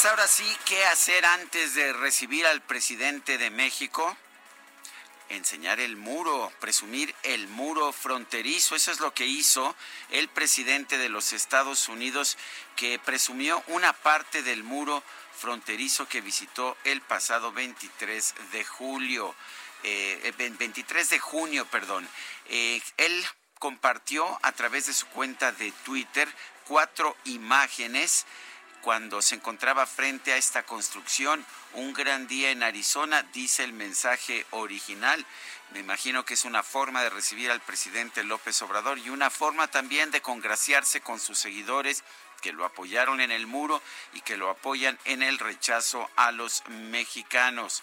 Pues ahora sí, ¿qué hacer antes de recibir al presidente de México? Enseñar el muro, presumir el muro fronterizo. Eso es lo que hizo el presidente de los Estados Unidos, que presumió una parte del muro fronterizo que visitó el pasado 23 de julio. Eh, 23 de junio, perdón. Eh, él compartió a través de su cuenta de Twitter cuatro imágenes cuando se encontraba frente a esta construcción. Un gran día en Arizona, dice el mensaje original. Me imagino que es una forma de recibir al presidente López Obrador y una forma también de congraciarse con sus seguidores que lo apoyaron en el muro y que lo apoyan en el rechazo a los mexicanos.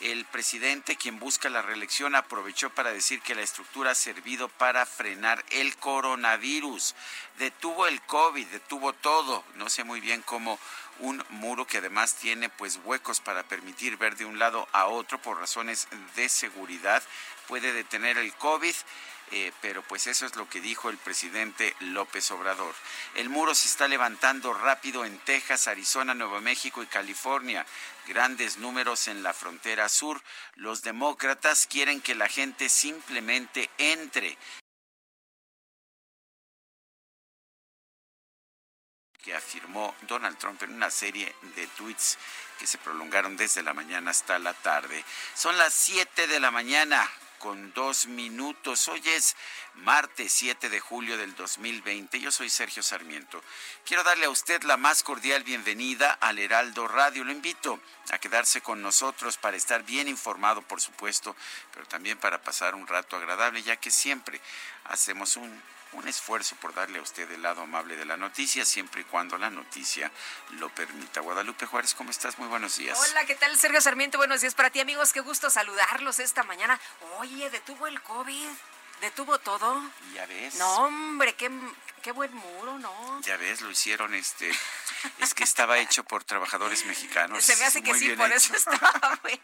El presidente, quien busca la reelección, aprovechó para decir que la estructura ha servido para frenar el coronavirus. Detuvo el COVID, detuvo todo. No sé muy bien cómo un muro que además tiene pues huecos para permitir ver de un lado a otro por razones de seguridad puede detener el COVID. Eh, pero pues eso es lo que dijo el presidente López Obrador. El muro se está levantando rápido en Texas, Arizona, Nuevo México y California. Grandes números en la frontera sur. Los demócratas quieren que la gente simplemente entre. que afirmó Donald Trump en una serie de tweets que se prolongaron desde la mañana hasta la tarde. Son las 7 de la mañana con dos minutos. Hoy es martes 7 de julio del 2020. Yo soy Sergio Sarmiento. Quiero darle a usted la más cordial bienvenida al Heraldo Radio. Lo invito a quedarse con nosotros para estar bien informado, por supuesto, pero también para pasar un rato agradable, ya que siempre hacemos un un esfuerzo por darle a usted el lado amable de la noticia, siempre y cuando la noticia lo permita. Guadalupe Juárez, ¿cómo estás? Muy buenos días. Hola, ¿qué tal? Sergio Sarmiento, buenos días para ti, amigos. Qué gusto saludarlos esta mañana. Oye, detuvo el COVID, detuvo todo. Ya ves. No, hombre, qué, qué buen muro, ¿no? Ya ves, lo hicieron este. Es que estaba hecho por trabajadores mexicanos. Se me hace que Muy sí, por hecho. eso estaba bueno.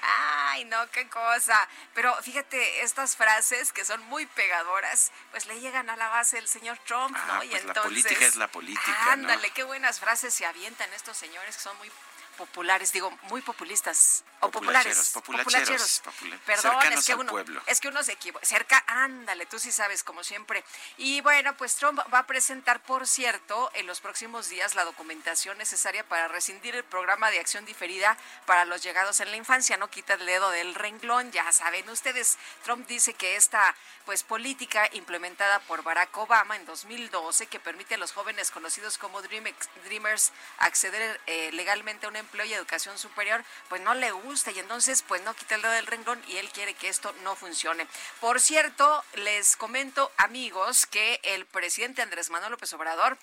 Ay, no, qué cosa. Pero fíjate, estas frases que son muy pegadoras, pues le llegan a la base del señor Trump, Ah, ¿no? Y pues la entonces. política es la política, ¿no? Ándale, qué buenas frases se avientan estos señores que son muy populares, digo, muy populistas o Populacheros, populares. populacheros, popula- Perdón, cercanos es que uno pueblo. es que uno se equivoca. Cerca, ándale, tú sí sabes, como siempre. Y bueno, pues Trump va a presentar, por cierto, en los próximos días la documentación necesaria para rescindir el programa de acción diferida para los llegados en la infancia. No quita el dedo del renglón, ya saben ustedes. Trump dice que esta pues política implementada por Barack Obama en 2012 que permite a los jóvenes conocidos como Dreamers acceder eh, legalmente a un empleo y educación superior, pues no le gusta y entonces pues no quita el dedo del renglón y él quiere que esto no funcione. Por cierto, les comento amigos que el presidente Andrés Manuel López Obrador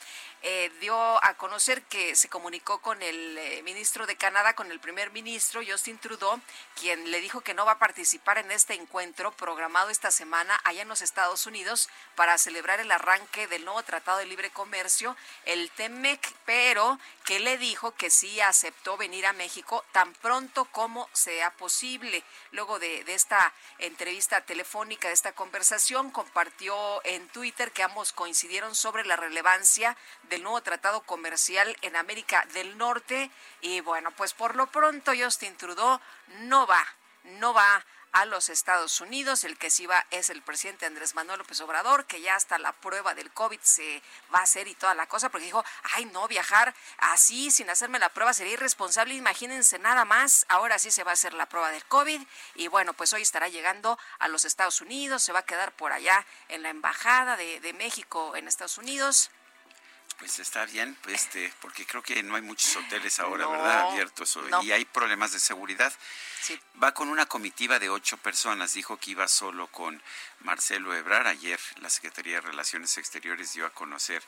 eh, dio a conocer que se comunicó con el eh, ministro de Canadá, con el primer ministro Justin Trudeau, quien le dijo que no va a participar en este encuentro programado esta semana allá en los Estados Unidos para celebrar el arranque del nuevo Tratado de Libre Comercio, el TEMEC, pero que le dijo que sí aceptó venir a México tan pronto como sea posible. Luego de, de esta entrevista telefónica, de esta conversación, compartió en Twitter que ambos coincidieron sobre la relevancia del nuevo tratado comercial en América del Norte. Y bueno, pues por lo pronto Justin Trudeau no va, no va a los Estados Unidos. El que sí va es el presidente Andrés Manuel López Obrador, que ya hasta la prueba del COVID se va a hacer y toda la cosa, porque dijo, ay, no, viajar así sin hacerme la prueba sería irresponsable. Imagínense nada más, ahora sí se va a hacer la prueba del COVID. Y bueno, pues hoy estará llegando a los Estados Unidos, se va a quedar por allá en la Embajada de, de México en Estados Unidos. Pues está bien, pues, este, porque creo que no hay muchos hoteles ahora, No, ¿verdad? Abiertos no. y hay problemas de seguridad. Sí. Va con una comitiva de ocho personas. Dijo que iba solo con Marcelo Ebrar. Ayer la Secretaría de Relaciones Exteriores dio a conocer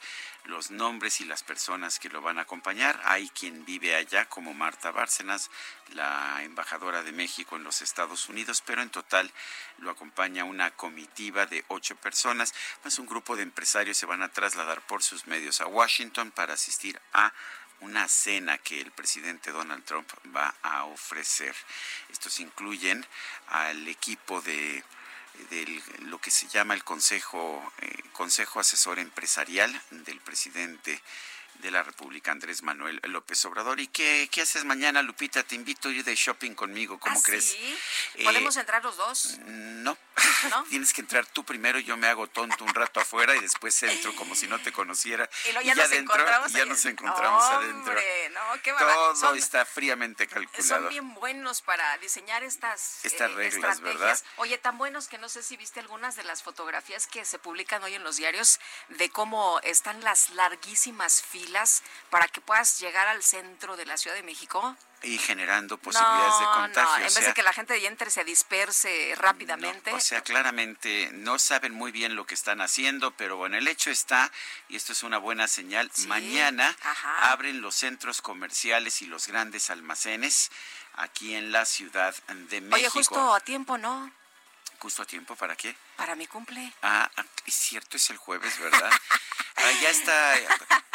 los nombres y las personas que lo van a acompañar. Hay quien vive allá, como Marta Bárcenas, la embajadora de México en los Estados Unidos, pero en total lo acompaña una comitiva de ocho personas. Más un grupo de empresarios se van a trasladar por sus medios a Washington para asistir a una cena que el presidente Donald Trump va a ofrecer. Estos incluyen al equipo de de lo que se llama el Consejo eh, Consejo Asesor Empresarial del presidente de la República, Andrés Manuel López Obrador. ¿Y qué, qué haces mañana, Lupita? Te invito a ir de shopping conmigo, ¿cómo ¿Ah, crees? sí? Eh, ¿Podemos entrar los dos? No. ¿No? Tienes que entrar tú primero, yo me hago tonto un rato afuera y después entro como si no te conociera. Y luego ya nos adentro, encontramos ya nos encontramos adentro. No, qué. Todo Son- está fríamente calculado. Son bien buenos para diseñar estas, eh, Estas reglas, estrategias. ¿verdad? Oye, tan buenos que no sé si viste algunas de las fotografías que se publican hoy en los diarios de cómo están las larguísimas filas para que puedas llegar al centro de la Ciudad de México. Y generando posibilidades de no, contagio. no, o en vez sea, de que la gente entre se disperse rápidamente. No, o sea, claramente no saben muy bien lo que están haciendo, pero bueno, el hecho está, y esto es una buena señal, Sí, mañana ajá. abren los centros comerciales y los grandes almacenes aquí en la Ciudad de México. Oye, justo a tiempo, ¿no? ¿Justo a tiempo para qué? Para mi cumple. Ah, ah, es cierto, es el jueves, ¿verdad? Ah, ya está,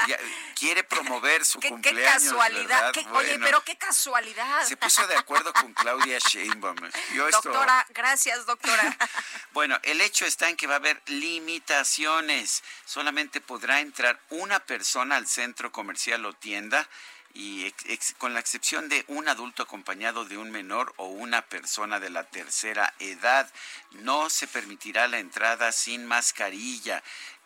ya- quiere promover su Qué, qué cumpleaños, casualidad. oye, pero qué casualidad. Se puso de acuerdo con Claudia Sheinbaum. Yo esto- Doctora, gracias, doctora. Bueno, el hecho está en que va a haber limitaciones. Solamente podrá entrar una persona al centro comercial o tienda y ex- con la excepción de un adulto acompañado de un menor o una persona de la tercera edad, no se permitirá la entrada sin mascarilla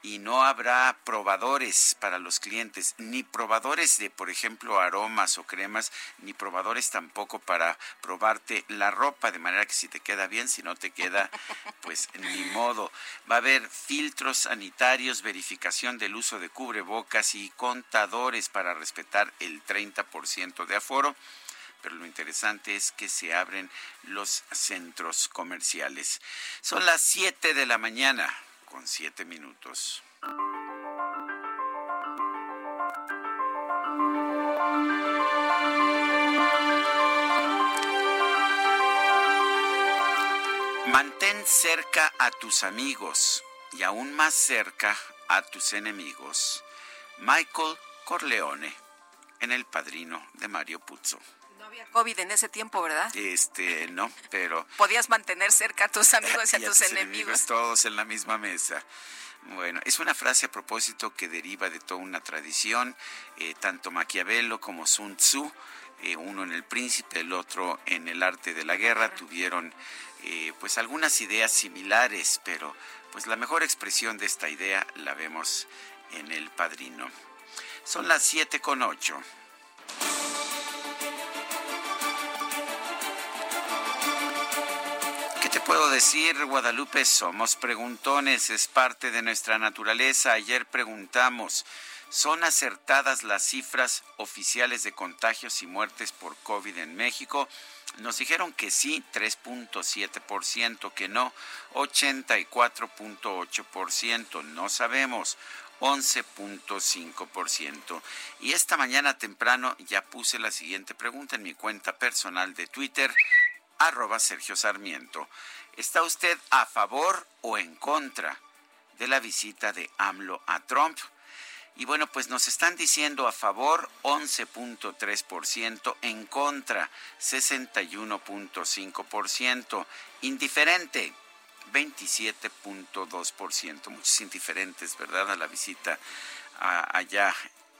y no habrá probadores para los clientes, ni probadores de, por ejemplo, aromas o cremas, ni probadores tampoco para probarte la ropa, de manera que si te queda bien, si no te queda, pues ni modo. Va a haber filtros sanitarios, verificación del uso de cubrebocas y contadores para respetar el 30% de aforo pero lo interesante es que se abren los centros comerciales. Son las 7 de la mañana 7 minutos. Mantén cerca a tus amigos y aún más cerca a tus enemigos. Michael Corleone en El Padrino de Mario Puzo. No había COVID en ese tiempo, ¿verdad? Este, no, pero Podías mantener cerca a tus amigos y a tus enemigos. Todos en la misma mesa. Bueno, es una frase a propósito que deriva de toda una tradición, eh, tanto Maquiavelo como Sun Tzu, eh, uno en El Príncipe, el otro en El Arte de la Guerra, tuvieron eh, pues algunas ideas similares, pero pues la mejor expresión de esta idea la vemos en El Padrino. Son las siete con ocho. Puedo decir, Guadalupe? Somos preguntones, es parte de nuestra naturaleza. Ayer preguntamos, ¿son acertadas las cifras oficiales de contagios y muertes por COVID en México? Nos dijeron que sí, 3.7%, que no, 84.8%, no sabemos. 11.5%. Y esta mañana temprano ya puse la siguiente pregunta en mi cuenta personal de Twitter, arroba Sergio Sarmiento. ¿Está usted a favor o en contra de la visita de AMLO a Trump? Y bueno, pues nos están diciendo a favor 11.3%, en contra 61.5%, indiferente 27.2%. Muchos indiferentes, ¿verdad? A la visita allá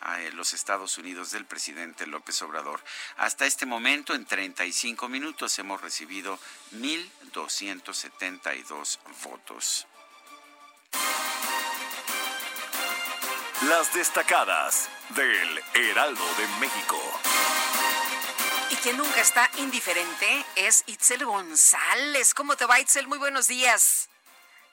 a los Estados Unidos del presidente López Obrador. Hasta este momento, en 35 minutos, hemos recibido 1.272 votos. Las destacadas del Heraldo de México. Y quien nunca está indiferente es Itzel González. ¿Cómo te va, Itzel? Muy buenos días.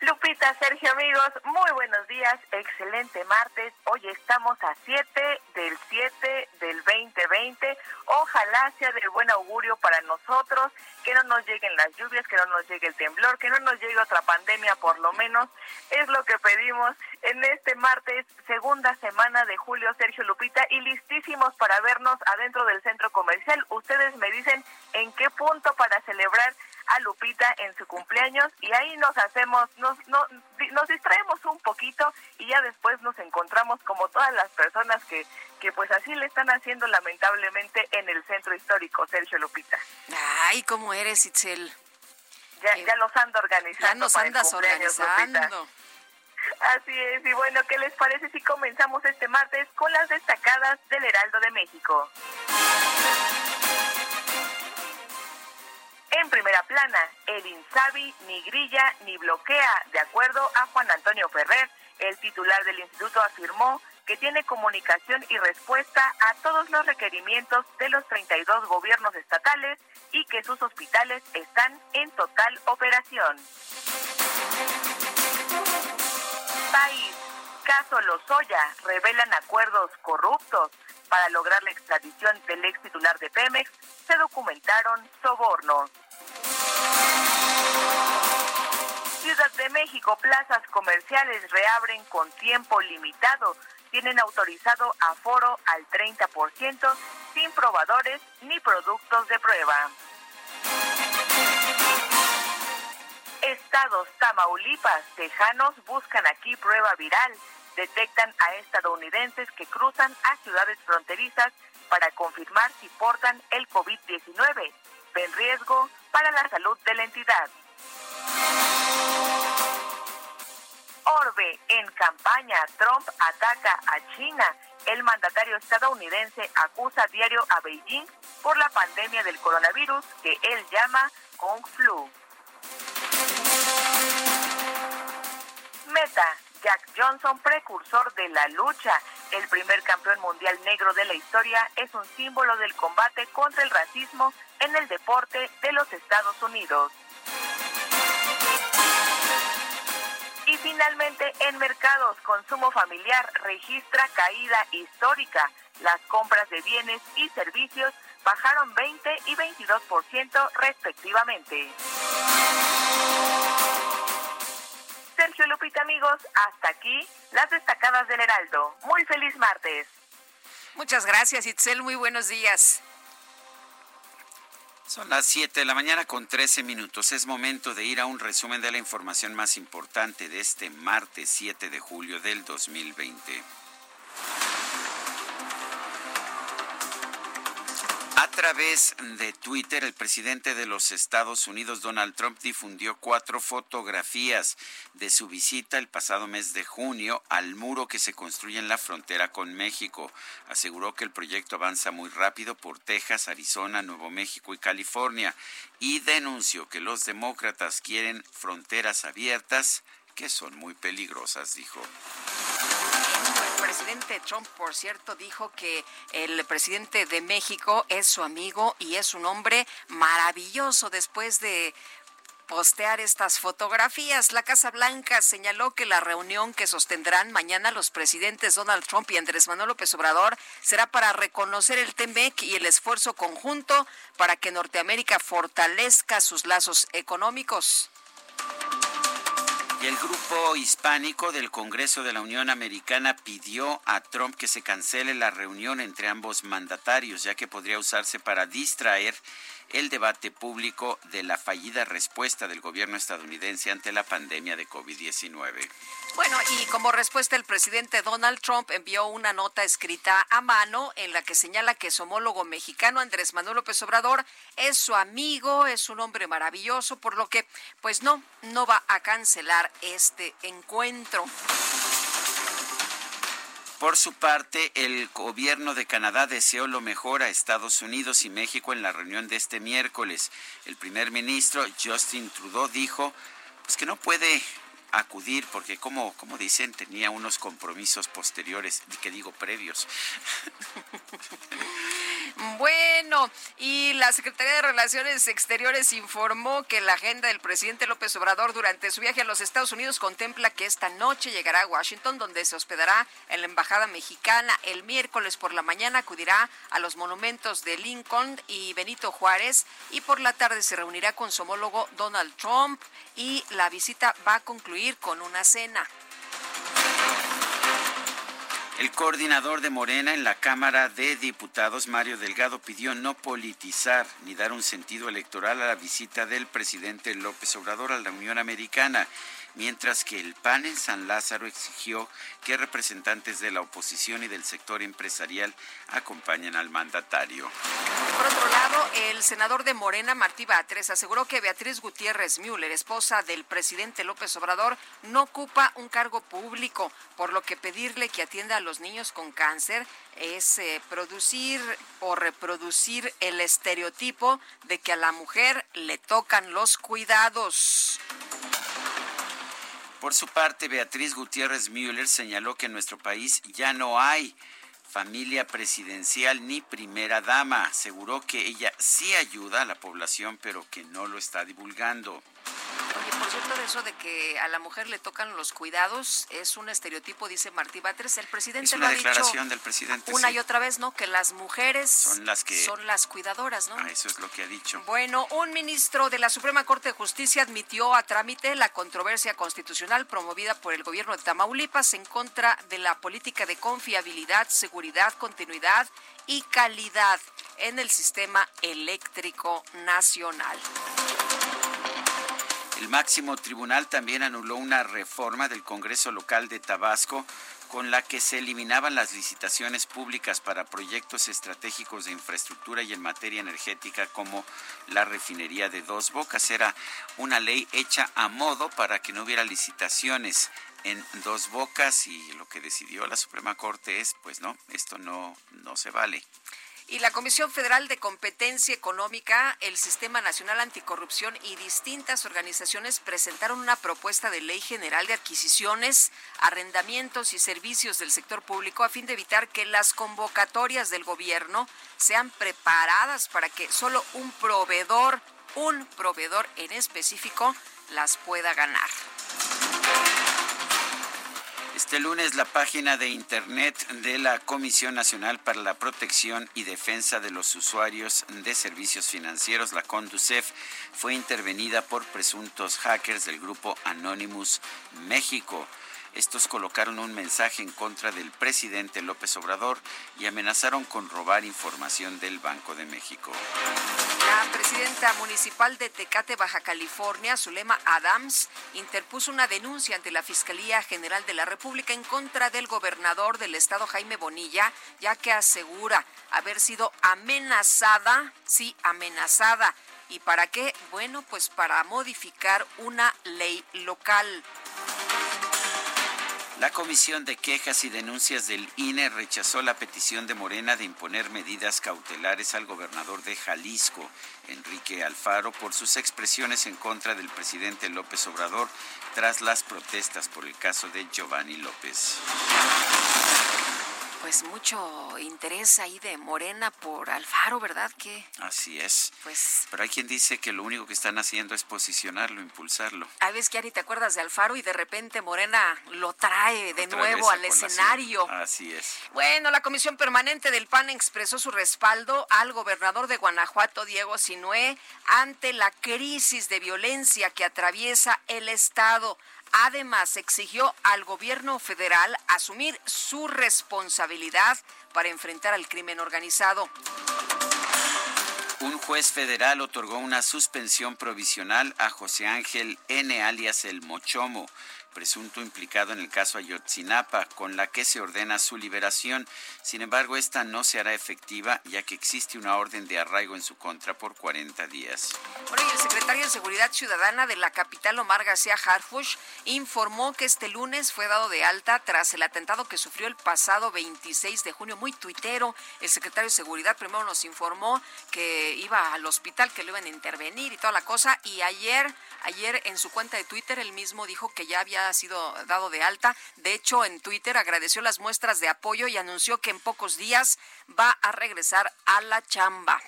Lupita, Sergio, amigos, muy buenos días, excelente martes. Hoy estamos a 7 del 7 del 2020. Ojalá sea del buen augurio para nosotros, que no nos lleguen las lluvias, que no nos llegue el temblor, que no nos llegue otra pandemia por lo menos. Es lo que pedimos en este martes, segunda semana de julio, Sergio Lupita, y listísimos para vernos adentro del centro comercial. Ustedes me dicen en qué punto para celebrar a Lupita en su cumpleaños y ahí nos hacemos, nos, nos distraemos un poquito y ya después nos encontramos como todas las personas que, que pues así le están haciendo lamentablemente en el centro histórico, Sergio Lupita. Ay, ¿cómo eres, Itzel? Ya, ya los ando organizando. Ya nos andas organizando. Así es, y bueno, ¿qué les parece si comenzamos este martes con las destacadas del Heraldo de México? En primera plana, el INSABI ni grilla ni bloquea. De acuerdo a Juan Antonio Ferrer, el titular del instituto afirmó que tiene comunicación y respuesta a todos los requerimientos de los 32 gobiernos estatales y que sus hospitales están en total operación. País. Caso Lozoya. Revelan acuerdos corruptos. Para lograr la extradición del ex titular de Pemex, se documentaron sobornos. Ciudad de México, plazas comerciales reabren con tiempo limitado. Tienen autorizado aforo al 30% sin probadores ni productos de prueba. Estados Tamaulipas, Tejanos buscan aquí prueba viral. Detectan a estadounidenses que cruzan a ciudades fronterizas para confirmar si portan el COVID-19. Ven riesgo para la salud de la entidad. Orbe en campaña. Trump ataca a China. El mandatario estadounidense acusa diario a Beijing por la pandemia del coronavirus que él llama Kung Flu. Meta. Jack Johnson, precursor de la lucha. El primer campeón mundial negro de la historia es un símbolo del combate contra el racismo en el deporte de los Estados Unidos. Finalmente, en mercados, consumo familiar registra caída histórica. Las compras de bienes y servicios bajaron 20 y 22% respectivamente. Sergio Lupita, amigos, hasta aquí las destacadas del Heraldo. Muy feliz martes. Muchas gracias, Itzel. Muy buenos días. Son las 7 de la mañana con 13 minutos. Es momento de ir a un resumen de la información más importante de este martes 7 de julio del 2020. Través de Twitter, el presidente de los Estados Unidos, Donald Trump, difundió cuatro fotografías de su visita el pasado mes de junio al muro que se construye en la frontera con México. Aseguró que el proyecto avanza muy rápido por Texas, Arizona, Nuevo México y California y denunció que los demócratas quieren fronteras abiertas que son muy peligrosas, dijo presidente Trump, por cierto, dijo que el presidente de México es su amigo y es un hombre maravilloso después de postear estas fotografías. La Casa Blanca señaló que la reunión que sostendrán mañana los presidentes Donald Trump y Andrés Manuel López Obrador será para reconocer el TEMEC y el esfuerzo conjunto para que Norteamérica fortalezca sus lazos económicos el grupo hispánico del Congreso de la Unión Americana pidió a Trump que se cancele la reunión entre ambos mandatarios, ya que podría usarse para distraer el debate público de la fallida respuesta del gobierno estadounidense ante la pandemia de COVID-19. Bueno, y como respuesta el presidente Donald Trump envió una nota escrita a mano en la que señala que su homólogo mexicano Andrés Manuel López Obrador es su amigo, es un hombre maravilloso, por lo que pues no, no va a cancelar este encuentro. Por su parte, el gobierno de Canadá deseó lo mejor a Estados Unidos y México en la reunión de este miércoles. El primer ministro Justin Trudeau dijo pues, que no puede acudir porque como, como dicen tenía unos compromisos posteriores, que digo previos. Bueno, y la Secretaría de Relaciones Exteriores informó que la agenda del presidente López Obrador durante su viaje a los Estados Unidos contempla que esta noche llegará a Washington, donde se hospedará en la Embajada Mexicana. El miércoles por la mañana acudirá a los monumentos de Lincoln y Benito Juárez y por la tarde se reunirá con su homólogo Donald Trump y la visita va a concluir con una cena. El coordinador de Morena en la Cámara de Diputados, Mario Delgado, pidió no politizar ni dar un sentido electoral a la visita del presidente López Obrador a la Unión Americana mientras que el PAN en San Lázaro exigió que representantes de la oposición y del sector empresarial acompañen al mandatario. Por otro lado, el senador de Morena, Martí Batres, aseguró que Beatriz Gutiérrez Müller, esposa del presidente López Obrador, no ocupa un cargo público, por lo que pedirle que atienda a los niños con cáncer es eh, producir o reproducir el estereotipo de que a la mujer le tocan los cuidados. Por su parte, Beatriz Gutiérrez Müller señaló que en nuestro país ya no hay familia presidencial ni primera dama. Aseguró que ella sí ayuda a la población, pero que no lo está divulgando. Por cierto, de eso de que a la mujer le tocan los cuidados es un estereotipo, dice Martí Batres. El presidente es una lo ha declaración dicho del presidente. una sí. y otra vez, ¿no? Que las mujeres Son las que- son las cuidadoras, ¿no? Ah, eso es lo que ha dicho. Bueno, un ministro de la Suprema Corte de Justicia admitió a trámite la controversia constitucional promovida por el gobierno de Tamaulipas en contra de la política de confiabilidad, seguridad, continuidad y calidad en el sistema eléctrico nacional. El máximo tribunal también anuló una reforma del Congreso local de Tabasco con la que se eliminaban las licitaciones públicas para proyectos estratégicos de infraestructura y en materia energética como la refinería de Dos Bocas. Era una ley hecha a modo para que no hubiera licitaciones en Dos Bocas y lo que decidió la Suprema Corte es, pues no, esto no, no se vale. Y la Comisión Federal de Competencia Económica, el Sistema Nacional Anticorrupción y distintas organizaciones presentaron una propuesta de ley general de adquisiciones, arrendamientos y servicios del sector público a fin de evitar que las convocatorias del gobierno sean preparadas para que solo un proveedor, un proveedor en específico, las pueda ganar. Este lunes la página de Internet de la Comisión Nacional para la Protección y Defensa de los Usuarios de Servicios Financieros, la CONDUCEF, fue intervenida por presuntos hackers del grupo Anonymous México. Estos colocaron un mensaje en contra del presidente López Obrador y amenazaron con robar información del Banco de México. La presidenta municipal de Tecate, Baja California, Zulema Adams, interpuso una denuncia ante la Fiscalía General de la República en contra del gobernador del estado, Jaime Bonilla, ya que asegura haber sido amenazada, sí, amenazada. ¿Y para qué? Bueno, pues para modificar una ley local. La Comisión de Quejas y Denuncias del INE rechazó la petición de Morena de imponer medidas cautelares al gobernador de Jalisco, Enrique Alfaro, por sus expresiones en contra del presidente López Obrador tras las protestas por el caso de Giovanni López. Pues mucho interés ahí de Morena por Alfaro, ¿verdad? Que Así es. pues Pero hay quien dice que lo único que están haciendo es posicionarlo, impulsarlo. a veces que Ari te acuerdas de Alfaro y de repente Morena lo trae de Otra nuevo al escenario. Así es. Bueno, la Comisión Permanente del PAN expresó su respaldo al gobernador de Guanajuato, Diego Sinué, ante la crisis de violencia que atraviesa el Estado. Además, exigió al gobierno federal asumir su responsabilidad para enfrentar al crimen organizado. Un juez federal otorgó una suspensión provisional a José Ángel N. alias El Mochomo presunto implicado en el caso Ayotzinapa, con la que se ordena su liberación. Sin embargo, esta no se hará efectiva ya que existe una orden de arraigo en su contra por 40 días. Bueno, y el secretario de Seguridad Ciudadana de la capital, Omar García Harfush, informó que este lunes fue dado de alta tras el atentado que sufrió el pasado 26 de junio. Muy tuitero, el secretario de Seguridad primero nos informó que iba al hospital, que lo iban a intervenir y toda la cosa, y ayer, ayer en su cuenta de Twitter, él mismo dijo que ya había ha sido dado de alta. De hecho, en Twitter agradeció las muestras de apoyo y anunció que en pocos días va a regresar a la chamba.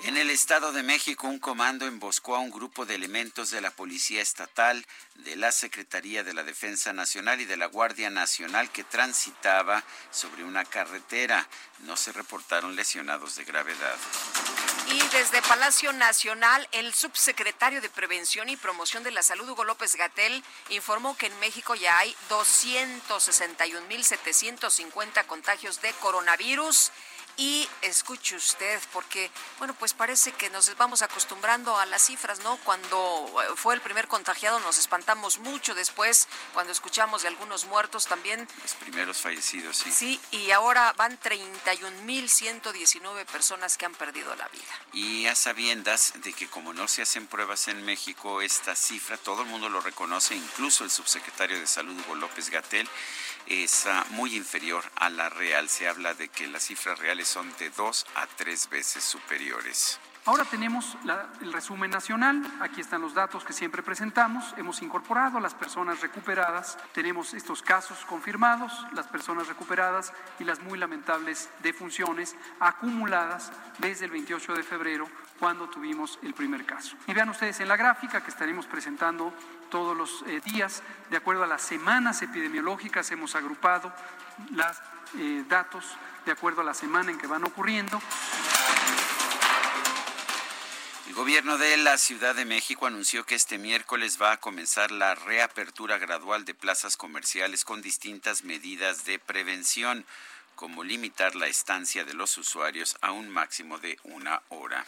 En el Estado de México, un comando emboscó a un grupo de elementos de la Policía Estatal, de la Secretaría de la Defensa Nacional y de la Guardia Nacional que transitaba sobre una carretera. No se reportaron lesionados de gravedad. Y desde Palacio Nacional, el subsecretario de Prevención y Promoción de la Salud, Hugo López Gatel, informó que en México ya hay 261.750 contagios de coronavirus y escuche usted, porque, bueno, pues parece que nos vamos acostumbrando a las cifras, ¿no? Cuando eh, fue el primer contagiado nos espantamos mucho, después cuando escuchamos de algunos muertos también. Los primeros fallecidos, sí. Sí, y ahora van 31.119 personas que han perdido la vida. Y a sabiendas de que como no se hacen pruebas en México, esta cifra, todo el mundo lo reconoce, incluso el subsecretario de Salud, Hugo López Gatel, es uh, muy inferior a la real. Se habla de que las cifras reales son de dos a tres veces superiores. Ahora tenemos el resumen nacional, aquí están los datos que siempre presentamos, hemos incorporado las personas recuperadas, tenemos estos casos confirmados, las personas recuperadas y las muy lamentables defunciones acumuladas desde el 28 de febrero cuando tuvimos el primer caso. Y vean ustedes en la gráfica que estaremos presentando todos los eh, días, de acuerdo a las semanas epidemiológicas, hemos agrupado los eh, datos de acuerdo a la semana en que van ocurriendo. El gobierno de la Ciudad de México anunció que este miércoles va a comenzar la reapertura gradual de plazas comerciales con distintas medidas de prevención, como limitar la estancia de los usuarios a un máximo de una hora.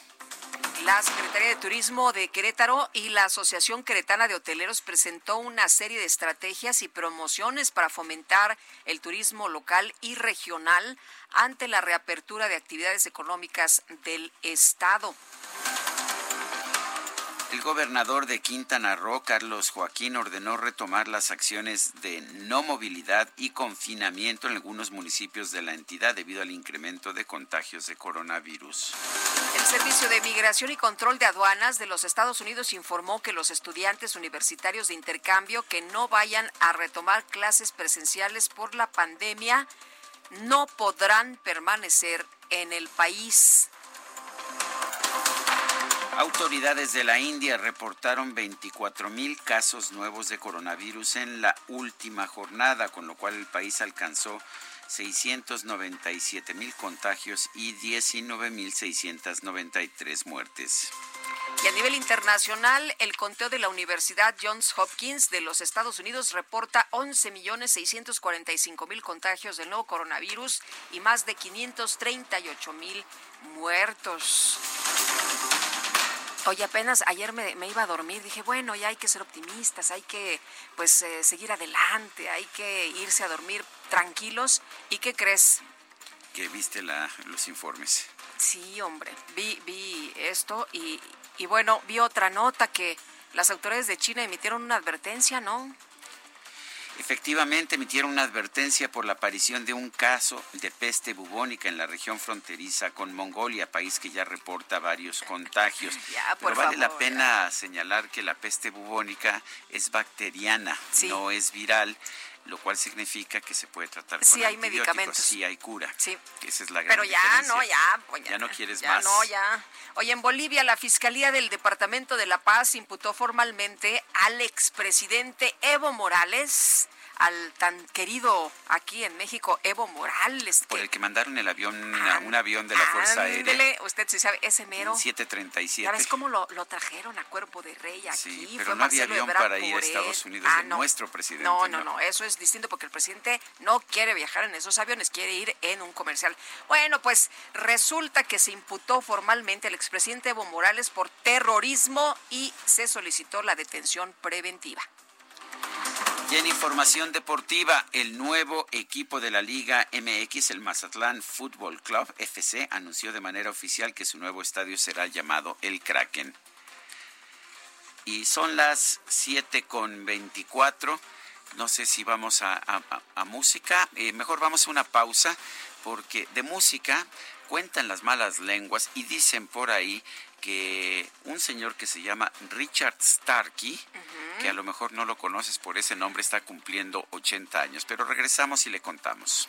La Secretaría de Turismo de Querétaro y la Asociación Queretana de Hoteleros presentó una serie de estrategias y promociones para fomentar el turismo local y regional ante la reapertura de actividades económicas del Estado. El gobernador de Quintana Roo, Carlos Joaquín, ordenó retomar las acciones de no movilidad y confinamiento en algunos municipios de la entidad debido al incremento de contagios de coronavirus. El Servicio de Migración y Control de Aduanas de los Estados Unidos informó que los estudiantes universitarios de intercambio que no vayan a retomar clases presenciales por la pandemia no podrán permanecer en el país. Autoridades de la India reportaron 24 mil casos nuevos de coronavirus en la última jornada, con lo cual el país alcanzó 697 mil contagios y 19 mil 693 muertes. Y a nivel internacional, el conteo de la Universidad Johns Hopkins de los Estados Unidos reporta 11.645.000 contagios del nuevo coronavirus y más de 538.000 muertos. Oye, apenas ayer me, me, iba a dormir, dije, bueno, ya hay que ser optimistas, hay que pues eh, seguir adelante, hay que irse a dormir tranquilos. ¿Y qué crees? Que viste la, los informes. Sí, hombre, vi, vi esto y, y bueno, vi otra nota que las autoridades de China emitieron una advertencia, ¿no? Efectivamente, emitieron una advertencia por la aparición de un caso de peste bubónica en la región fronteriza con Mongolia, país que ya reporta varios contagios. Ya, Pero vale la pena ya. señalar que la peste bubónica es bacteriana, Sí. no es viral, lo cual significa que se puede tratar Sí, con hay medicamentos. Sí, hay cura. Sí. Esa es la gran Pero ya, diferencia. no, ya, pues Ya no quieres ya más. no, ya. Oye, en Bolivia, la Fiscalía del Departamento de La Paz imputó formalmente al expresidente Evo Morales al tan querido aquí en México Evo Morales. Por el que mandaron el avión, un avión de la Fuerza Aérea. usted se sabe, ese mero. 737. ¿Sabes cómo lo, lo, trajeron a cuerpo de rey aquí? Sí, pero no había avión para ir a Estados Unidos ah, de nuestro presidente. No, no, no, eso es distinto porque el presidente no quiere viajar en esos aviones, quiere ir en un comercial. Bueno, pues resulta que se imputó formalmente al expresidente Evo Morales por terrorismo y se solicitó la detención preventiva. Y en información deportiva, el nuevo equipo de la Liga MX, el Mazatlán Fútbol Club FC, anunció de manera oficial que su nuevo estadio será llamado El Kraken. Y son las 7 con 24. No sé si vamos a, música. Eh, mejor vamos a una pausa, porque de música cuentan las malas lenguas y dicen por ahí que un señor que se llama Richard Starkey, que a lo mejor no lo conoces por ese nombre, está cumpliendo 80 años. Pero regresamos y le contamos.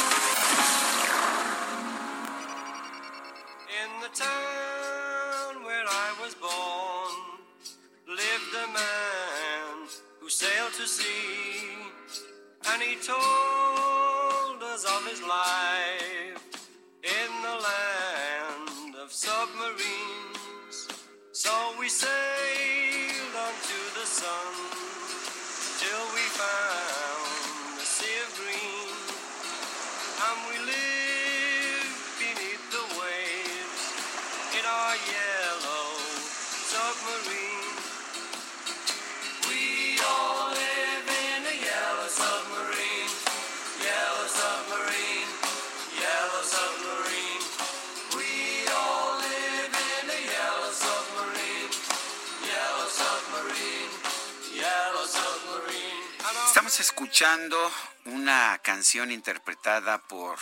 Una canción interpretada por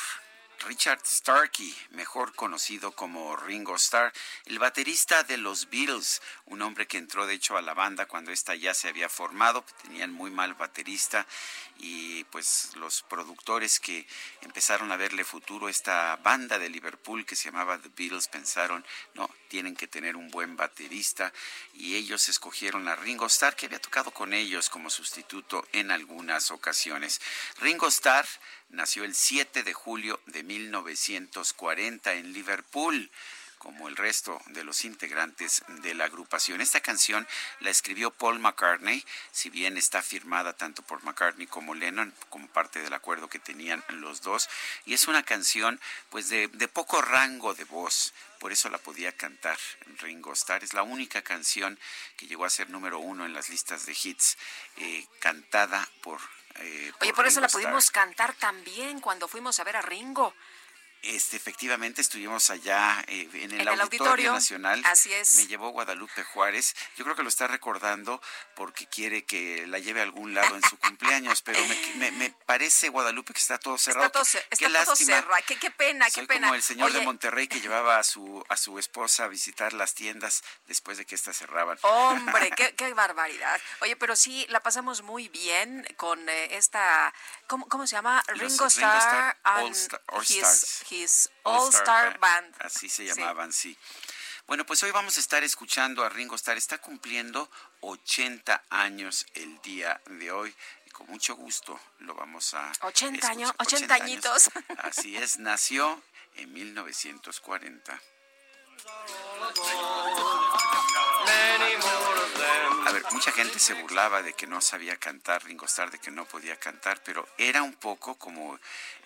Richard Starkey, mejor conocido como Ringo Starr, el baterista de los Beatles, un hombre que entró de hecho a la banda cuando esta ya se había formado, tenían muy mal baterista y pues los productores que empezaron a verle futuro a esta banda de Liverpool que se llamaba The Beatles pensaron, no, tienen que tener un buen baterista y ellos escogieron a Ringo Starr que había tocado con ellos como sustituto en algunas ocasiones. Ringo Starr nació el 7 de julio de 1940 en Liverpool como el resto de los integrantes de la agrupación. Esta canción la escribió Paul McCartney, si bien está firmada tanto por McCartney como Lennon, como parte del acuerdo que tenían los dos, y es una canción pues de, poco rango de voz, por eso la podía cantar Ringo Starr. Es la única canción que llegó a ser número uno en las listas de hits, eh, cantada por eh, Oye, por eso la pudimos cantar también cuando fuimos a ver a Ringo. Este, efectivamente estuvimos allá eh, en, el, auditorio, Nacional. Así es. Me llevó Guadalupe Juárez. Yo creo que lo está recordando porque quiere que la lleve a algún lado en su cumpleaños, pero me, parece Guadalupe que está todo cerrado. Está todo, cerrado. Qué, pena, qué pena. Como el señor de Monterrey que llevaba a su a su esposa a visitar las tiendas después de que éstas cerraban. Hombre, qué, barbaridad. Oye, pero sí la pasamos muy bien con eh, esta ¿cómo, ¿cómo, se llama? Ringo, Starr, All, Stars his All Star, Band. Así se llamaban, sí. Bueno, pues hoy vamos a estar escuchando a Ringo Starr. Está cumpliendo 80 años el día de hoy. Y con mucho gusto lo vamos a... 80 años, 80, añitos. Así es, nació en 1940. Mucha gente se burlaba de que no sabía cantar Ringo Starr, de que no podía cantar, pero era un poco como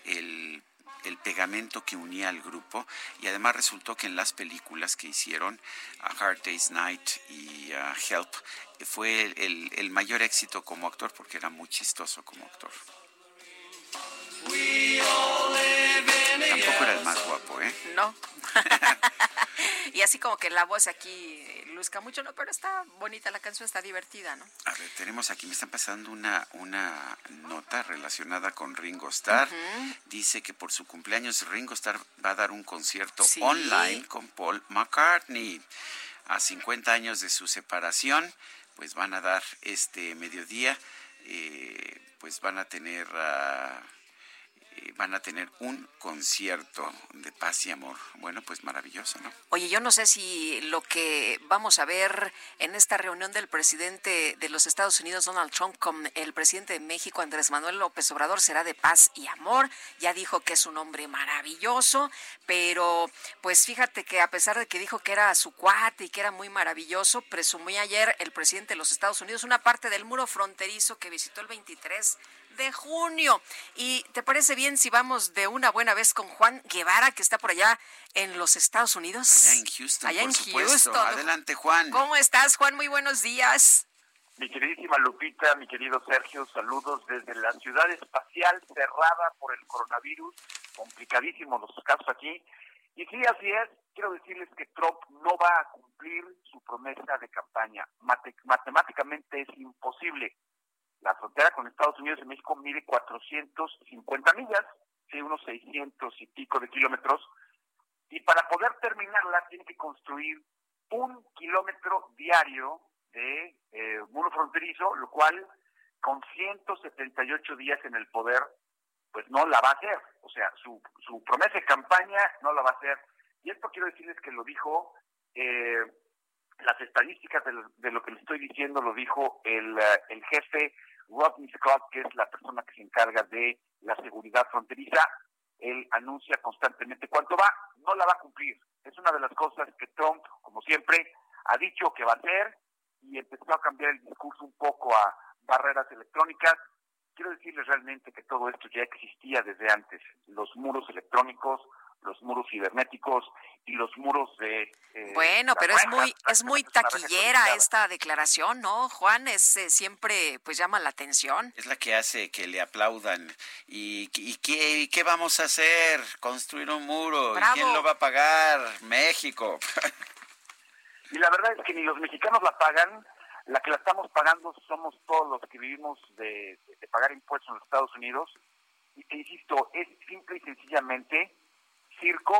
el el pegamento que unía al grupo y además resultó que en las películas que hicieron, A Hard Day's Night y Help, fue el, mayor éxito como actor porque era muy chistoso como actor. Tampoco era el más guapo, ¿eh? No. y así como que la voz aquí luzca mucho, no, pero está bonita la canción, está divertida, ¿no? A ver, tenemos aquí, me están pasando una, una nota relacionada con Ringo Starr. Dice que por su cumpleaños Ringo Starr va a dar un concierto Sí. online con Paul McCartney. A 50 años de su separación, pues van a dar este mediodía, eh, pues van a tener... van a tener un concierto de paz y amor. Bueno, pues maravilloso, ¿no? Oye, yo no sé si lo que vamos a ver en esta reunión del presidente de los Estados Unidos, Donald Trump, con el presidente de México, Andrés Manuel López Obrador, será de paz y amor. Ya dijo que es un hombre maravilloso, pero pues fíjate que a pesar de que dijo que era su cuate y que era muy maravilloso, presumía ayer el presidente de los Estados Unidos una parte del muro fronterizo que visitó el 23 de junio. ¿Y te parece bien si vamos de una buena vez con Juan Guevara, que está por allá en los Estados Unidos? Allá en Houston, Allá por en supuesto. Houston. Adelante, Juan. ¿Cómo estás, Juan? Muy buenos días. Mi queridísima Lupita, mi querido Sergio, saludos desde la ciudad espacial cerrada por el coronavirus, complicadísimos los casos aquí. Y sí, así es, quiero decirles que Trump no va a cumplir su promesa de campaña. Mate- matemáticamente es imposible. La frontera con Estados Unidos y México mide 450 millas, sí, unos 600 y pico de kilómetros, y para poder terminarla tiene que construir un kilómetro diario de eh, muro fronterizo, lo cual con 178 días en el poder, pues no la va a hacer. O sea, su, su promesa de campaña no la va a hacer. Y esto quiero decirles que lo dijo, eh, las estadísticas de lo, de lo que les estoy diciendo lo dijo el, eh, el jefe Rodney Scott, que es la persona que se encarga de la seguridad fronteriza. Él anuncia constantemente cuánto va, no la va a cumplir. Es una de las cosas que Trump, como siempre, ha dicho que va a hacer y empezó a cambiar el discurso un poco a barreras electrónicas. Quiero decirles realmente que todo esto ya existía desde antes. Los muros electrónicos, los muros cibernéticos y los muros de... eh, Bueno, pero es muy es muy taquillera esta declaración, ¿no? Juan es eh, siempre pues llama la atención. Es la que hace que le aplaudan. ¿Y, y qué, y qué vamos a hacer? Construir un muro. Bravo. ¿Y quién lo va a pagar? México. Y la verdad es que ni los mexicanos la pagan, la que la estamos pagando somos todos los que vivimos de, de pagar impuestos en los Estados Unidos. Y te insisto, es simple y sencillamente circo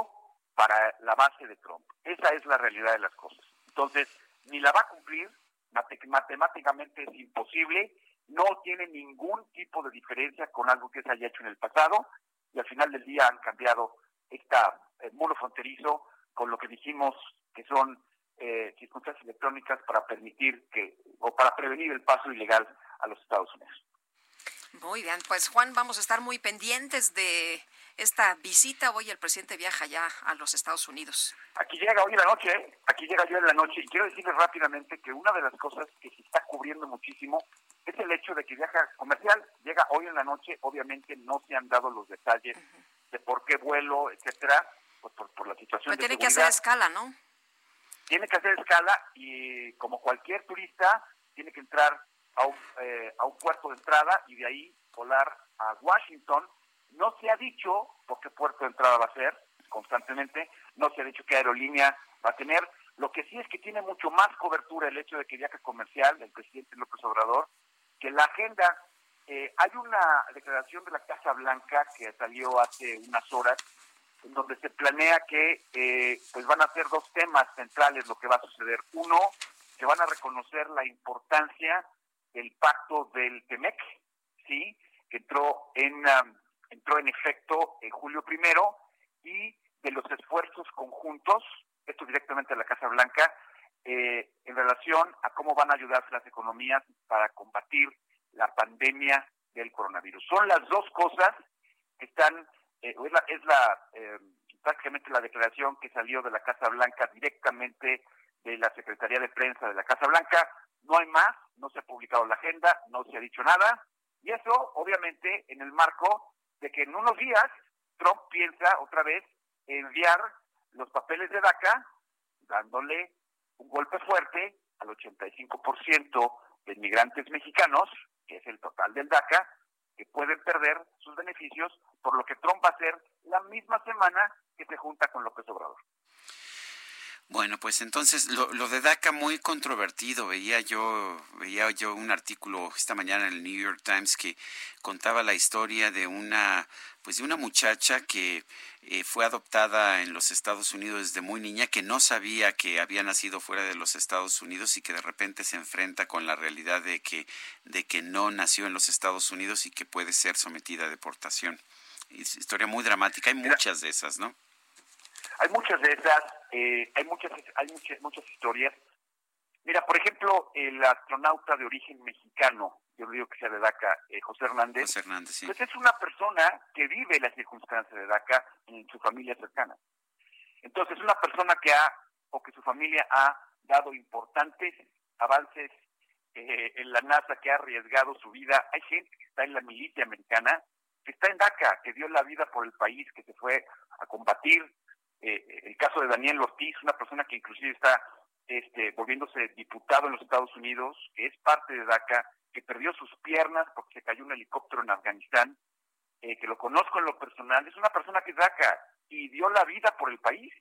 para la base de Trump. Esa es la realidad de las cosas. Entonces, ni la va a cumplir, mate- matemáticamente es imposible, no tiene ningún tipo de diferencia con algo que se haya hecho en el pasado, y al final del día han cambiado esta eh, muro fronterizo con lo que dijimos que son eh, circunstancias electrónicas para permitir que, o para prevenir el paso ilegal a los Estados Unidos. Muy bien, pues Juan, vamos a estar muy pendientes de esta visita. Hoy el presidente viaja ya a los Estados Unidos. Aquí llega hoy en la noche, ¿eh? aquí llega yo en la noche, y quiero decirles rápidamente que una de las cosas que se está cubriendo muchísimo es el hecho de que viaja comercial, llega hoy en la noche, obviamente no se han dado los detalles de por qué vuelo, etcétera, pues por, por la situación Pero de tiene que hacer escala, ¿no? tiene que hacer escala y como cualquier turista tiene que entrar a un, eh, a un puerto de entrada y de ahí volar a Washington. No se ha dicho por qué puerto de entrada va a ser constantemente, no se ha dicho qué aerolínea va a tener. Lo que sí es que tiene mucho más cobertura el hecho de que viaje comercial del presidente López Obrador que la agenda. Eh, hay una declaración de la Casa Blanca que salió hace unas horas en donde se planea que eh, pues van a ser dos temas centrales lo que va a suceder. Uno, que van a reconocer la importancia del pacto del TEMEC, sí, que entró en um, entró en efecto en julio primero y de los esfuerzos conjuntos, esto directamente a la Casa Blanca, eh, en relación a cómo van a ayudarse las economías para combatir la pandemia del coronavirus. Son las dos cosas que están eh, es la, es la eh, prácticamente la declaración que salió de la Casa Blanca directamente de la Secretaría de Prensa de la Casa Blanca. No hay más, no se ha publicado la agenda, no se ha dicho nada. Y eso, obviamente, en el marco de que en unos días Trump piensa otra vez enviar los papeles de DACA, dándole un golpe fuerte al 85% de inmigrantes mexicanos, que es el total del DACA, que pueden perder sus beneficios, por lo que Trump va a ser la misma semana que se junta con López Obrador. Bueno, pues entonces lo, lo, de DACA muy controvertido. Veía yo, veía yo un artículo esta mañana en el New York Times que contaba la historia de una, pues de una muchacha que eh, fue adoptada en los Estados Unidos desde muy niña, que no sabía que había nacido fuera de los Estados Unidos y que de repente se enfrenta con la realidad de que, de que no nació en los Estados Unidos y que puede ser sometida a deportación. Es historia muy dramática. Hay muchas de esas, ¿no? Hay muchas de esas, eh, hay muchas, hay muchas, muchas historias. Mira, por ejemplo, el astronauta de origen mexicano, yo digo que sea de DACA, eh, José Hernández, José Hernández sí. pues es una persona que vive las circunstancias de DACA en su familia cercana. Entonces, es una persona que ha, o que su familia ha dado importantes avances eh, en la NASA, que ha arriesgado su vida. Hay gente que está en la milicia americana, que está en DACA, que dio la vida por el país, que se fue a combatir eh, el caso de Daniel Ortiz, una persona que inclusive está este, volviéndose diputado en los Estados Unidos, que es parte de DACA, que perdió sus piernas porque se cayó un helicóptero en Afganistán, eh, que lo conozco en lo personal, es una persona que es DACA y dio la vida por el país.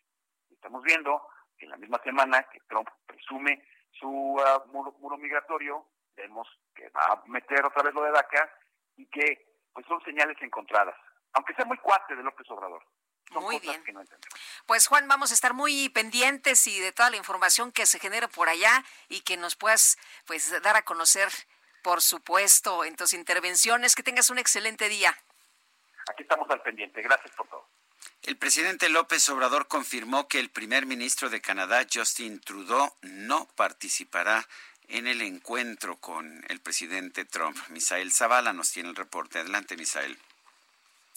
Estamos viendo que en la misma semana que Trump presume su uh, muro, muro, migratorio, vemos que va a meter otra vez lo de DACA y que pues son señales encontradas, aunque sea muy cuate de López Obrador. Son Muy cosas bien. que no entendemos. Pues Juan, vamos a estar muy pendientes y de toda la información que se genere por allá y que nos puedas pues dar a conocer, por supuesto, en tus intervenciones. Que tengas un excelente día. Aquí estamos al pendiente. Gracias por todo. El presidente López Obrador confirmó que el primer ministro de Canadá, Justin Trudeau, no participará en el encuentro con el presidente Trump. Misael Zavala nos tiene el reporte. Adelante, Misael.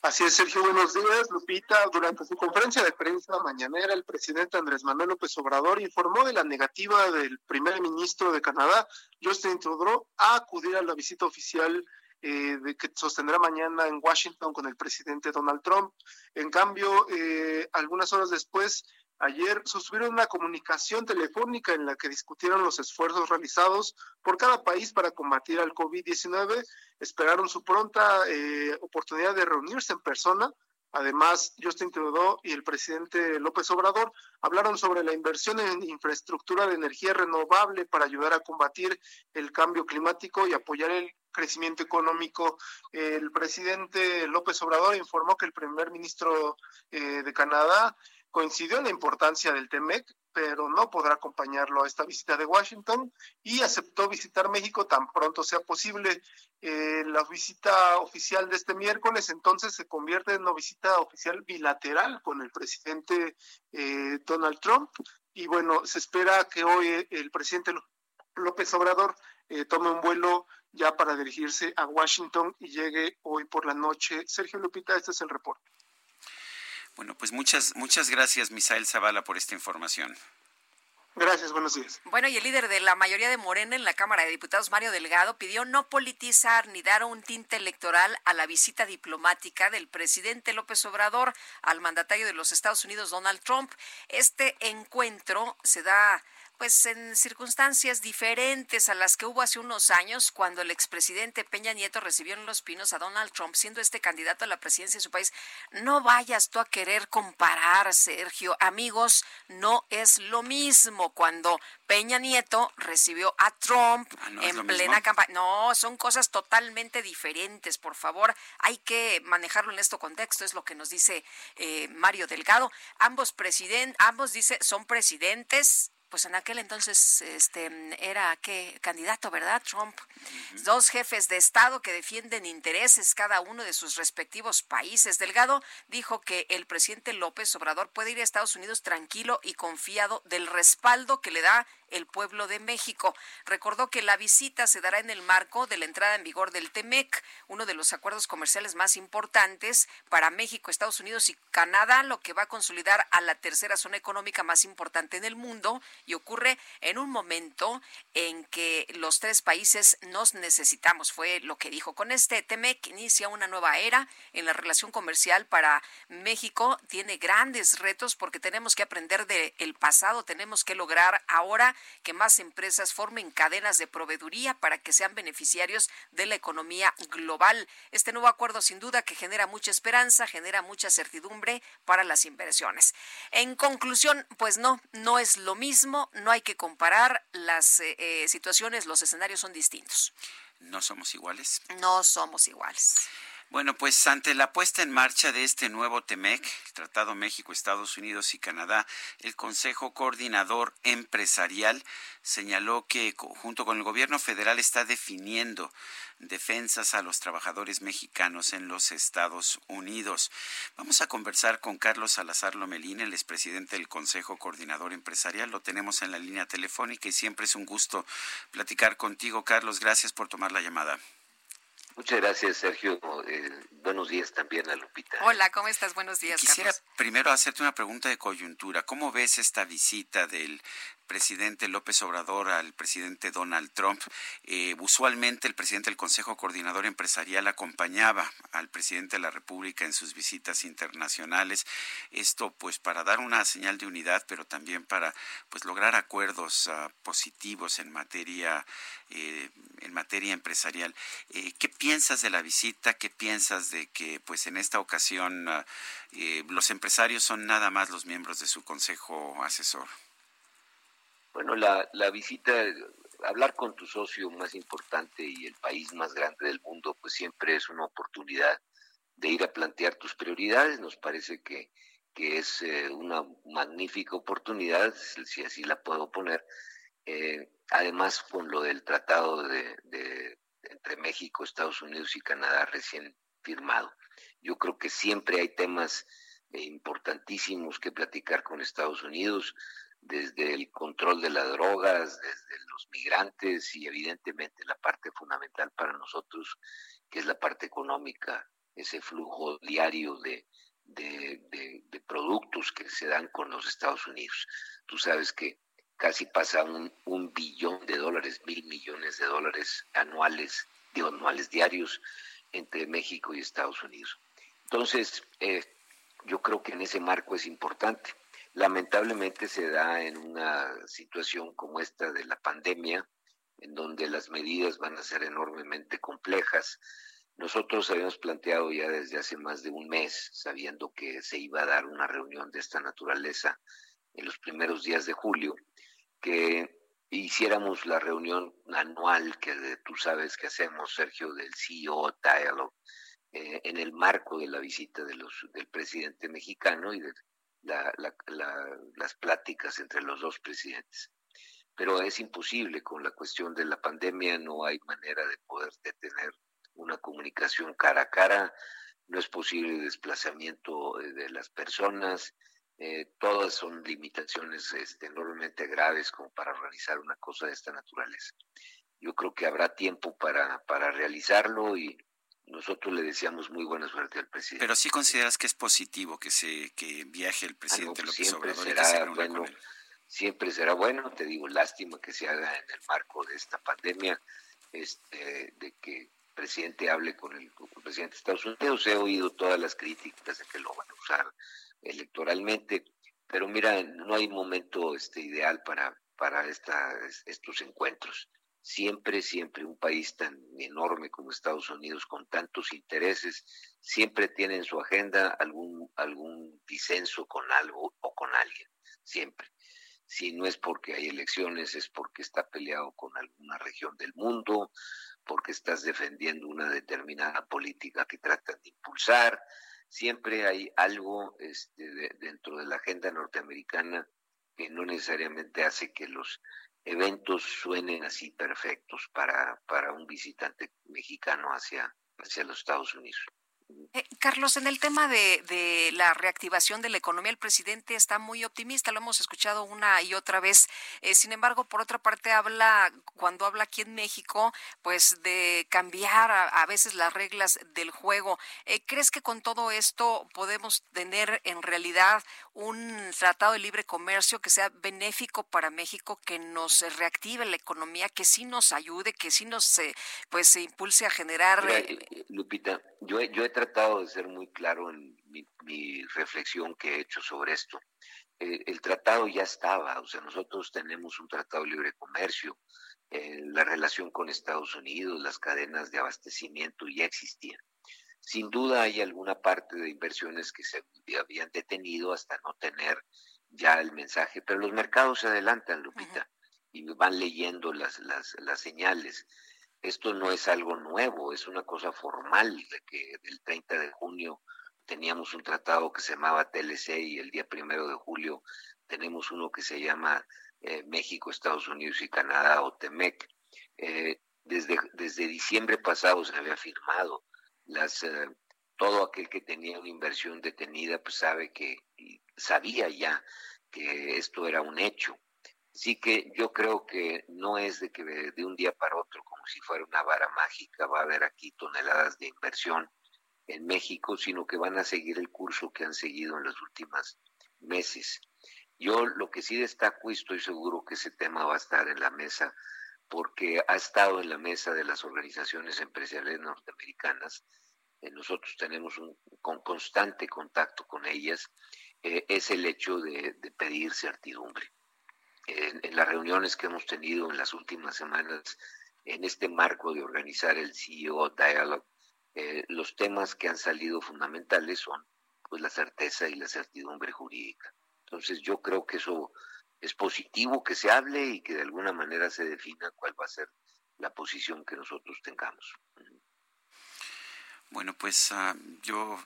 Así es, Sergio, buenos días. Lupita, durante su conferencia de prensa mañanera, el presidente Andrés Manuel López Obrador informó de la negativa del primer ministro de Canadá, Justin Trudeau, a acudir a la visita oficial eh, de que sostendrá mañana en Washington con el presidente Donald Trump. En cambio, eh, algunas horas después, Ayer sostuvieron una comunicación telefónica en la que discutieron los esfuerzos realizados por cada país para combatir al COVID-19. Esperaron su pronta eh, oportunidad de reunirse en persona. Además, Justin Trudeau y el presidente López Obrador hablaron sobre la inversión en infraestructura de energía renovable para ayudar a combatir el cambio climático y apoyar el crecimiento económico. El presidente López Obrador informó que el primer ministro eh, de Canadá coincidió en la importancia del TEMEC, pero no podrá acompañarlo a esta visita de Washington y aceptó visitar México tan pronto sea posible. Eh, la visita oficial de este miércoles entonces se convierte en una visita oficial bilateral con el presidente eh, Donald Trump y bueno, se espera que hoy el presidente López Obrador eh, tome un vuelo ya para dirigirse a Washington y llegue hoy por la noche. Sergio Lupita, este es el reporte. Bueno, pues muchas, muchas gracias, Misael Zavala, por esta información. Gracias, buenos días. Bueno, y el líder de la mayoría de Morena en la Cámara de Diputados, Mario Delgado, pidió no politizar ni dar un tinte electoral a la visita diplomática del presidente López Obrador al mandatario de los Estados Unidos, Donald Trump. Este encuentro se da pues en circunstancias diferentes a las que hubo hace unos años cuando el expresidente Peña Nieto recibió en Los Pinos a Donald Trump siendo este candidato a la presidencia de su país. No vayas tú a querer comparar, Sergio. Amigos, no es lo mismo cuando Peña Nieto recibió a Trump Ah, ¿no es en plena campaña. No, son cosas totalmente diferentes. Por favor, hay que manejarlo en este contexto, es lo que nos dice eh, Mario Delgado. Ambos presidentes, ambos dice, son presidentes pues en aquel entonces este era qué candidato, ¿verdad? Trump. Dos jefes de Estado que defienden intereses cada uno de sus respectivos países. Delgado dijo que el presidente López Obrador puede ir a Estados Unidos tranquilo y confiado del respaldo que le da el pueblo de México. Recordó que la visita se dará en el marco de la entrada en vigor del TEMEC, uno de los acuerdos comerciales más importantes para México, Estados Unidos y Canadá, lo que va a consolidar a la tercera zona económica más importante en el mundo y ocurre en un momento en que los tres países nos necesitamos, fue lo que dijo. Con este TEMEC inicia una nueva era en la relación comercial para México. Tiene grandes retos porque tenemos que aprender del pasado, tenemos que lograr ahora busca que más empresas formen cadenas de proveeduría para que sean beneficiarios de la economía global. Este nuevo acuerdo sin duda que genera mucha esperanza, genera mucha certidumbre para las inversiones. En conclusión, pues no, no es lo mismo, no hay que comparar las eh, eh, situaciones, los escenarios son distintos. No somos iguales. No somos iguales. Bueno, pues ante la puesta en marcha de este nuevo TEMEC, el Tratado México, Estados Unidos y Canadá, el Consejo Coordinador Empresarial señaló que junto con el gobierno federal está definiendo defensas a los trabajadores mexicanos en los Estados Unidos. Vamos a conversar con Carlos Salazar Lomelín, el expresidente del Consejo Coordinador Empresarial. Lo tenemos en la línea telefónica y siempre es un gusto platicar contigo. Carlos, gracias por tomar la llamada. Muchas gracias, Sergio. Eh, buenos días también a Lupita. Hola, ¿cómo estás? Buenos días. Quisiera primero hacerte una pregunta de coyuntura. ¿Cómo ves esta visita del presidente López Obrador al presidente Donald Trump. Eh, usualmente el presidente del Consejo Coordinador Empresarial acompañaba al presidente de la República en sus visitas internacionales. Esto pues para dar una señal de unidad, pero también para pues lograr acuerdos uh, positivos en materia eh, en materia empresarial. Eh, ¿Qué piensas de la visita? ¿Qué piensas de que pues en esta ocasión uh, los empresarios son nada más los miembros de su consejo asesor? Bueno, la, la visita, hablar con tu socio más importante y el país más grande del mundo, pues siempre es una oportunidad de ir a plantear tus prioridades. Nos parece que, que es eh, una magnífica oportunidad, si así la puedo poner. Eh, además, con lo del tratado de, de, entre México, Estados Unidos y Canadá recién firmado. Yo creo que siempre hay temas eh, importantísimos que platicar con Estados Unidos desde el control de las drogas, desde los migrantes y evidentemente la parte fundamental para nosotros, que es la parte económica, ese flujo diario de, de, productos que se dan con los Estados Unidos. Tú sabes que casi pasa un, un billón de dólares, mil millones de dólares anuales, digo, anuales diarios entre México y Estados Unidos. Entonces, eh, yo creo que en ese marco es importante lamentablemente se da en una situación como esta de la pandemia, en donde las medidas van a ser enormemente complejas. Nosotros habíamos planteado ya desde hace más de un mes, sabiendo que se iba a dar una reunión de esta naturaleza en los primeros días de julio, que hiciéramos la reunión anual que tú sabes que hacemos, Sergio, del CEO Dialogue, eh, en el marco de la visita del presidente mexicano y del las pláticas entre los dos presidentes. Pero es imposible con la cuestión de la pandemia, no hay manera de poder tener una comunicación cara a cara, no es posible desplazamiento eh, de las personas, eh, todas son limitaciones este, enormemente graves como para realizar una cosa de esta naturaleza. Yo creo que habrá tiempo para, para realizarlo y, nosotros le deseamos muy buena suerte al presidente. Pero sí consideras que es positivo que se que viaje el ah, presidente pues siempre será bueno, siempre será bueno, te digo, lástima que se haga en el marco de esta pandemia, este, de que el presidente hable con el, presidente de Estados Unidos. He oído todas las críticas de que lo van a usar electoralmente, pero mira, no hay momento este ideal para para esta, estos encuentros siempre, siempre un país tan enorme como Estados Unidos, con tantos intereses, siempre tiene en su agenda algún, algún disenso con algo o con alguien, siempre. Si no es porque hay elecciones, es porque está peleado con alguna región del mundo, porque estás defendiendo una determinada política que tratan de impulsar. Siempre hay algo este, dentro de la agenda norteamericana que no necesariamente hace que los eventos suenen así perfectos para, para un visitante mexicano hacia, hacia los Estados Unidos. Eh, Carlos, en el tema de, de, la reactivación de la economía, el presidente está muy optimista, lo hemos escuchado una y otra vez. Eh, sin embargo, por otra parte, habla, cuando habla aquí en México, pues de cambiar a, veces las reglas del juego. Eh, ¿Crees que con todo esto podemos tener en realidad un tratado de libre comercio que sea benéfico para México, que nos reactive la economía, que sí nos ayude, que sí nos pues se impulse a generar. Lupita, yo, yo he tratado de ser muy claro en mi, reflexión que he hecho sobre esto. eh, el tratado ya estaba, o sea, nosotros tenemos un tratado de libre comercio, eh, la relación con Estados Unidos, las cadenas de abastecimiento ya existían. Sin duda hay alguna parte de inversiones que se habían detenido hasta no tener ya el mensaje, pero los mercados se adelantan, Lupita, y van leyendo las, las, las señales. Esto no es algo nuevo, es una cosa formal de que del 30 de junio teníamos un tratado que se llamaba TLC y el día primero de julio tenemos uno que se llama eh, México, Estados Unidos y Canadá o TEMEC. Eh, desde, desde diciembre pasado se había firmado. Las, eh, todo aquel que tenía una inversión detenida pues sabe que sabía ya que esto era un hecho. Así que yo creo que no es de que de un día para otro, como si fuera una vara mágica, va a haber aquí toneladas de inversión en México, sino que van a seguir el curso que han seguido en los últimos meses. Yo lo que sí destaco y estoy seguro que ese tema va a estar en la mesa, porque ha estado en la mesa de las organizaciones empresariales norteamericanas. Eh, nosotros tenemos un constante contacto con ellas, eh, es el hecho de, pedir certidumbre. En las reuniones que hemos tenido en las últimas semanas, en este marco de organizar el CEO Dialogue, eh, los temas que han salido fundamentales son pues la certeza y la certidumbre jurídica. Entonces yo creo que eso es positivo que se hable y que de alguna manera se defina cuál va a ser la posición que nosotros tengamos. Bueno, pues ah, yo,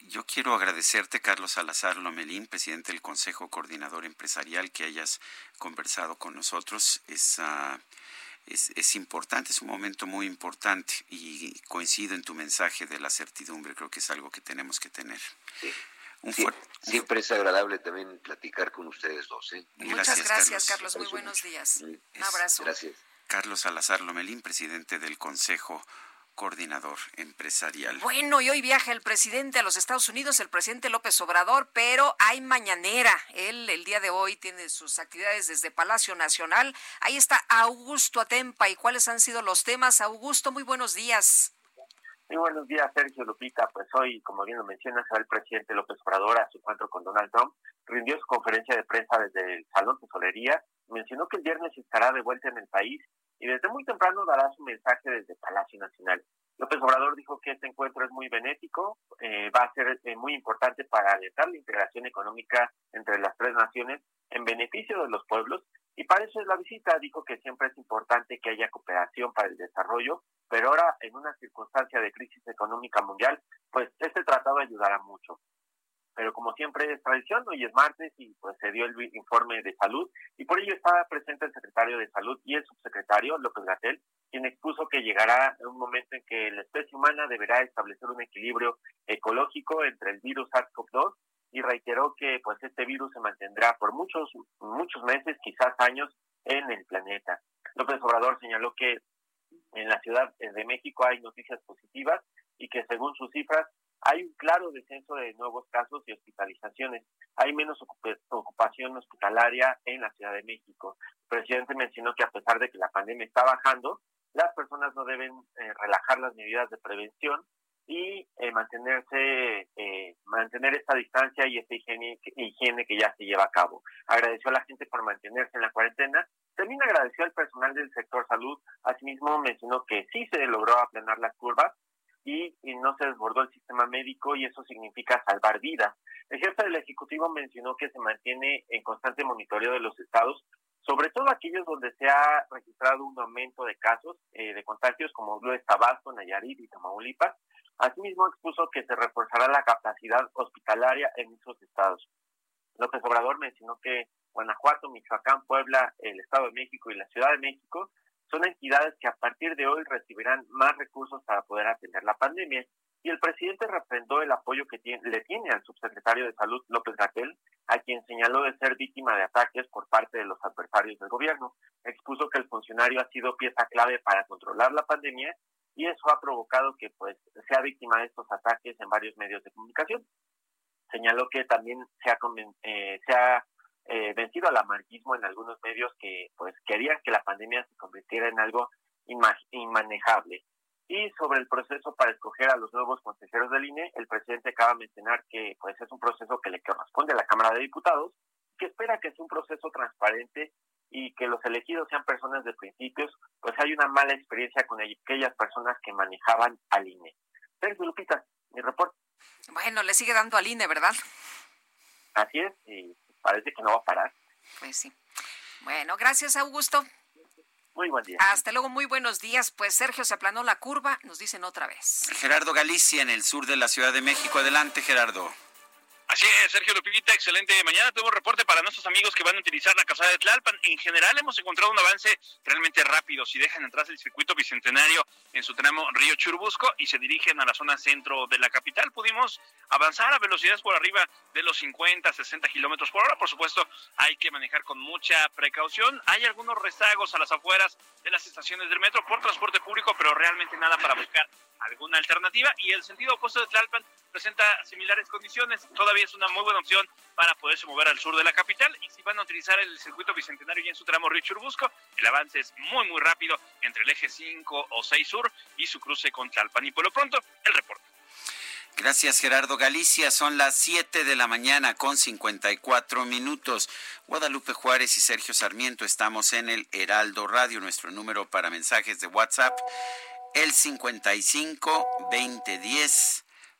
yo quiero agradecerte, Carlos Salazar Lomelín, presidente del Consejo Coordinador Empresarial, que hayas conversado con nosotros. Es, uh, es, es, importante, es un momento muy importante y coincido en tu mensaje de la certidumbre, creo que es algo que tenemos que tener. siempre es agradable también platicar con ustedes dos. ¿eh? Muchas gracias, Carlos. Muy buenos días. Un abrazo. Gracias. Carlos Salazar Lomelín, presidente del Consejo coordinador empresarial. Bueno, y hoy viaja el presidente a los Estados Unidos, el presidente López Obrador, pero hay mañanera. Él el día de hoy tiene sus actividades desde Palacio Nacional. Ahí está Augusto Atempa. ¿Y cuáles han sido los temas? Augusto, muy buenos días. Muy buenos días, Sergio Lupita. Pues hoy, como bien lo mencionas, el presidente López Obrador a su encuentro con Donald Trump rindió su conferencia de prensa desde el Salón Tesorería. Mencionó que el viernes estará de vuelta en el país y desde muy temprano dará su mensaje desde Palacio Nacional. López Obrador dijo que este encuentro es muy benéfico, eh, va a ser eh, muy importante para alentar la integración económica entre las tres naciones en beneficio de los pueblos y para eso es la visita. Dijo que siempre es importante que haya cooperación para el desarrollo, pero ahora en una circunstancia de crisis económica mundial, pues este tratado ayudará mucho pero como siempre es tradición, hoy es martes y pues se dio el informe de salud y por ello estaba presente el secretario de salud y el subsecretario López Gatel, quien expuso que llegará un momento en que la especie humana deberá establecer un equilibrio ecológico entre el virus SARS-CoV-2 y reiteró que pues este virus se mantendrá por muchos muchos meses, quizás años en el planeta. López Obrador señaló que en la Ciudad de México hay noticias positivas y que según sus cifras hay un claro descenso de nuevos casos y hospitalizaciones. Hay menos ocupación hospitalaria en la Ciudad de México. El presidente mencionó que a pesar de que la pandemia está bajando, las personas no deben eh, relajar las medidas de prevención y eh, mantenerse, eh, mantener esta distancia y esta higiene, higiene que ya se lleva a cabo. Agradeció a la gente por mantenerse en la cuarentena. También agradeció al personal del sector salud. Asimismo mencionó que sí se logró aplanar las curvas y, no se desbordó el sistema médico y eso significa salvar vidas. El jefe del Ejecutivo mencionó que se mantiene en constante monitoreo de los estados, sobre todo aquellos donde se ha registrado un aumento de casos eh, de contagios, como lo es Tabasco, Nayarit y Tamaulipas. Asimismo, expuso que se reforzará la capacidad hospitalaria en esos estados. López Obrador mencionó que Guanajuato, Michoacán, Puebla, el Estado de México y la Ciudad de México son entidades que a partir de hoy recibirán más recursos para poder atender la pandemia. Y el presidente refrendó el apoyo que tiene, le tiene al subsecretario de Salud, López Gatel, a quien señaló de ser víctima de ataques por parte de los adversarios del gobierno. Expuso que el funcionario ha sido pieza clave para controlar la pandemia y eso ha provocado que pues sea víctima de estos ataques en varios medios de comunicación. Señaló que también se ha, eh, se ha eh, vencido al amarguismo en algunos medios que pues querían que la pandemia se convirtiera en algo inmanejable. Y sobre el proceso para escoger a los nuevos consejeros del INE, el presidente acaba de mencionar que pues es un proceso que le corresponde a la Cámara de Diputados que espera que sea un proceso transparente y que los elegidos sean personas de principios, pues hay una mala experiencia con aquellas personas que manejaban al INE. Sergio Lupita, mi reporte. Bueno, le sigue dando al INE, ¿verdad? Así es, y parece que no va a parar. Pues sí. Bueno, gracias, Augusto. Muy buen día. Hasta luego, muy buenos días. Pues Sergio se aplanó la curva, nos dicen otra vez. Gerardo Galicia, en el sur de la Ciudad de México. Adelante, Gerardo. Así es, Sergio Lupita, excelente. Mañana tengo reporte para nuestros amigos que van a utilizar la calzada de Tlalpan. En general hemos encontrado un avance realmente rápido. Si dejan entrar el circuito bicentenario en su tramo Río Churubusco y se dirigen a la zona centro de la capital, pudimos avanzar a velocidades por arriba de los 50, 60 kilómetros por hora. Por supuesto, hay que manejar con mucha precaución. Hay algunos rezagos a las afueras de las estaciones del metro por transporte público, pero realmente nada para buscar alguna alternativa. Y el sentido opuesto de Tlalpan presenta similares condiciones. Todavía es una muy buena opción para poderse mover al sur de la capital. Y si van a utilizar el circuito bicentenario y en su tramo Río Churubusco, el avance es muy, muy rápido entre el eje 5 o 6 sur y su cruce con Tlalpan. Y por lo pronto, el reporte. Gracias Gerardo Galicia. Son las 7 de la mañana con 54 minutos. Guadalupe Juárez y Sergio Sarmiento estamos en el Heraldo Radio. Nuestro número para mensajes de WhatsApp, el 55 2010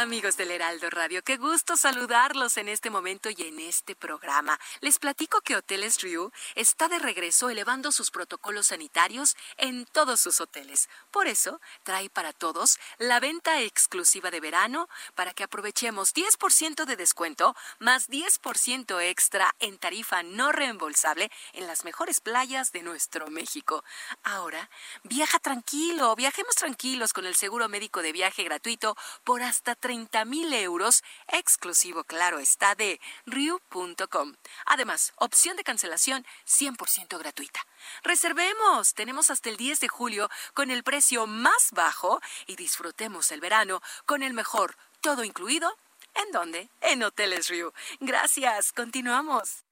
Amigos del Heraldo Radio, qué gusto saludarlos en este momento y en este programa. Les platico que Hoteles Riu está de regreso elevando sus protocolos sanitarios en todos sus hoteles. Por eso, trae para todos la venta exclusiva de verano para que aprovechemos 10% de descuento más 10% extra en tarifa no reembolsable en las mejores playas de nuestro México. Ahora, viaja tranquilo, viajemos tranquilos con el seguro médico de viaje gratuito por hasta 30 mil euros, exclusivo, claro está, de Riu.com. Además, opción de cancelación 100% gratuita. Reservemos, tenemos hasta el 10 de julio con el precio más bajo y disfrutemos el verano con el mejor, todo incluido. ¿En dónde? En Hoteles Riu. Gracias, continuamos.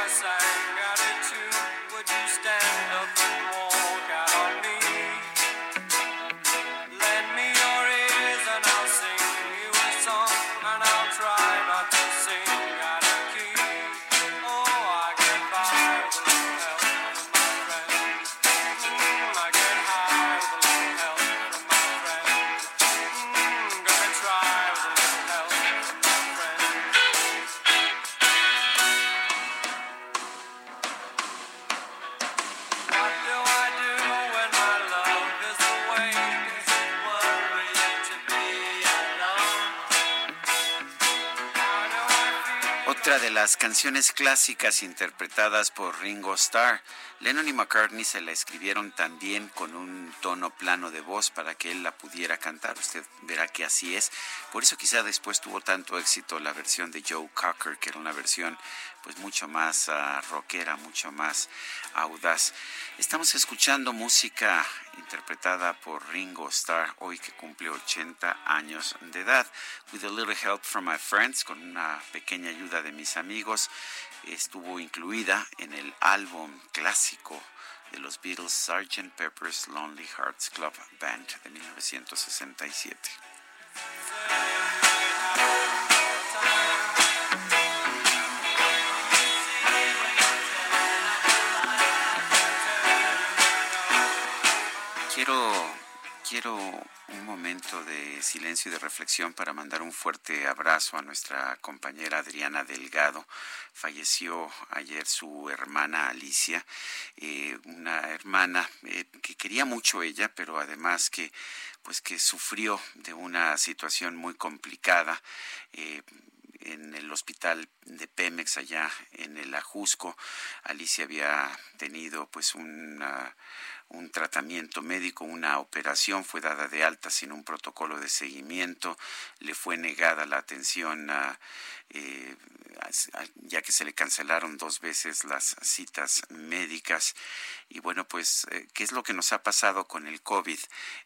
Otra canciones clásicas interpretadas por Ringo Starr, Lennon y McCartney se la escribieron también con un tono plano de voz para que él la pudiera cantar. Usted verá que así es. Por eso quizá después tuvo tanto éxito la versión de Joe Cocker, que era una versión pues mucho más uh, rockera, mucho más audaz. Estamos escuchando música interpretada por Ringo Starr, hoy que cumple 80 años de edad. With a little help from my friends, con una pequeña ayuda de mis amigos, estuvo incluida en el álbum clásico de los Beatles, Sgt. Pepper's Lonely Hearts Club Band de 1967. Quiero quiero un momento de silencio y de reflexión para mandar un fuerte abrazo a nuestra compañera Adriana Delgado. Falleció ayer su hermana Alicia, eh, una hermana eh, que quería mucho ella, pero además que pues que sufrió de una situación muy complicada. Eh, en el hospital de Pemex allá en el Ajusco. Alicia había tenido pues una un tratamiento médico, una operación, fue dada de alta sin un protocolo de seguimiento, le fue negada la atención a, eh, ya que se le cancelaron dos veces las citas médicas. Y bueno, pues, eh, ¿qué es lo que nos ha pasado con el COVID?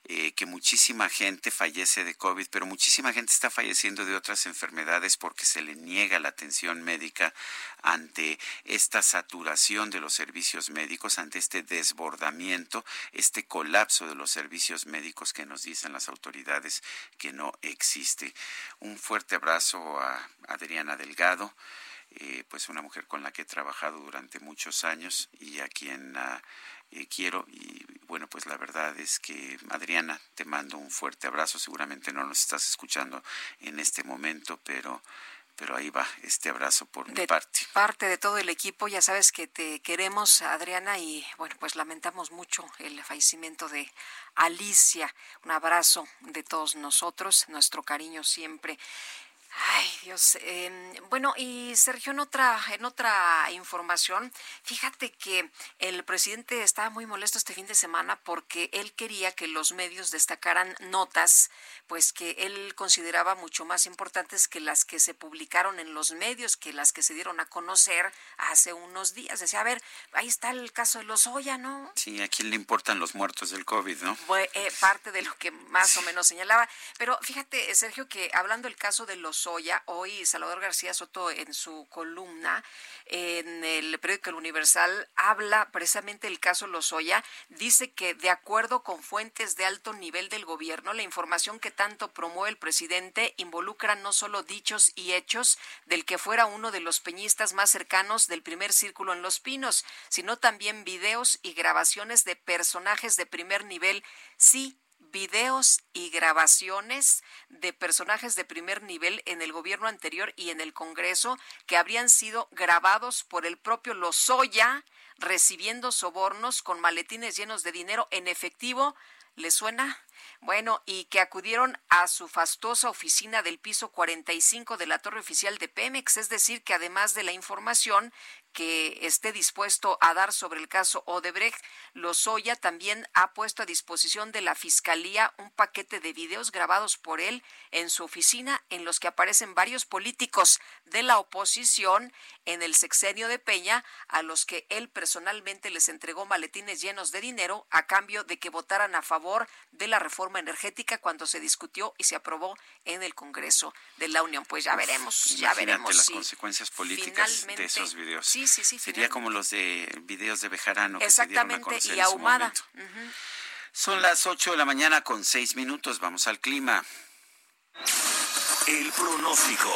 Eh, que muchísima gente fallece de COVID, pero muchísima gente está falleciendo de otras enfermedades porque se le niega la atención médica ante esta saturación de los servicios médicos, ante este desbordamiento, este colapso de los servicios médicos que nos dicen las autoridades que no existe. Un fuerte abrazo a Adriana Delgado. Eh, pues una mujer con la que he trabajado durante muchos años y a quien eh, quiero y bueno pues la verdad es que Adriana te mando un fuerte abrazo seguramente no nos estás escuchando en este momento pero pero ahí va este abrazo por mi parte. Parte de todo el equipo, ya sabes que te queremos, Adriana, y bueno, pues lamentamos mucho el fallecimiento de Alicia. Un abrazo de todos nosotros, nuestro cariño siempre. Ay, Dios. Eh, bueno, y Sergio, en otra, en otra información, fíjate que el presidente estaba muy molesto este fin de semana porque él quería que los medios destacaran notas, pues que él consideraba mucho más importantes que las que se publicaron en los medios, que las que se dieron a conocer hace unos días. Decía, a ver, ahí está el caso de los Oya, ¿no? Sí, a quién le importan los muertos del COVID, ¿no? Eh, parte de lo que más o menos señalaba. Pero fíjate, Sergio, que hablando del caso de los Soya, hoy Salvador García Soto en su columna en el periódico El Universal habla precisamente del caso Lozoya, dice que de acuerdo con fuentes de alto nivel del gobierno, la información que tanto promueve el presidente involucra no solo dichos y hechos del que fuera uno de los peñistas más cercanos del primer círculo en Los Pinos, sino también videos y grabaciones de personajes de primer nivel, sí, videos y grabaciones de personajes de primer nivel en el gobierno anterior y en el Congreso que habrían sido grabados por el propio Lozoya recibiendo sobornos con maletines llenos de dinero en efectivo. ¿Le suena? Bueno, y que acudieron a su fastuosa oficina del piso 45 de la torre oficial de Pemex, es decir, que además de la información que esté dispuesto a dar sobre el caso Odebrecht, Lozoya también ha puesto a disposición de la Fiscalía un paquete de videos grabados por él en su oficina en los que aparecen varios políticos de la oposición en el sexenio de Peña a los que él personalmente les entregó maletines llenos de dinero a cambio de que votaran a favor de la reforma energética cuando se discutió y se aprobó en el Congreso de la Unión. Pues ya veremos, ya veremos las consecuencias políticas de esos videos. Sí, sí, sí. Sería como los de videos de Bejarano. Exactamente, y ahumada. Son las 8 de la mañana con 6 minutos. Vamos al clima. El pronóstico.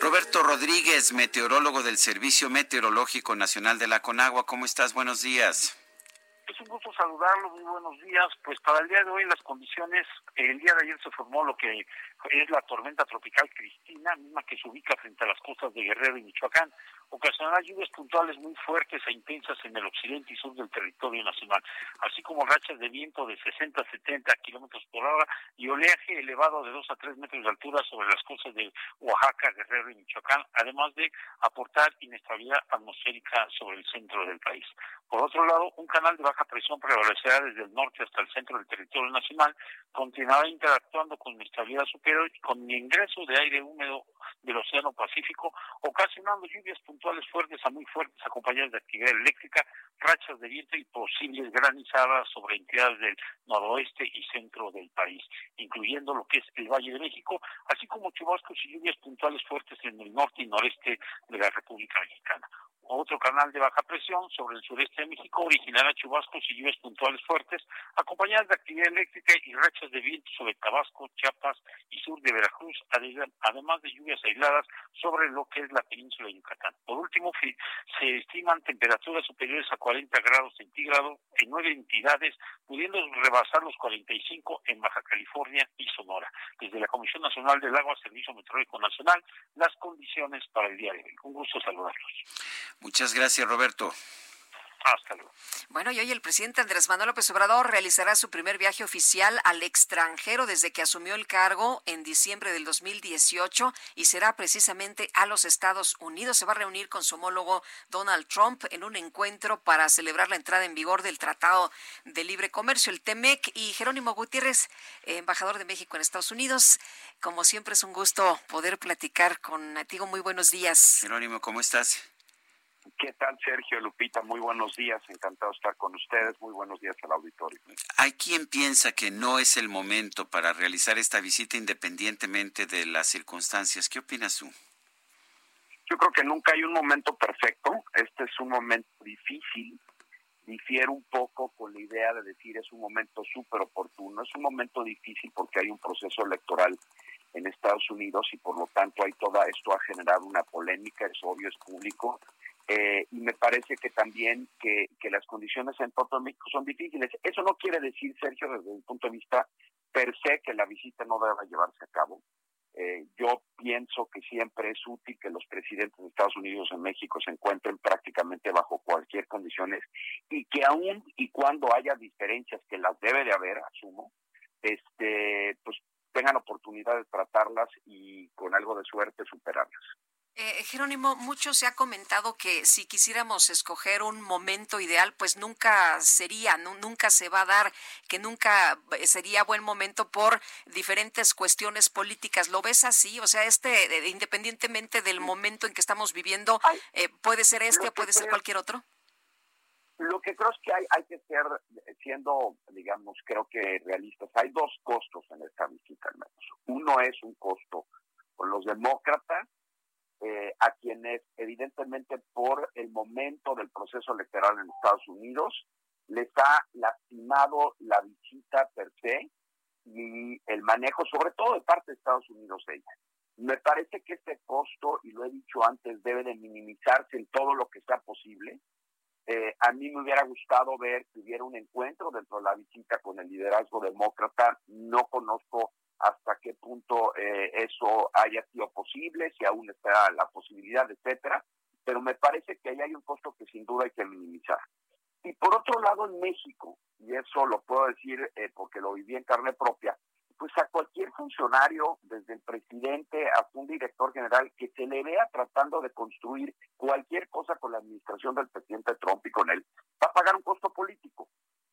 Roberto Rodríguez, meteorólogo del Servicio Meteorológico Nacional de la Conagua. ¿Cómo estás? Buenos días. Es un gusto saludarlo, muy buenos días. Pues para el día de hoy las condiciones, el día de ayer se formó lo que es la tormenta tropical Cristina, misma que se ubica frente a las costas de Guerrero y Michoacán. Ocasionará lluvias puntuales muy fuertes e intensas en el occidente y sur del territorio nacional, así como rachas de viento de 60 a 70 kilómetros por hora y oleaje elevado de 2 a 3 metros de altura sobre las costas de Oaxaca, Guerrero y Michoacán, además de aportar inestabilidad atmosférica sobre el centro del país. Por otro lado, un canal de baja presión prevalecerá desde el norte hasta el centro del territorio nacional, continuará interactuando con inestabilidad superior con el ingreso de aire húmedo del Océano Pacífico, ocasionando lluvias puntuales fuertes a muy fuertes acompañadas de actividad eléctrica, rachas de viento y posibles granizadas sobre entidades del noroeste y centro del país, incluyendo lo que es el Valle de México, así como chubascos y lluvias puntuales fuertes en el norte y noreste de la República Mexicana. Otro canal de baja presión sobre el sureste de México originará chubascos y lluvias puntuales fuertes, acompañadas de actividad eléctrica y rachas de viento sobre Tabasco, Chiapas y sur de Veracruz, además de lluvias aisladas sobre lo que es la península de Yucatán. Por último, se estiman temperaturas superiores a 40 grados centígrados en nueve entidades, pudiendo rebasar los 45 en Baja California y Sonora. Desde la Comisión Nacional del Agua, Servicio Meteorológico Nacional, las condiciones para el día de hoy. Un gusto saludarlos. Muchas gracias, Roberto. Hasta luego. Bueno, y hoy el presidente Andrés Manuel López Obrador realizará su primer viaje oficial al extranjero desde que asumió el cargo en diciembre del 2018 y será precisamente a los Estados Unidos. Se va a reunir con su homólogo Donald Trump en un encuentro para celebrar la entrada en vigor del Tratado de Libre Comercio, el TEMEC, y Jerónimo Gutiérrez, embajador de México en Estados Unidos. Como siempre es un gusto poder platicar contigo. Muy buenos días. Jerónimo, ¿cómo estás? ¿Qué tal, Sergio Lupita? Muy buenos días, encantado de estar con ustedes. Muy buenos días al auditorio. Hay quien piensa que no es el momento para realizar esta visita independientemente de las circunstancias. ¿Qué opinas tú? Yo creo que nunca hay un momento perfecto. Este es un momento difícil. Difiere un poco con la idea de decir es un momento súper oportuno. Es un momento difícil porque hay un proceso electoral en Estados Unidos y por lo tanto hay toda esto ha generado una polémica, es obvio, es público eh, y me parece que también que, las condiciones en Puerto México son difíciles. Eso no quiere decir, Sergio, desde un punto de vista per se, que la visita no deba llevarse a cabo. Eh, yo pienso que siempre es útil que los presidentes de Estados Unidos en México se encuentren prácticamente bajo cualquier condiciones y que aún y cuando haya diferencias, que las debe de haber, asumo, este, pues tengan oportunidad de tratarlas y con algo de suerte superarlas. Eh, Jerónimo, mucho se ha comentado que si quisiéramos escoger un momento ideal, pues nunca sería, nunca se va a dar, que nunca sería buen momento por diferentes cuestiones políticas. ¿Lo ves así? O sea, este, independientemente del momento en que estamos viviendo, eh, puede ser este o puede ser cualquier otro. Lo que creo es que hay, hay que ser, siendo, digamos, creo que realistas, hay dos costos en esta visita al menos. Uno es un costo con los demócratas eh, a quienes evidentemente por el momento del proceso electoral en Estados Unidos les ha lastimado la visita per se y el manejo, sobre todo de parte de Estados Unidos ella. Me parece que este costo, y lo he dicho antes, debe de minimizarse en todo lo que sea posible. Eh, a mí me hubiera gustado ver que hubiera un encuentro dentro de la visita con el liderazgo demócrata. No conozco hasta qué punto eh, eso haya sido posible, si aún está la posibilidad, etcétera, pero me parece que ahí hay un costo que sin duda hay que minimizar. Y por otro lado, en México, y eso lo puedo decir eh, porque lo viví en carne propia, pues a cualquier funcionario, desde el presidente hasta un director general, que se le vea tratando de construir cualquier cosa con la administración del presidente Trump y con él, va a pagar un costo político.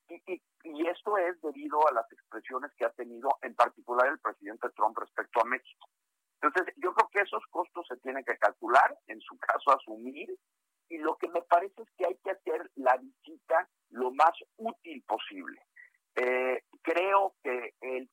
Y, y, esto es debido a las expresiones que ha tenido en particular el presidente Trump respecto a México. Entonces, yo creo que esos costos se tienen que calcular, en su caso asumir, y lo que me parece es que hay que hacer la visita lo más útil posible. Eh, creo que el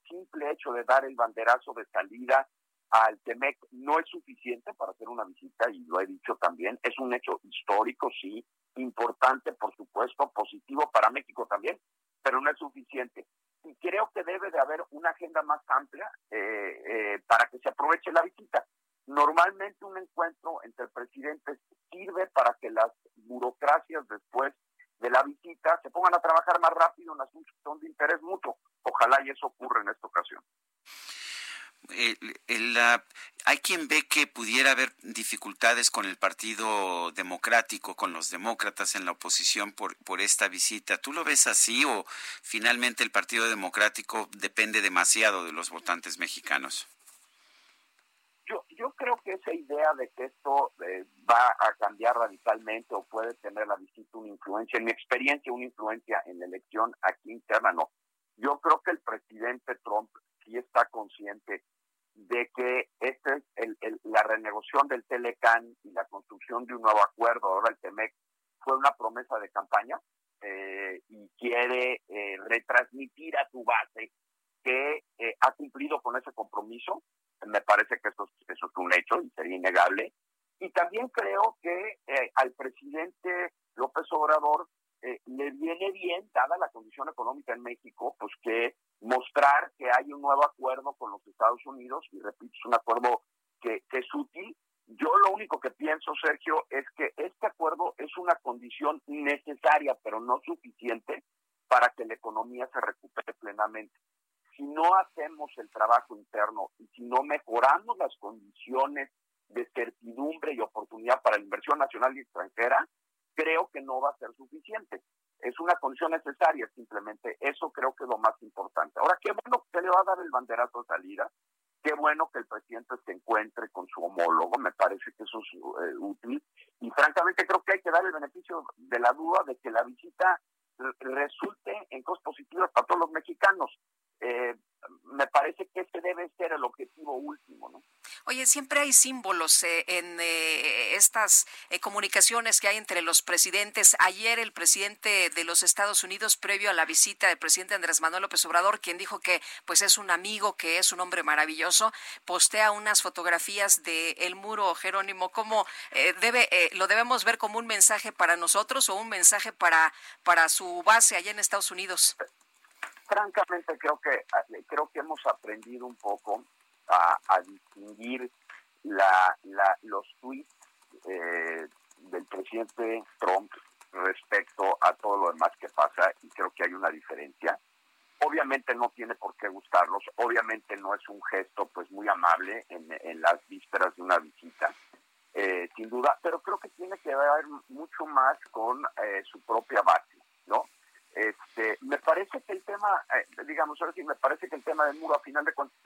el banderazo de salida al TEMEC no es suficiente para hacer una visita, y lo he dicho también, es un hecho histórico, sí, importante, por supuesto, positivo para México también, pero no es suficiente. Y creo que debe de haber una agenda más amplia eh, eh, para que se aproveche la visita. Normalmente un encuentro entre presidentes sirve para que las burocracias después de la visita se pongan a trabajar más rápido en asuntos que son de interés mutuo. Ojalá y eso ocurra en esta ocasión hay quien ve que pudiera haber dificultades con el Partido Democrático, con los demócratas en la oposición por, por esta visita. ¿Tú lo ves así o finalmente el Partido Democrático depende demasiado de los votantes mexicanos? Yo, yo creo que esa idea de que esto eh, va a cambiar radicalmente o puede tener la visita una influencia, en mi experiencia, una influencia en la elección aquí interna, no. Yo creo que el presidente Trump sí está consciente de que este el, la renegociación del Telecan y la construcción de un nuevo acuerdo, ahora el TEMEC, fue una promesa de campaña eh, y quiere eh, retransmitir a su base que eh, ha cumplido con ese compromiso. Me parece que eso, eso es un hecho y sería innegable. y también creo que eh, al presidente López Obrador eh, le viene bien, dada la condición económica en México, pues que mostrar que hay un nuevo acuerdo con los Estados Unidos, y repito, es un acuerdo que, que es útil. Yo lo único que pienso, Sergio, es que este acuerdo es una condición necesaria, pero no suficiente para que la economía se recupere plenamente. Si no hacemos el trabajo interno y si no mejoramos las condiciones de certidumbre y oportunidad para la inversión nacional y extranjera, creo que no va a ser suficiente. Es una condición necesaria simplemente. Eso creo que es lo más importante. Ahora, qué bueno que le va a dar el banderazo de salida. Qué bueno que el presidente se encuentre con su homólogo. Me parece que eso es eh, útil. Y francamente creo que hay que dar el beneficio de la duda de que la visita resulte en cosas positivas para todos los mexicanos. Eh, me parece que ese debe ser el objetivo último, ¿no? Oye, siempre hay símbolos eh, en eh, estas comunicaciones que hay entre los presidentes. Ayer el presidente de los Estados Unidos, previo a la visita del presidente Andrés Manuel López Obrador, quien dijo que pues es un amigo, que es un hombre maravilloso, postea unas fotografías de el muro Jerónimo. ¿Cómo debe lo debemos ver como un mensaje para nosotros o un mensaje para para su base allá en Estados Unidos? Francamente creo que eh, creo que hemos aprendido un poco a, distinguir la, los tweets eh, del presidente Trump respecto a todo lo demás que pasa y creo que hay una diferencia. Obviamente no tiene por qué gustarlos, obviamente no es un gesto pues muy amable en, en las vísperas de una visita, eh, sin duda, pero creo que tiene que ver mucho más con su propia base, ¿no? Este, me parece que el tema, eh, digamos, ahora sí, me parece que el tema del muro a final de cuentas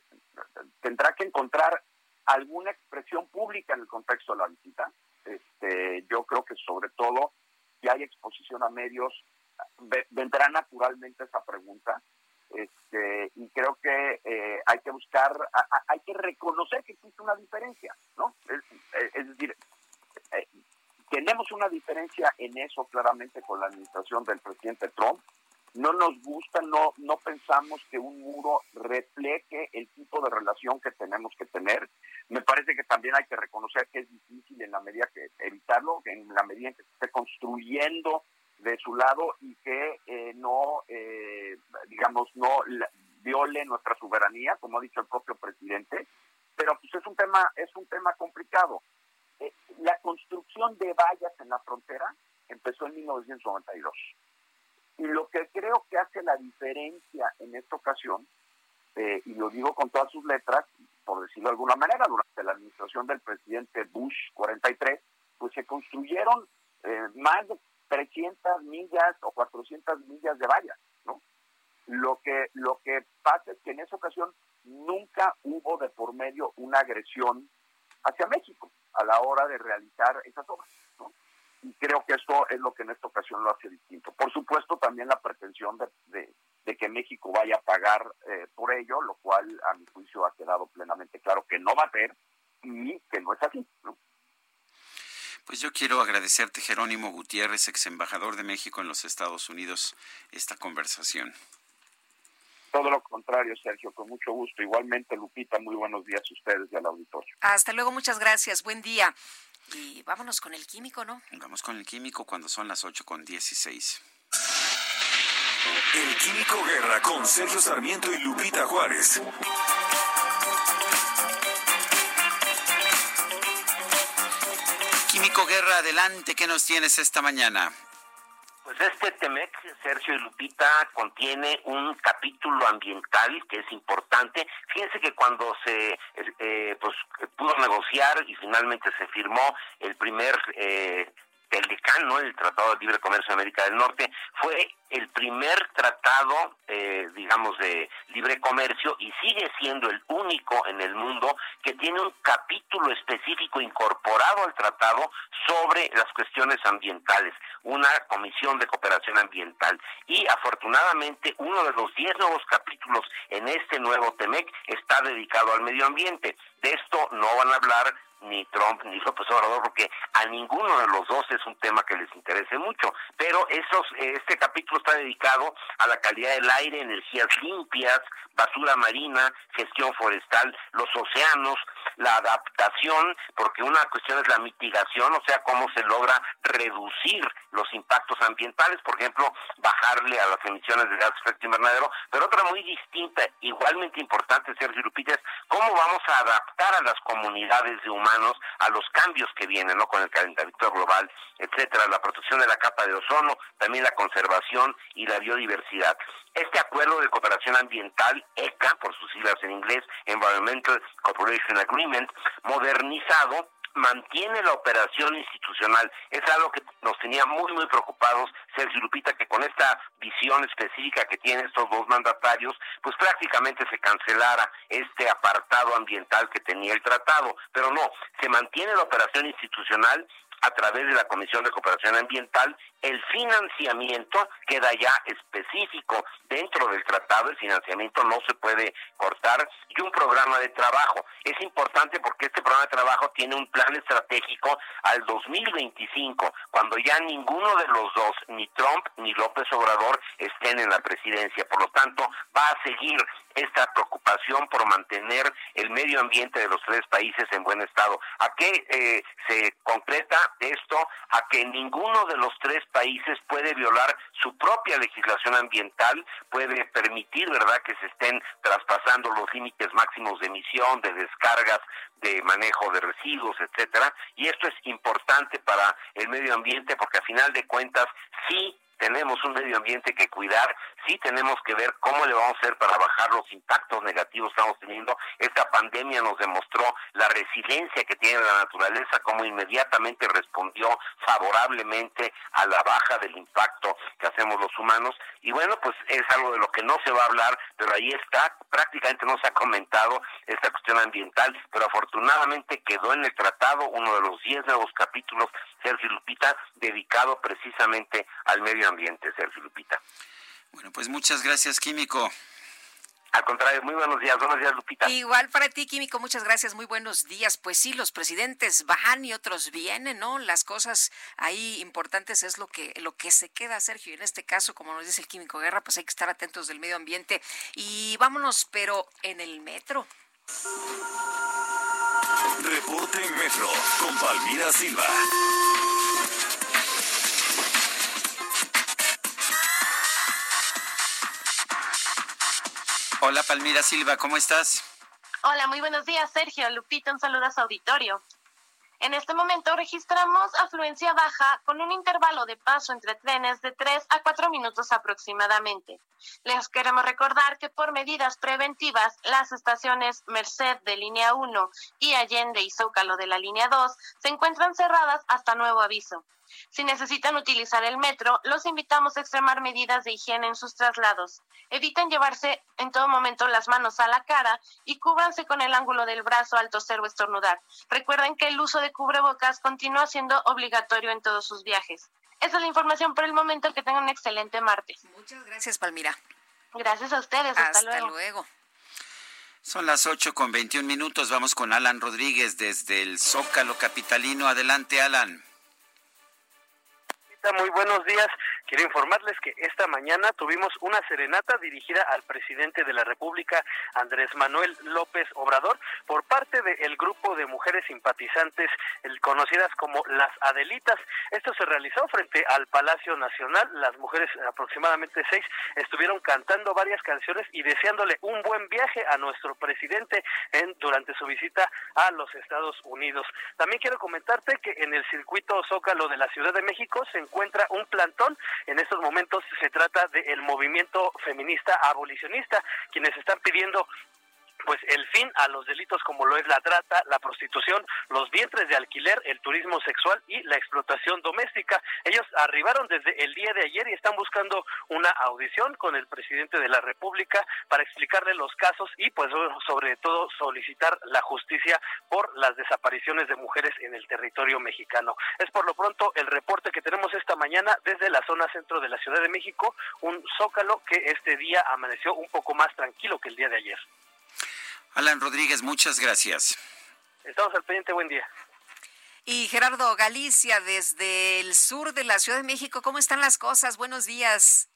tendrá que encontrar alguna expresión pública en el contexto de la visita. Este, yo creo que sobre todo si hay exposición a medios, vendrá naturalmente esa pregunta. Este, y creo que eh, hay que buscar, hay que reconocer que existe una diferencia, ¿no? Es, decir, eh, tenemos una diferencia en eso claramente con la administración del presidente Trump. No nos gusta, no, no pensamos que un muro refleje el tipo de relación que tenemos que tener. Me parece que también hay que reconocer que es difícil en la medida que evitarlo, en la medida en que se esté construyendo de su lado y que eh, no, eh, digamos, no viole nuestra soberanía, como ha dicho el propio presidente. Pero pues es un tema, es un tema complicado. Eh, la construcción de vallas en la frontera empezó en 1992. Y lo que creo que hace la diferencia en esta ocasión, eh, y lo digo con todas sus letras, por decirlo de alguna manera, durante la administración del presidente Bush 43, pues se construyeron eh, más de 300 millas o 400 millas de vallas, ¿no? Lo que, lo que pasa es que en esa ocasión nunca hubo de por medio una agresión hacia México a la hora de realizar esas obras. Y creo que eso es lo que en esta ocasión lo hace distinto. Por supuesto, también la pretensión de, que México vaya a pagar eh, por ello, lo cual a mi juicio ha quedado plenamente claro que no va a ser y que no es así. ¿no? Pues yo quiero agradecerte, Jerónimo Gutiérrez, ex embajador de México en los Estados Unidos, esta conversación. Todo lo contrario, Sergio, con mucho gusto. Igualmente, Lupita, muy buenos días a ustedes y al auditorio. Hasta luego, muchas gracias. Buen día. Y vámonos con el químico, ¿no? Vamos con el químico cuando son las 8 con 16. El Químico Guerra con Sergio Sarmiento y Lupita Juárez. Químico Guerra, adelante, ¿qué nos tienes esta mañana? Pues este TEMEC, Sergio y Lupita, contiene un capítulo ambiental que es importante. Fíjense que cuando se eh, pues, pudo negociar y finalmente se firmó el primer eh, el decano, el Tratado de Libre Comercio de América del Norte, fue el primer tratado, eh, digamos, de libre comercio y sigue siendo el único en el mundo que tiene un capítulo específico incorporado al tratado sobre las cuestiones ambientales, una comisión de cooperación ambiental. Y afortunadamente uno de los diez nuevos capítulos en este nuevo TEMEC está dedicado al medio ambiente. De esto no van a hablar ni Trump ni López Obrador, porque a ninguno de los dos es un tema que les interese mucho. Pero esos, este capítulo está dedicado a la calidad del aire, energías limpias, basura marina, gestión forestal, los océanos, la adaptación, porque una cuestión es la mitigación, o sea, cómo se logra reducir los impactos ambientales, por ejemplo, bajarle a las emisiones de gas efecto invernadero, pero otra muy distinta, igualmente importante, Sergio Lupita, es cómo vamos a adaptar a las comunidades de humanos a los cambios que vienen, ¿no? Con el calentamiento global, etcétera, la protección de la capa de ozono, también la conservación y la biodiversidad. Este acuerdo de cooperación ambiental, ECA, por sus siglas en inglés, Environmental Cooperation Agreement, modernizado, mantiene la operación institucional. Es algo que nos tenía muy, muy preocupados, Sergio Lupita, que con esta visión específica que tienen estos dos mandatarios, pues prácticamente se cancelara este apartado ambiental que tenía el tratado. Pero no, se mantiene la operación institucional a través de la Comisión de Cooperación Ambiental, el financiamiento queda ya específico dentro del tratado, el financiamiento no se puede cortar y un programa de trabajo. Es importante porque este programa de trabajo tiene un plan estratégico al 2025, cuando ya ninguno de los dos, ni Trump ni López Obrador, estén en la presidencia. Por lo tanto, va a seguir esta preocupación por mantener el medio ambiente de los tres países en buen estado. ¿A qué eh, se concreta esto? A que ninguno de los tres países puede violar su propia legislación ambiental, puede permitir, ¿verdad?, que se estén traspasando los límites máximos de emisión, de descargas, de manejo de residuos, etcétera. Y esto es importante para el medio ambiente porque a final de cuentas sí tenemos un medio ambiente que cuidar, sí tenemos que ver cómo le vamos a hacer para bajar los impactos negativos que estamos teniendo. Esta pandemia nos demostró la resiliencia que tiene la naturaleza, cómo inmediatamente respondió favorablemente a la baja del impacto que hacemos los humanos. Y bueno, pues es algo de lo que no se va a hablar, pero ahí está, prácticamente no se ha comentado esta cuestión ambiental, pero afortunadamente quedó en el tratado uno de los diez nuevos capítulos, Sergio Lupita, dedicado precisamente al medio ambiente, Sergio Lupita. Bueno, pues muchas gracias, Químico. Al contrario, muy buenos días, buenos días, Lupita. Igual para ti, Químico, muchas gracias, muy buenos días. Pues sí, los presidentes van y otros vienen, ¿no? Las cosas ahí importantes es lo que, lo que se queda, Sergio. Y en este caso, como nos dice el Químico Guerra, pues hay que estar atentos del medio ambiente. Y vámonos, pero en el metro. Reporte en Metro con Palmira Silva. Hola Palmira Silva, ¿cómo estás? Hola, muy buenos días, Sergio. Lupita, un saludo a su auditorio. En este momento registramos afluencia baja con un intervalo de paso entre trenes de 3 a 4 minutos aproximadamente. Les queremos recordar que por medidas preventivas, las estaciones Merced de línea 1 y Allende y Zócalo de la línea 2 se encuentran cerradas hasta nuevo aviso. Si necesitan utilizar el metro, los invitamos a extremar medidas de higiene en sus traslados. Eviten llevarse en todo momento las manos a la cara y cúbranse con el ángulo del brazo al toser o estornudar. Recuerden que el uso de cubrebocas continúa siendo obligatorio en todos sus viajes. Esa es la información por el momento. Que tengan un excelente martes. Muchas gracias, Palmira. Gracias a ustedes. Hasta, Hasta luego. Son las 8 con 21 minutos. Vamos con Alan Rodríguez desde el Zócalo Capitalino. Adelante, Alan. Muy buenos días. Quiero informarles que esta mañana tuvimos una serenata dirigida al presidente de la República, Andrés Manuel López Obrador, por parte del grupo de mujeres simpatizantes conocidas como las Adelitas. Esto se realizó frente al Palacio Nacional. Las mujeres, aproximadamente seis, estuvieron cantando varias canciones y deseándole un buen viaje a nuestro presidente en, durante su visita a los Estados Unidos. También quiero comentarte que en el circuito Zócalo de la Ciudad de México se encuentra un plantón. En estos momentos se trata del movimiento feminista abolicionista, quienes están pidiendo pues el fin a los delitos como lo es la trata, la prostitución, los vientres de alquiler, el turismo sexual y la explotación doméstica. Ellos arribaron desde el día de ayer y están buscando una audición con el presidente de la República para explicarle los casos y pues sobre todo solicitar la justicia por las desapariciones de mujeres en el territorio mexicano. Es por lo pronto el reporte que tenemos esta mañana desde la zona centro de la Ciudad de México, un zócalo que este día amaneció un poco más tranquilo que el día de ayer. Alan Rodríguez, muchas gracias. Estamos al pendiente, buen día. Y Gerardo Galicia, desde el sur de la Ciudad de México, ¿cómo están las cosas? Buenos días.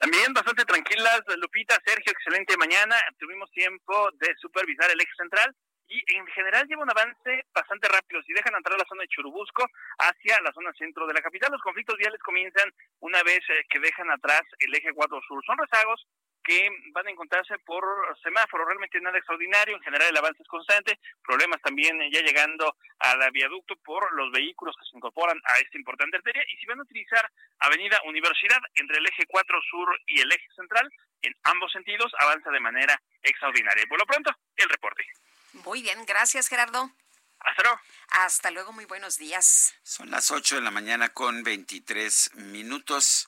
También bastante tranquilas, Lupita, Sergio, excelente mañana. Tuvimos tiempo de supervisar el eje central y en general lleva un avance bastante rápido. Si dejan entrar la zona de Churubusco hacia la zona centro de la capital, los conflictos viales comienzan una vez eh, que dejan atrás el eje 4 sur. Son rezagos que van a encontrarse por semáforo, realmente nada extraordinario, en general el avance es constante, problemas también ya llegando al viaducto por los vehículos que se incorporan a esta importante arteria y si van a utilizar Avenida Universidad entre el eje 4 sur y el eje central, en ambos sentidos avanza de manera extraordinaria. Y por lo pronto, el reporte. Muy bien, gracias Gerardo. Hasta luego. Hasta luego, muy buenos días. Son las 8 de la mañana con 23 minutos.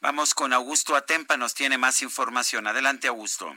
Vamos con Augusto Atempa, nos tiene más información. Adelante, Augusto.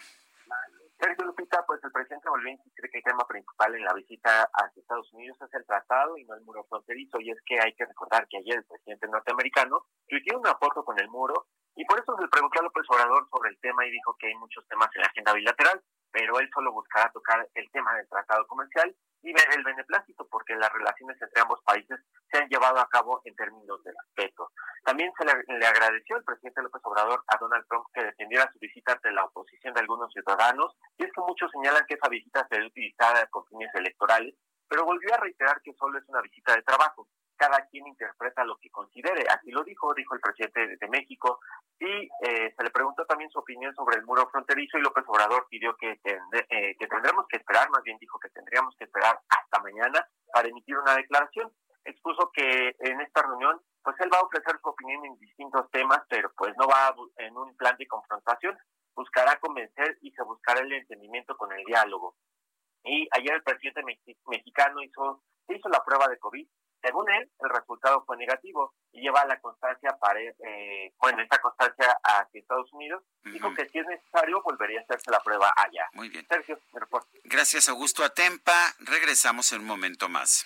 Sergio Lupita, pues el presidente volvió a insistir que el tema principal en la visita hacia Estados Unidos es el tratado y no el muro fronterizo. Y es que hay que recordar que ayer el presidente norteamericano tuiteó una foto con el muro y por eso se le preguntó a López Obrador sobre el tema y dijo que hay muchos temas en la agenda bilateral pero él solo buscará tocar el tema del tratado comercial y el beneplácito, porque las relaciones entre ambos países se han llevado a cabo en términos de respeto. También se le, agradeció el presidente López Obrador a Donald Trump que defendiera su visita ante la oposición de algunos ciudadanos, y es que muchos señalan que esa visita se debe utilizar con fines electorales, pero volvió a reiterar que solo es una visita de trabajo cada quien interpreta lo que considere. Así lo dijo, dijo el presidente de México, y eh, se le preguntó también su opinión sobre el muro fronterizo y López Obrador pidió que, eh, que tendremos que esperar, más bien dijo que tendríamos que esperar hasta mañana para emitir una declaración. Expuso que en esta reunión, pues él va a ofrecer su opinión en distintos temas, pero pues no va en un plan de confrontación, buscará convencer y se buscará el entendimiento con el diálogo. Y ayer el presidente mexicano hizo, hizo la prueba de COVID según él, el resultado fue negativo y lleva la constancia para, eh, bueno, esta constancia hacia Estados Unidos. Dijo que si es necesario volvería a hacerse la prueba allá. Muy bien. Sergio. Gracias, Augusto Atempa. Regresamos en un momento más.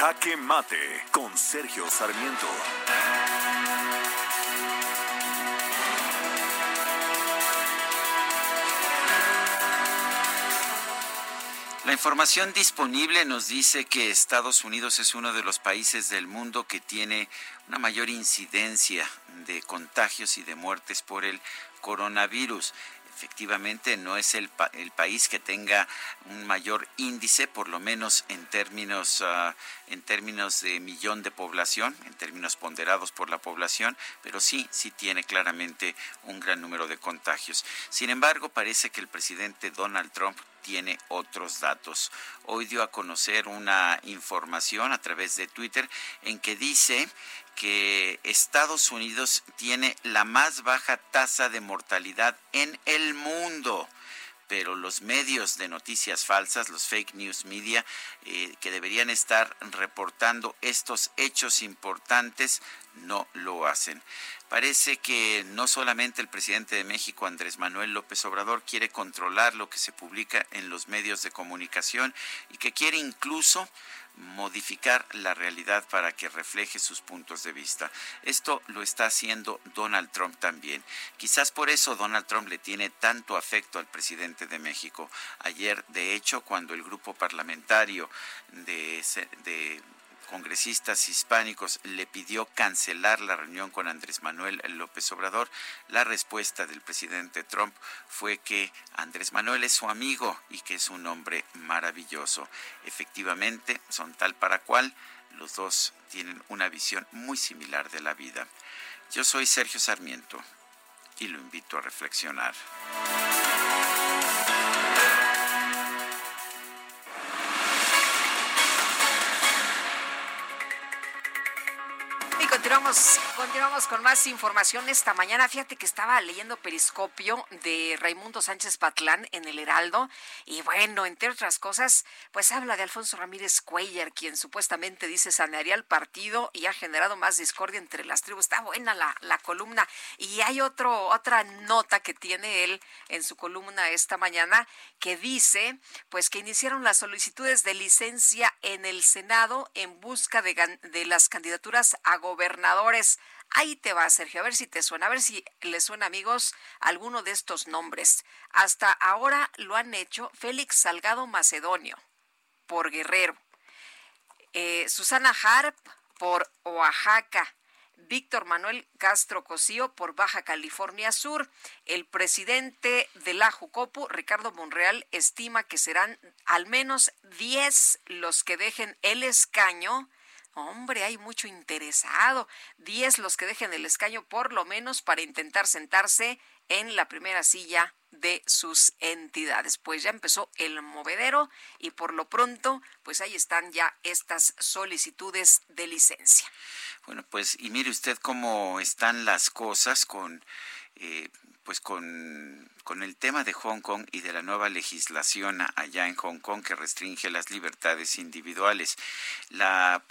Jaque Mate con Sergio Sarmiento. La información disponible nos dice que Estados Unidos es uno de los países del mundo que tiene una mayor incidencia de contagios y de muertes por el coronavirus efectivamente no es el, el, país que tenga un mayor índice, por lo menos en términos, ah, en términos de millón de población, en términos ponderados por la población, pero sí, sí tiene claramente un gran número de contagios. Sin embargo, parece que el presidente Donald Trump tiene otros datos. Hoy dio a conocer una información a través de Twitter en que dice que Estados Unidos tiene la más baja tasa de mortalidad en el mundo pero los medios de noticias falsas, los fake news media, eh, que deberían estar reportando estos hechos importantes, no lo hacen. Parece que no solamente el presidente de México, Andrés Manuel López Obrador, quiere controlar lo que se publica en los medios de comunicación y que quiere incluso modificar la realidad para que refleje sus puntos de vista. Esto lo está haciendo Donald Trump también. Quizás por eso Donald Trump le tiene tanto afecto al presidente de México. Ayer, de hecho, cuando el grupo parlamentario de, congresistas hispánicos le pidió cancelar la reunión con Andrés Manuel López Obrador, la respuesta del presidente Trump fue que Andrés Manuel es su amigo y que es un hombre maravilloso. Efectivamente, son tal para cual, los dos tienen una visión muy similar de la vida. Yo soy Sergio Sarmiento y lo invito a reflexionar. Continuamos Continuamos con más información esta mañana. Fíjate que estaba leyendo Periscopio de Raimundo Sánchez Patlán en el Heraldo y bueno, entre otras cosas, pues habla de Alfonso Ramírez Cuellar, quien supuestamente dice sanearía el partido y ha generado más discordia entre las tribus. Está buena la, la columna y hay otro, otra nota que tiene él en su columna esta mañana que dice pues que iniciaron las solicitudes de licencia en el Senado en busca de, de las candidaturas a Ahí te va, Sergio, a ver si te suena, a ver si le suena, amigos, alguno de estos nombres. Hasta ahora lo han hecho Félix Salgado Macedonio, por Guerrero, eh, Susana Harp, por Oaxaca, Víctor Manuel Castro Cosío por Baja California Sur. El presidente de la Jucopu, Ricardo Monreal, estima que serán al menos 10 los que dejen el escaño Hombre, hay mucho interesado. Diez los que dejen el escaño por lo menos para intentar sentarse en la primera silla de sus entidades. Pues ya empezó el movedero y por lo pronto, pues ahí están ya estas solicitudes de licencia. Bueno, pues y mire usted cómo están las cosas con eh, pues con, con, el tema de Hong Kong y de la nueva legislación allá en Hong Kong que restringe las libertades individuales. La,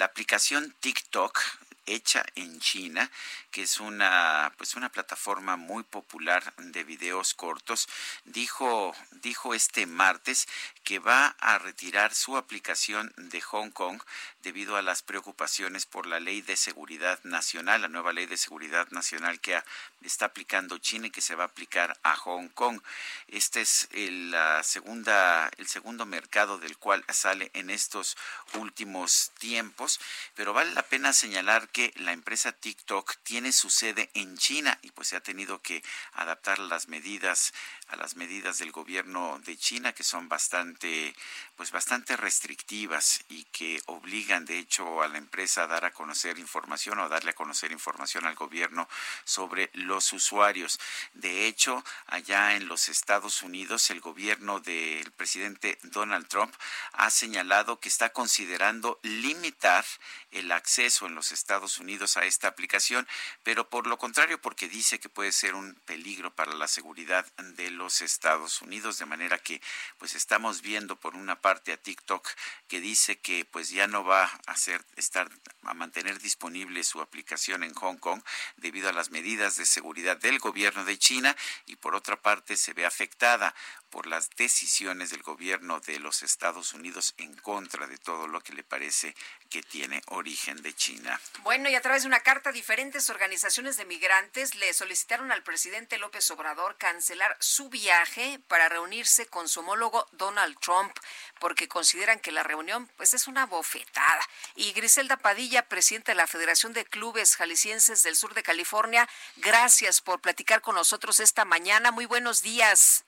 aplicación TikTok hecha en China, que es una pues una plataforma muy popular de videos cortos, dijo dijo este martes que va a retirar su aplicación de Hong Kong debido a las preocupaciones por la ley de seguridad nacional, la nueva ley de seguridad nacional que está aplicando China y que se va a aplicar a Hong Kong. Este es el, la segunda, el segundo mercado del cual sale en estos últimos tiempos, pero vale la pena señalar que la empresa TikTok tiene su sede en China y pues se ha tenido que adaptar las medidas a las medidas del gobierno de China que son bastante pues bastante restrictivas y que obligan de hecho a la empresa a dar a conocer información o darle a conocer información al gobierno sobre los usuarios. De hecho, allá en los Estados Unidos el gobierno del presidente Donald Trump ha señalado que está considerando limitar el acceso en los Estados Unidos a esta aplicación, pero por lo contrario porque dice que puede ser un peligro para la seguridad de los Estados Unidos, de manera que pues estamos viendo por una parte a TikTok que dice que pues ya no va a hacer estar a mantener disponible su aplicación en Hong Kong debido a las medidas de seguridad del gobierno de China y por otra parte se ve afectada por las decisiones del gobierno de los Estados Unidos en contra de todo lo que le parece que tiene origen de China. Bueno, y a través de una carta, diferentes organizaciones de migrantes le solicitaron al presidente López Obrador cancelar su viaje para reunirse con su homólogo Donald Trump, porque consideran que la reunión pues es una bofetada. Y Griselda Padilla, presidenta de la Federación de Clubes Jaliscienses del Sur de California, gracias por platicar con nosotros esta mañana. Muy buenos días.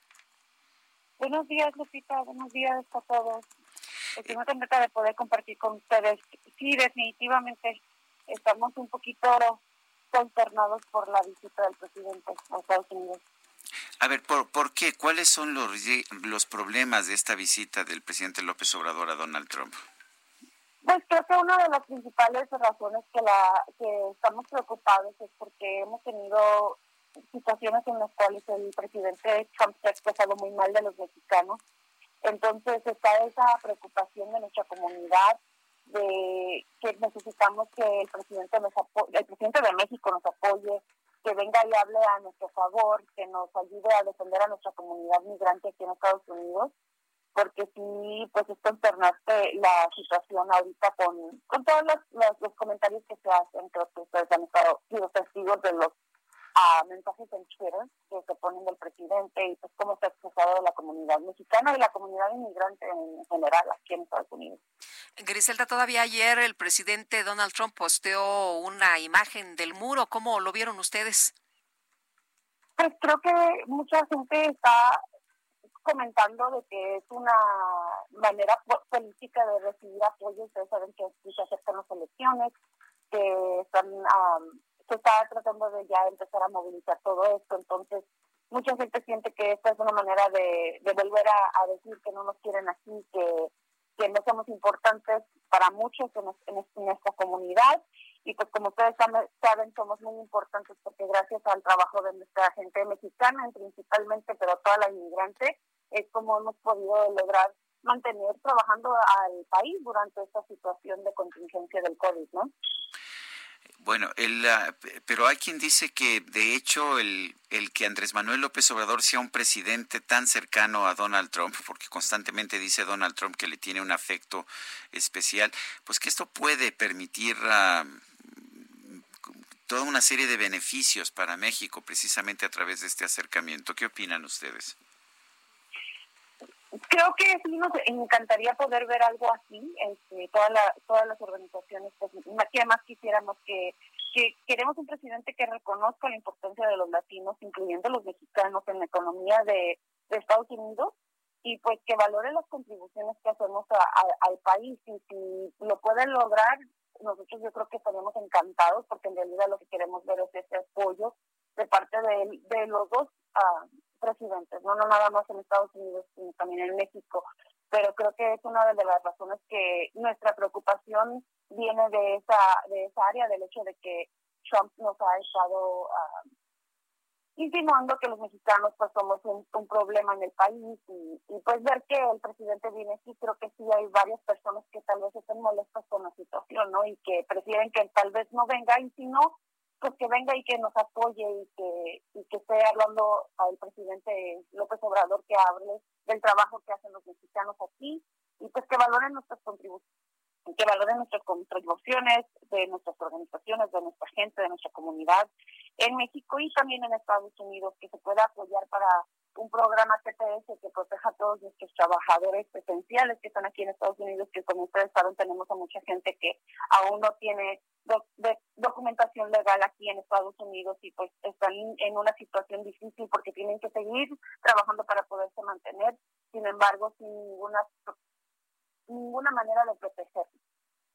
Buenos días, Lupita. Buenos días a todos. Estoy muy contenta de poder compartir con ustedes. Sí, definitivamente estamos un poquito consternados por la visita del presidente a Estados Unidos. A ver, ¿por, ¿por qué? ¿Cuáles son los, los problemas de esta visita del presidente López Obrador a Donald Trump? Pues creo que una de las principales razones que, la, que estamos preocupados es porque hemos tenido situaciones en las cuales el presidente Trump se ha expresado muy mal de los mexicanos. Entonces está esa preocupación de nuestra comunidad de que necesitamos que el presidente nos el presidente de México nos apoye, que venga y hable a nuestro favor, que nos ayude a defender a nuestra comunidad migrante aquí en Estados Unidos, porque sí, pues es consternante la situación ahorita con, con todos los, los, comentarios que se hacen, creo que ustedes han estado testigos de los a mensajes en Twitter que se ponen del presidente y pues cómo se ha expresado de la comunidad mexicana y la comunidad inmigrante en general aquí en Estados Unidos. Griselda, todavía ayer el presidente Donald Trump posteó una imagen del muro. ¿Cómo lo vieron ustedes? Pues creo que mucha gente está comentando de que es una manera política de recibir apoyo. Ustedes saben que se acercan las elecciones, que están se está tratando de ya empezar a movilizar todo esto, entonces mucha gente siente que esta es una manera de, volver a, decir que no nos quieren aquí, que, que no somos importantes para muchos en, en, nuestra comunidad y pues como ustedes saben, somos muy importantes porque gracias al trabajo de nuestra gente mexicana principalmente, pero toda la inmigrante, es como hemos podido lograr mantener trabajando al país durante esta situación de contingencia del COVID, ¿no? Bueno, el, pero hay quien dice que de hecho el, el que Andrés Manuel López Obrador sea un presidente tan cercano a Donald Trump, porque constantemente dice Donald Trump que le tiene un afecto especial, pues que esto puede permitir uh, toda una serie de beneficios para México precisamente a través de este acercamiento. ¿Qué opinan ustedes? Creo que sí nos encantaría poder ver algo así, este, toda todas las organizaciones, pues, que más quisiéramos que, que queremos un presidente que reconozca la importancia de los latinos, incluyendo los mexicanos, en la economía de, Estados Unidos y pues que valore las contribuciones que hacemos al país y si lo pueden lograr, nosotros yo creo que estaríamos encantados porque en realidad lo que queremos ver es ese apoyo de parte de, de los dos uh, presidentes, no, no nada más en Estados Unidos, sino también en México. Pero creo que es una de las razones que nuestra preocupación viene de esa, de esa área, del hecho de que Trump nos ha estado ah, insinuando que los mexicanos pues somos un, problema en el país y, y, pues ver que el presidente viene aquí, creo que sí hay varias personas que tal vez estén molestas con la situación, ¿no? Y que prefieren que tal vez no venga y si no, pues que venga y que nos apoye y que, y que esté hablando al presidente López Obrador que hable del trabajo que hacen los mexicanos aquí y pues que valoren nuestras contribuciones que valoren nuestras contribuciones de nuestras organizaciones, de nuestra gente, de nuestra comunidad en México y también en Estados Unidos, que se pueda apoyar para un programa TPS que proteja a todos nuestros trabajadores esenciales que están aquí en Estados Unidos, que como ustedes saben tenemos a mucha gente que aún no tiene documentación legal aquí en Estados Unidos y pues están en una situación difícil porque tienen que seguir trabajando para poderse mantener, sin embargo, sin ninguna ninguna manera de proteger.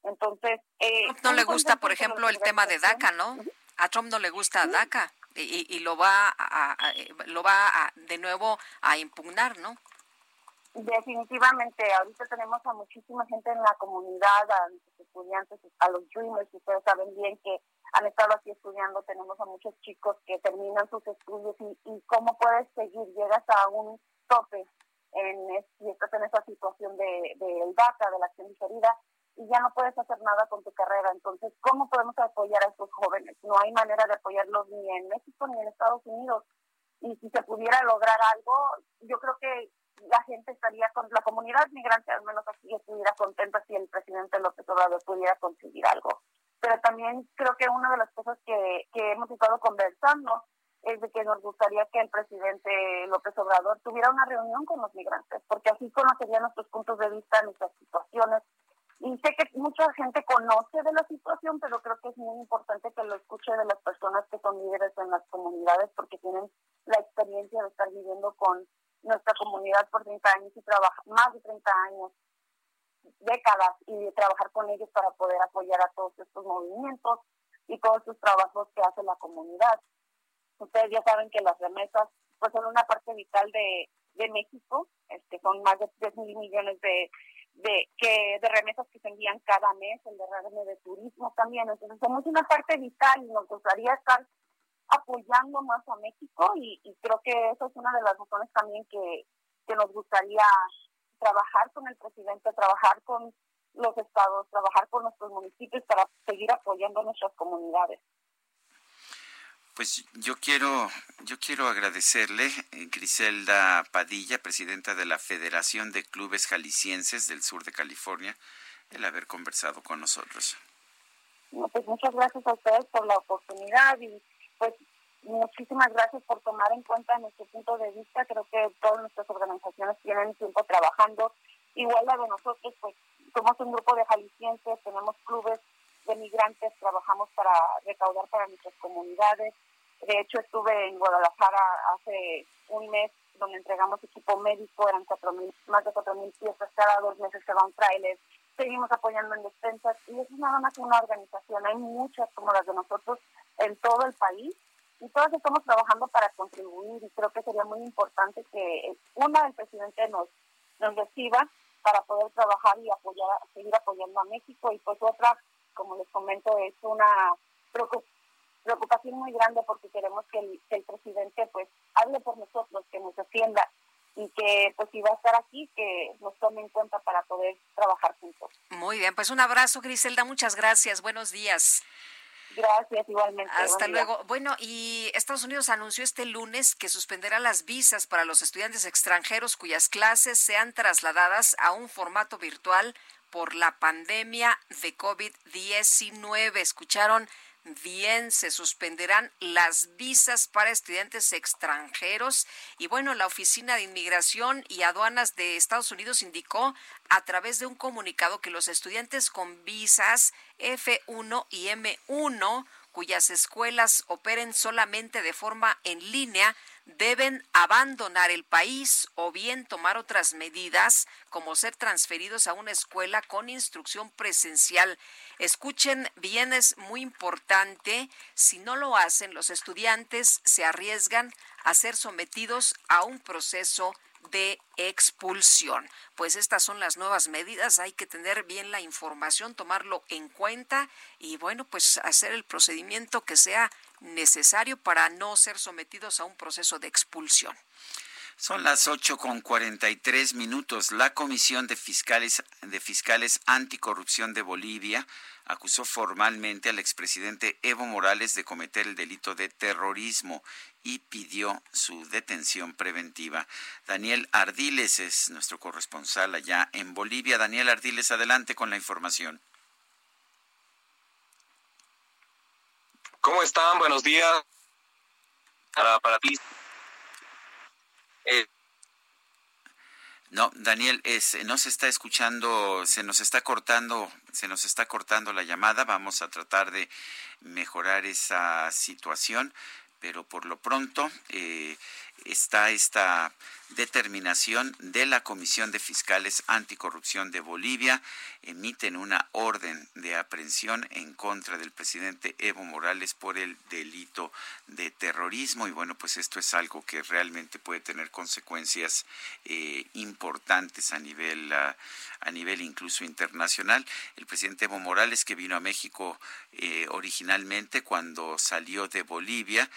Entonces, eh, no le gusta, por ejemplo, el tema de DACA, ¿no? A Trump no le gusta DACA y, y, lo va a, lo va a, de nuevo a impugnar, ¿no? Definitivamente, ahorita tenemos a muchísima gente en la comunidad, a nuestros estudiantes, a los Dreamers, ustedes saben bien que han estado aquí estudiando, tenemos a muchos chicos que terminan sus estudios y, y cómo puedes seguir, llegas a un tope en, si estás en esa situación de, de DACA, de la acción diferida, y ya no puedes hacer nada con tu carrera. Entonces, ¿cómo podemos apoyar a estos jóvenes? No hay manera de apoyarlos ni en México ni en Estados Unidos. Y si se pudiera lograr algo, yo creo que la gente estaría con la comunidad migrante, al menos aquí, estuviera contenta si el presidente López Obrador pudiera conseguir algo. Pero también creo que una de las cosas que, que hemos estado conversando es de que nos gustaría que el presidente López Obrador tuviera una reunión con los migrantes, porque así conocería nuestros puntos de vista, nuestras situaciones. Y sé que mucha gente conoce de la situación, pero creo que es muy importante que lo escuche de las personas que son líderes en las comunidades, porque tienen la experiencia de estar viviendo con nuestra comunidad por 30 años y trabajar más de 30 años, décadas, y de trabajar con ellos para poder apoyar a todos estos movimientos y todos estos trabajos que hace la comunidad. Ustedes ya saben que las remesas pues son una parte vital de, de México, este, son más de 3 mil millones de, de, que, de remesas que se envían cada mes, el derrame de turismo también, entonces somos una parte vital y nos gustaría estar apoyando más a México y, creo que eso es una de las razones también que, que nos gustaría trabajar con el presidente, trabajar con los estados, trabajar con nuestros municipios para seguir apoyando nuestras comunidades. Pues yo quiero, yo quiero agradecerle, eh, Griselda Padilla, presidenta de la Federación de Clubes Jaliscienses del Sur de California, el haber conversado con nosotros. pues muchas gracias a ustedes por la oportunidad y pues muchísimas gracias por tomar en cuenta nuestro punto de vista. Creo que todas nuestras organizaciones tienen tiempo trabajando. Igual la de nosotros, pues somos un grupo de jaliscienses, tenemos clubes de migrantes, trabajamos para recaudar para nuestras comunidades. De hecho, estuve en Guadalajara hace un mes donde entregamos equipo médico, eran cuatro mil, más de cuatro mil piezas, cada dos meses se va un trailer. Seguimos apoyando en despensas y eso es nada más una organización. Hay muchas como las de nosotros en todo el país y todas estamos trabajando para contribuir y creo que sería muy importante que una, el presidente nos, nos reciba para poder trabajar y apoyar, seguir apoyando a México y pues otra, como les comento, es una preocupación muy grande porque queremos que el, que el presidente pues hable por nosotros, que nos defienda y que pues si va a estar aquí, que nos tome en cuenta para poder trabajar juntos. Muy bien, pues un abrazo Griselda, muchas gracias, buenos días. Gracias, igualmente. Hasta luego. Bueno, y Estados Unidos anunció este lunes que suspenderá las visas para los estudiantes extranjeros cuyas clases sean trasladadas a un formato virtual por la pandemia de COVID-19. Escucharon Bien, se suspenderán las visas para estudiantes extranjeros y bueno, la Oficina de Inmigración y Aduanas de Estados Unidos indicó a través de un comunicado que los estudiantes con visas F1 y M1 cuyas escuelas operen solamente de forma en línea deben abandonar el país o bien tomar otras medidas como ser transferidos a una escuela con instrucción presencial. Escuchen bien, es muy importante. Si no lo hacen, los estudiantes se arriesgan a ser sometidos a un proceso de expulsión. Pues estas son las nuevas medidas, hay que tener bien la información, tomarlo en cuenta y bueno, pues hacer el procedimiento que sea necesario para no ser sometidos a un proceso de expulsión. Son las ocho con cuarenta y tres minutos. La Comisión de Fiscales, de Fiscales Anticorrupción de Bolivia acusó formalmente al expresidente Evo Morales de cometer el delito de terrorismo y pidió su detención preventiva. Daniel Ardiles es nuestro corresponsal allá en Bolivia. Daniel Ardiles, adelante con la información. ¿Cómo están? Buenos días. Para, para ti. Eh. No, Daniel, es, no se está escuchando, se nos está cortando, se nos está cortando la llamada. Vamos a tratar de mejorar esa situación, pero por lo pronto eh, está esta determinación de la Comisión de Fiscales Anticorrupción de Bolivia. Emiten una orden de aprehensión en contra del presidente Evo Morales por el delito de terrorismo. Y bueno, pues esto es algo que realmente puede tener consecuencias eh, importantes a nivel, a, nivel incluso internacional. El presidente Evo Morales, que vino a México eh, originalmente cuando salió de Bolivia,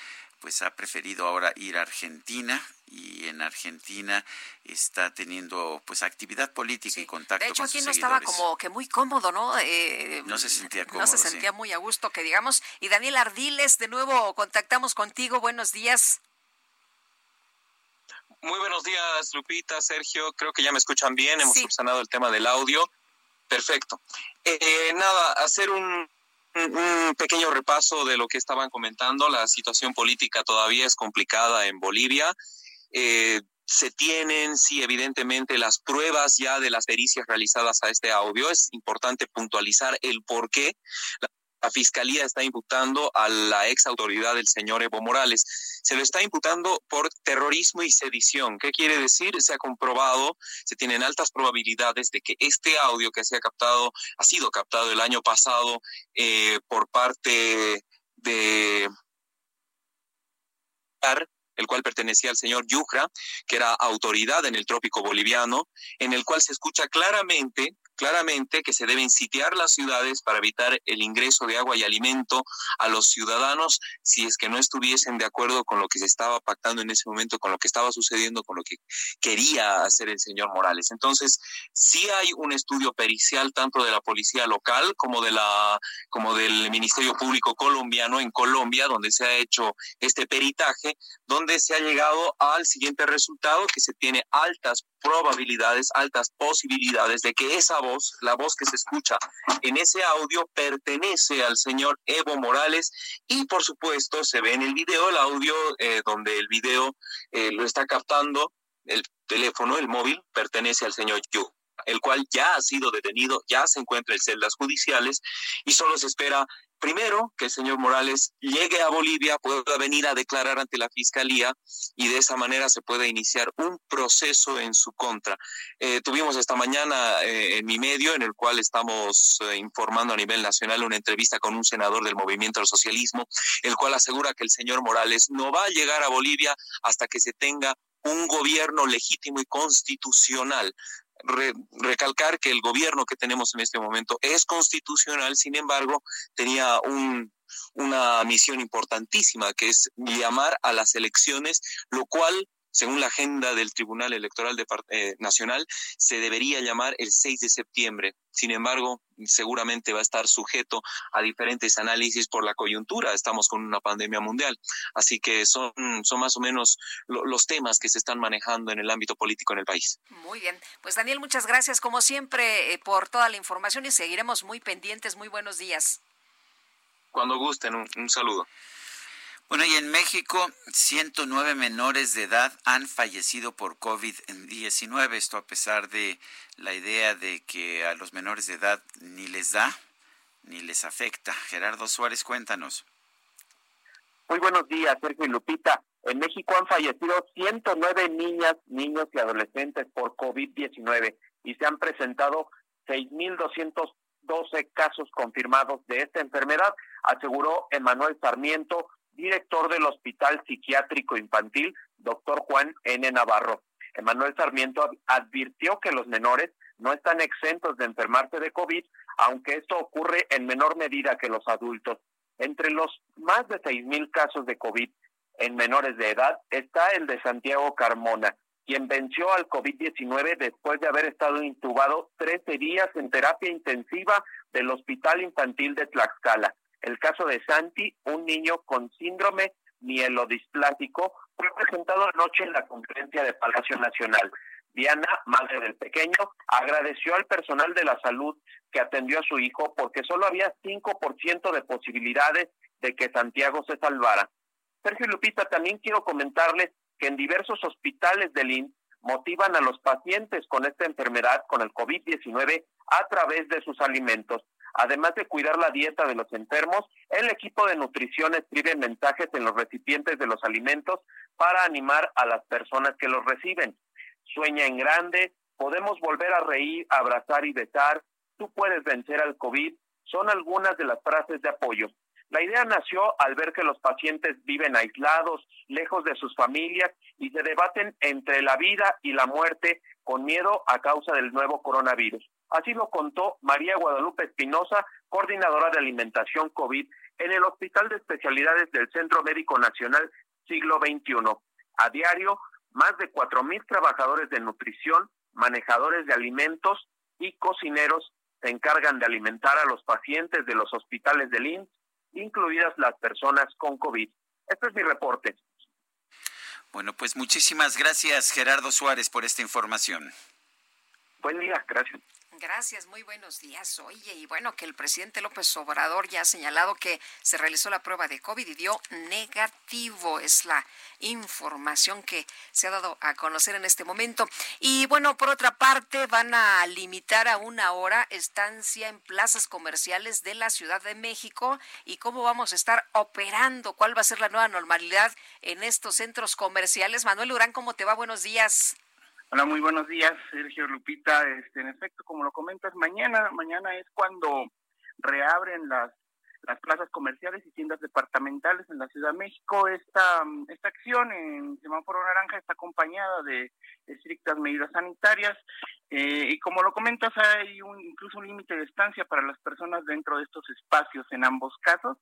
pues ha preferido ahora ir a Argentina y en Argentina está teniendo pues actividad política y contacto de hecho, aquí no estaba como que muy cómodo, ¿no? Eh, no se sentía cómodo. No se sentía muy a gusto, que digamos. Y Daniel Ardiles, de nuevo contactamos contigo. Buenos días. Muy buenos días, Lupita, Sergio. Creo que ya me escuchan bien. Hemos subsanado el tema del audio. Perfecto. Eh, nada, hacer un un pequeño repaso de lo que estaban comentando. La situación política todavía es complicada en Bolivia. Eh, se tienen, sí, evidentemente, las pruebas ya de las pericias realizadas a este audio. Es importante puntualizar el por qué. Fiscalía está imputando a la ex autoridad del señor Evo Morales. Se lo está imputando por terrorismo y sedición. ¿Qué quiere decir? Se ha comprobado, se tienen altas probabilidades de que este audio que se ha captado, ha sido captado el año pasado eh, por parte de el cual pertenecía al señor Yucra, que era autoridad en el trópico boliviano, en el cual se escucha claramente claramente que se deben sitiar las ciudades para evitar el ingreso de agua y alimento a los ciudadanos si es que no estuviesen de acuerdo con lo que se estaba pactando en ese momento, con lo que estaba sucediendo, con lo que quería hacer el señor Morales. Entonces, sí hay un estudio pericial tanto de la policía local como de la como del Ministerio Público colombiano en Colombia donde se ha hecho este peritaje, donde se ha llegado al siguiente resultado que se tiene altas probabilidades, altas posibilidades de que esa voz, la voz que se escucha. En ese audio, pertenece al señor Evo Morales y por supuesto se ve en el video el audio eh, donde el video eh, lo está captando el teléfono, el móvil, pertenece al señor Yu el cual ya ha sido detenido, ya se encuentra en celdas judiciales y solo se espera Primero, que el señor Morales llegue a Bolivia, pueda venir a declarar ante la Fiscalía y de esa manera se pueda iniciar un proceso en su contra. Eh, tuvimos esta mañana eh, en mi medio, en el cual estamos eh, informando a nivel nacional una entrevista con un senador del Movimiento al Socialismo, el cual asegura que el señor Morales no va a llegar a Bolivia hasta que se tenga un gobierno legítimo y constitucional recalcar que el gobierno que tenemos en este momento es constitucional, sin embargo, tenía un, una misión importantísima, que es llamar a las elecciones, lo cual según la agenda del Tribunal Electoral eh, Nacional, se debería llamar el 6 de septiembre. Sin embargo, seguramente va a estar sujeto a diferentes análisis por la coyuntura. Estamos con una pandemia mundial. Así que son, son más o menos los temas que se están manejando en el ámbito político en el país. Muy bien. Pues Daniel, muchas gracias como siempre eh, por toda la información y seguiremos muy pendientes. Muy buenos días. Cuando gusten, un saludo. Bueno, y en México, 109 menores de edad han fallecido por COVID-19. Esto a pesar de la idea de que a los menores de edad ni les da ni les afecta. Gerardo Suárez, cuéntanos. Muy buenos días, Sergio y Lupita. En México han fallecido 109 niñas, niños y adolescentes por COVID-19 y se han presentado 6.212 casos confirmados de esta enfermedad, aseguró Emanuel Sarmiento, director del Hospital Psiquiátrico Infantil, doctor Juan N. Navarro. Emanuel Sarmiento advirtió que los menores no están exentos de enfermarse de COVID, aunque esto ocurre en menor medida que los adultos. Entre los más de seis mil casos de COVID en menores de edad está el de Santiago Carmona, quien venció al COVID-19 después de haber estado intubado 13 días en terapia intensiva del Hospital Infantil de Tlaxcala. El caso de Santi, un niño con síndrome mielodisplásico, fue presentado anoche en la conferencia de Palacio Nacional. Diana, madre del pequeño, agradeció al personal de la salud que atendió a su hijo porque solo había 5% de posibilidades de que Santiago se salvara. Sergio Lupita, también quiero comentarles que en diversos hospitales del IN motivan a los pacientes con esta enfermedad, con el COVID-19, a través de sus alimentos. Además de cuidar la dieta de los enfermos, el equipo de nutrición escribe mensajes en los recipientes de los alimentos para animar a las personas que los reciben. Sueña en grande, podemos volver a reír, abrazar y besar, tú puedes vencer al COVID, son algunas de las frases de apoyo. La idea nació al ver que los pacientes viven aislados, lejos de sus familias y se debaten entre la vida y la muerte con miedo a causa del nuevo coronavirus. Así lo contó María Guadalupe Espinosa, coordinadora de alimentación COVID en el Hospital de Especialidades del Centro Médico Nacional Siglo XXI. A diario, más de cuatro mil trabajadores de nutrición, manejadores de alimentos y cocineros se encargan de alimentar a los pacientes de los hospitales del INS, incluidas las personas con COVID. Este es mi reporte. Bueno, pues muchísimas gracias Gerardo Suárez por esta información. Buen día, gracias. Gracias, muy buenos días. Oye, y bueno, que el presidente López Obrador ya ha señalado que se realizó la prueba de COVID y dio negativo. Es la información que se ha dado a conocer en este momento. Y bueno, por otra parte, van a limitar a una hora estancia en plazas comerciales de la Ciudad de México y cómo vamos a estar operando, cuál va a ser la nueva normalidad en estos centros comerciales. Manuel Urán, ¿cómo te va? Buenos días. Hola, muy buenos días, Sergio Lupita. Este, en efecto, como lo comentas, mañana, mañana es cuando reabren las las plazas comerciales y tiendas departamentales en la Ciudad de México. Esta, esta acción en semáforo naranja está acompañada de estrictas medidas sanitarias eh, y como lo comentas hay un, incluso un límite de estancia para las personas dentro de estos espacios en ambos casos.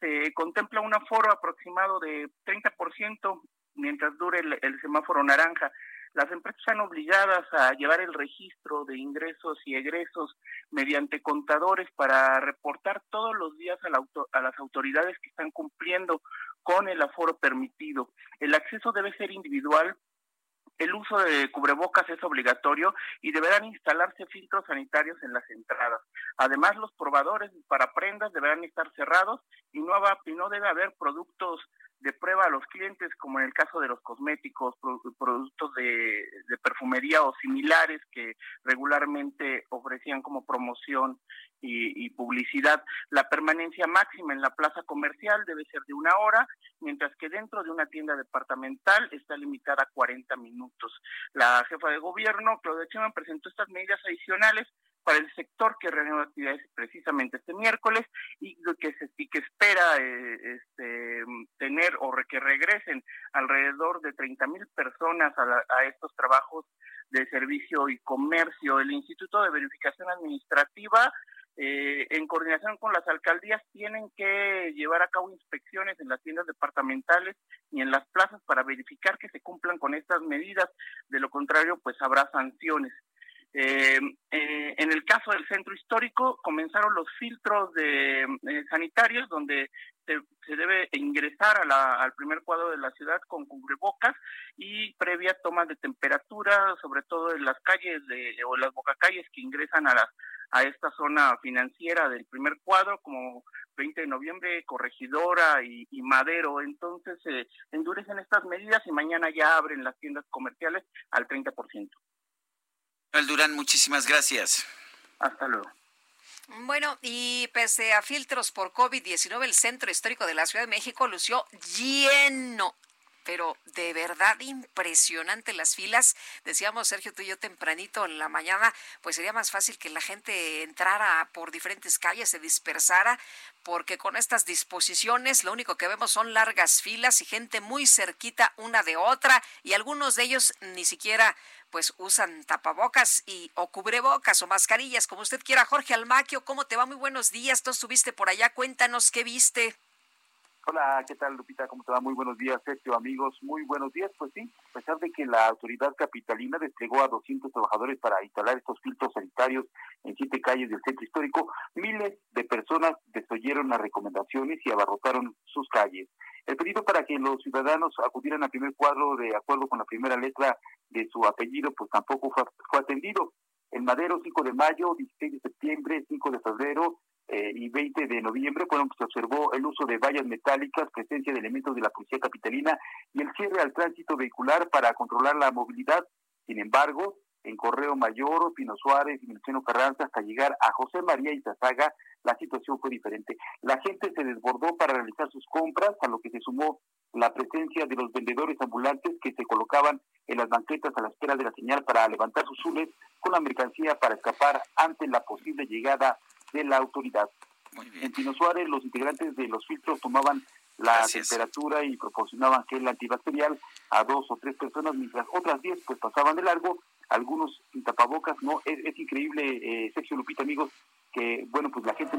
Se contempla un aforo aproximado de 30% mientras dure el semáforo naranja las empresas están obligadas a llevar el registro de ingresos y egresos mediante contadores para reportar todos los días a, a las autoridades que están cumpliendo con el aforo permitido. El acceso debe ser individual el uso de cubrebocas es obligatorio y deberán instalarse filtros sanitarios en las entradas. Además, los probadores para prendas deberán estar cerrados no, y no debe haber productos de prueba a los clientes, como en el caso de los cosméticos, productos de, perfumería o similares que regularmente ofrecían como promoción y, publicidad. La permanencia máxima en la plaza comercial debe ser de una hora, mientras que dentro de una tienda departamental está limitada a 40 minutos. La jefa de gobierno, Claudia Sheinbaum, presentó estas medidas adicionales para el sector que reanudó actividades precisamente este miércoles y que se que espera eh, este, tener o que regresen alrededor de 30 mil personas a, estos trabajos de servicio y comercio. El Instituto de Verificación Administrativa eh, en coordinación con las alcaldías, tienen que llevar a cabo inspecciones en las tiendas departamentales y en las plazas para verificar que se cumplan con estas medidas. De lo contrario, pues habrá sanciones. Eh, eh, en el caso del centro histórico, comenzaron los filtros de, eh, sanitarios donde se, debe ingresar al primer cuadro de la ciudad con cubrebocas y previa toma de temperatura, sobre todo en las calles de, o las bocacalles que ingresan a, a esta zona financiera del primer cuadro, como 20 de noviembre, Corregidora y, Madero. Entonces, se endurecen estas medidas y mañana ya abren las tiendas comerciales al 30%. El Durán, muchísimas gracias. Hasta luego. Bueno, y pese a filtros por COVID-19, el centro histórico de la Ciudad de México lució lleno pero de verdad impresionante las filas. Decíamos, Sergio, tú y yo tempranito en la mañana, pues sería más fácil que la gente entrara por diferentes calles, se dispersara, porque con estas disposiciones lo único que vemos son largas filas y gente muy cerquita una de otra, y algunos de ellos ni siquiera pues usan tapabocas y o cubrebocas o mascarillas, como usted quiera. Jorge Almaquio, ¿cómo te va? Muy buenos días. Tú estuviste por allá. Cuéntanos qué viste. Hola, ¿qué tal Lupita? ¿Cómo te? Muy buenos días, Sergio, amigos. Muy buenos días. Pues sí, a pesar de que la autoridad capitalina desplegó a 200 trabajadores para instalar estos filtros sanitarios en siete calles del centro histórico, miles de personas desoyeron las recomendaciones y abarrotaron sus calles. El pedido para que los ciudadanos acudieran al primer cuadro de acuerdo con la primera letra de su apellido, pues tampoco fue, fue atendido. En Madero, 5 de mayo, 16 de septiembre, 5 de febrero, eh, y 20 de noviembre, cuando se observó el uso de vallas metálicas, presencia de elementos de la Policía Capitalina y el cierre al tránsito vehicular para controlar la movilidad. Sin embargo, en Correo Mayor, Pino Suárez y Milciano Carranza, hasta llegar a José María y Zazaga, la situación fue diferente. La gente se desbordó para realizar sus compras, a lo que se sumó la presencia de los vendedores ambulantes que se colocaban en las banquetas a la espera de la señal para levantar sus zules con la mercancía para escapar ante la posible llegada de la autoridad. En Pino Suárez, los integrantes de los filtros tomaban la temperatura y proporcionaban gel antibacterial a dos o tres personas, mientras otras diez pues pasaban de largo, algunos sin tapabocas, ¿no? Es, increíble, eh, Sergio Lupita, amigos, que, bueno, pues la gente...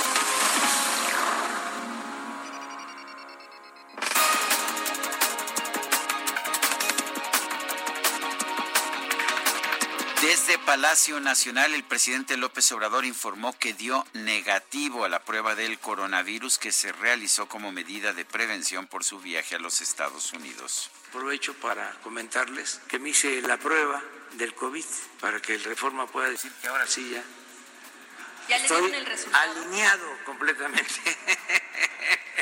Palacio Nacional, el presidente López Obrador informó que dio negativo a la prueba del coronavirus que se realizó como medida de prevención por su viaje a los Estados Unidos. Aprovecho para comentarles que me hice la prueba del COVID para que el Reforma pueda decir que ahora sí ya. ¿Ya le dieron el resultado? Alineado completamente.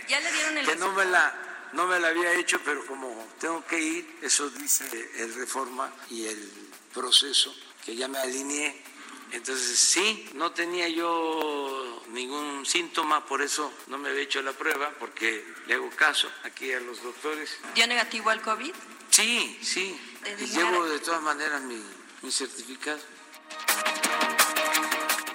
¿Ya le dieron el que no me la no me la había hecho, pero como tengo que ir, eso dice el Reforma y el proceso que ya me alineé. Entonces, sí, no tenía yo ningún síntoma, por eso no me había hecho la prueba, porque le hago caso aquí a los doctores. ¿Dio negativo al COVID? Sí, sí. Y llevo de todas maneras mi, mi certificado.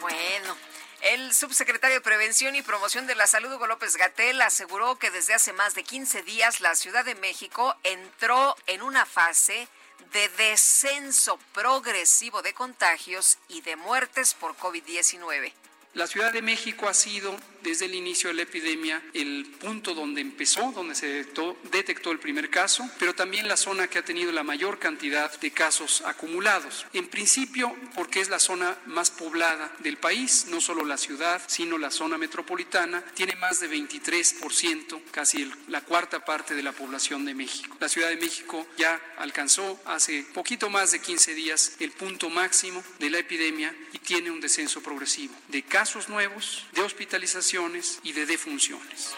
Bueno. El subsecretario de Prevención y Promoción de la Salud, Hugo López Gatel, aseguró que desde hace más de 15 días la Ciudad de México entró en una fase de descenso progresivo de contagios y de muertes por COVID-19. La Ciudad de México ha sido desde el inicio de la epidemia el punto donde empezó, donde se detectó, detectó, el primer caso, pero también la zona que ha tenido la mayor cantidad de casos acumulados. En principio, porque es la zona más poblada del país, no solo la ciudad, sino la zona metropolitana, tiene más de 23%, casi la cuarta parte de la población de México. La Ciudad de México ya alcanzó hace poquito más de 15 días el punto máximo de la epidemia y tiene un descenso progresivo de casos nuevos, de y de defunciones.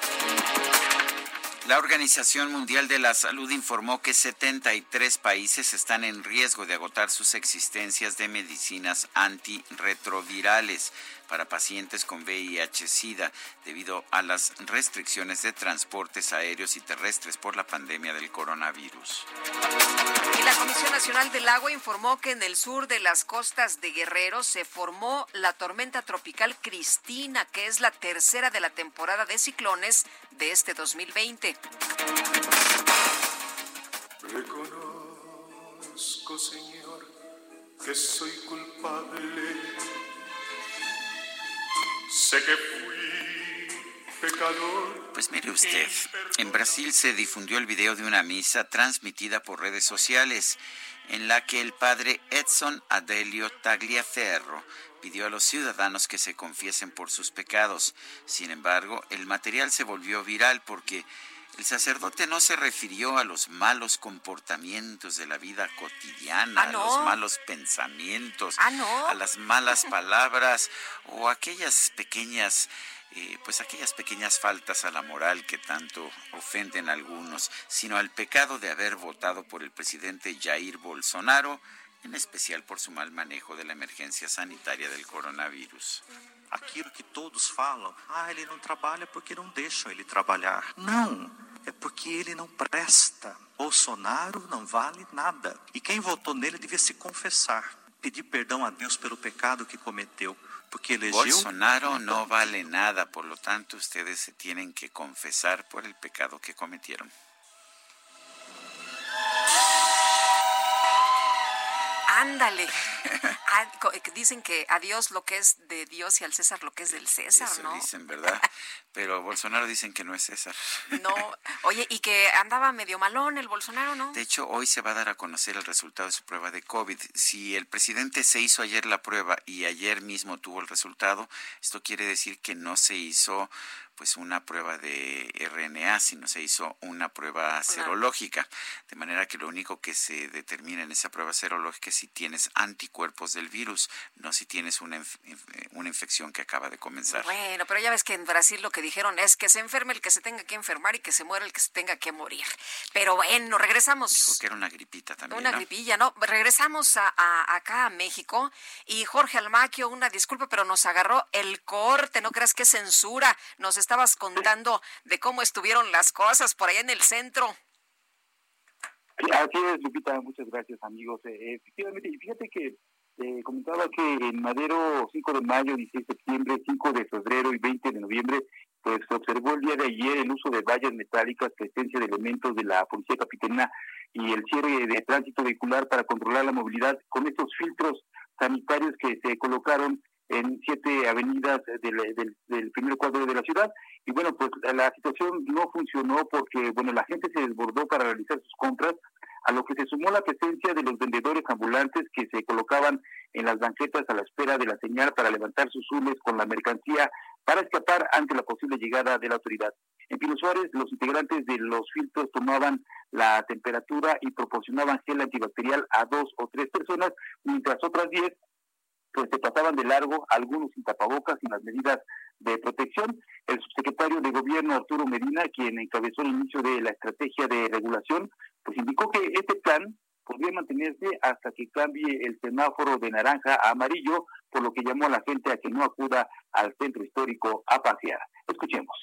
La Organización Mundial de la Salud informó que 73 países están en riesgo de agotar sus existencias de medicinas antirretrovirales para pacientes con VIH-Sida debido a las restricciones de transportes aéreos y terrestres por la pandemia del coronavirus. Y la Comisión Nacional del Agua informó que en el sur de las costas de Guerrero se formó la tormenta tropical Cristina, que es la tercera de la temporada de ciclones de este 2020. Reconozco, Señor, que soy culpable Sé que fui pecador. Pues mire usted, en Brasil se difundió el video de una misa transmitida por redes sociales en la que el padre Edson Adelio Tagliaferro pidió a los ciudadanos que se confiesen por sus pecados. Sin embargo, el material se volvió viral porque el sacerdote no se refirió a los malos comportamientos de la vida cotidiana, Ah, a los malos pensamientos, Ah, ¿no? a las malas palabras o aquellas pequeñas eh, pues aquellas pequeñas faltas a la moral que tanto ofenden a algunos, sino al pecado de haber votado por el presidente Jair Bolsonaro, en especial por su mal manejo de la emergencia sanitaria del coronavirus. aquilo que todos falam, ah, ele não trabalha porque não deixam ele trabalhar. Não, é porque ele não presta. Bolsonaro não vale nada. E quem votou nele devia se confessar, pedir perdão a Deus pelo pecado que cometeu, porque elegeu Bolsonaro no vale nada, por lo tanto ustedes se tienen que confesar por el pecado que cometieron. Ándale. Ah, eh, Dicen que a Dios lo que es de Dios y al César lo que es del César, Eso ¿no? dicen, ¿verdad? Pero Bolsonaro dicen que no es César. No. Oye, y que andaba medio malón el Bolsonaro, ¿no? De hecho, hoy se va a dar a conocer el resultado de su prueba de COVID. Si el presidente se hizo ayer la prueba y ayer mismo tuvo el resultado, esto quiere decir que no se hizo pues una prueba de RNA, sino se hizo una prueba serológica. De manera que lo único que se determina en esa prueba serológica es si tienes anticuerpos del virus, no si tienes una, inf- una infección que acaba de comenzar. Bueno, pero ya ves que en Brasil lo que dijeron es que se enferme el que se tenga que enfermar y que se muera el que se tenga que morir. Pero bueno, regresamos. Dijo que era una gripita también. Una ¿no? gripilla, ¿no? Regresamos a, a- acá a México y Jorge Almaquio, una disculpa, pero nos agarró el corte, no creas que censura. Nos estabas contando de cómo estuvieron las cosas por allá en el centro. Sí, Así es, Lupita, muchas gracias, amigos. Eh, efectivamente, y fíjate que eh, comentaba que en Madero, 5 de mayo, 16 de septiembre, 5 de febrero y 20 de noviembre, pues se observó el día de ayer el uso de vallas metálicas, presencia de elementos de la Policía Capitalina y el cierre de tránsito vehicular para controlar la movilidad con estos filtros sanitarios que se colocaron en siete avenidas del, del, primer cuadro de la ciudad. Y bueno, pues la situación no funcionó porque, bueno, la gente se desbordó para realizar sus compras, a lo que se sumó la presencia de los vendedores ambulantes que se colocaban en las banquetas a la espera de la señal para levantar sus hules con la mercancía para escapar ante la posible llegada de la autoridad. En Pino Suárez, los integrantes de los filtros tomaban la temperatura y proporcionaban gel antibacterial a dos o tres personas, mientras otras diez pues se pasaban de largo, algunos sin tapabocas, sin las medidas de protección. El subsecretario de Gobierno, Arturo Medina, quien encabezó el inicio de la estrategia de regulación, pues indicó que este plan podría mantenerse hasta que cambie el semáforo de naranja a amarillo, por lo que llamó a la gente a que no acuda al centro histórico a pasear. Escuchemos.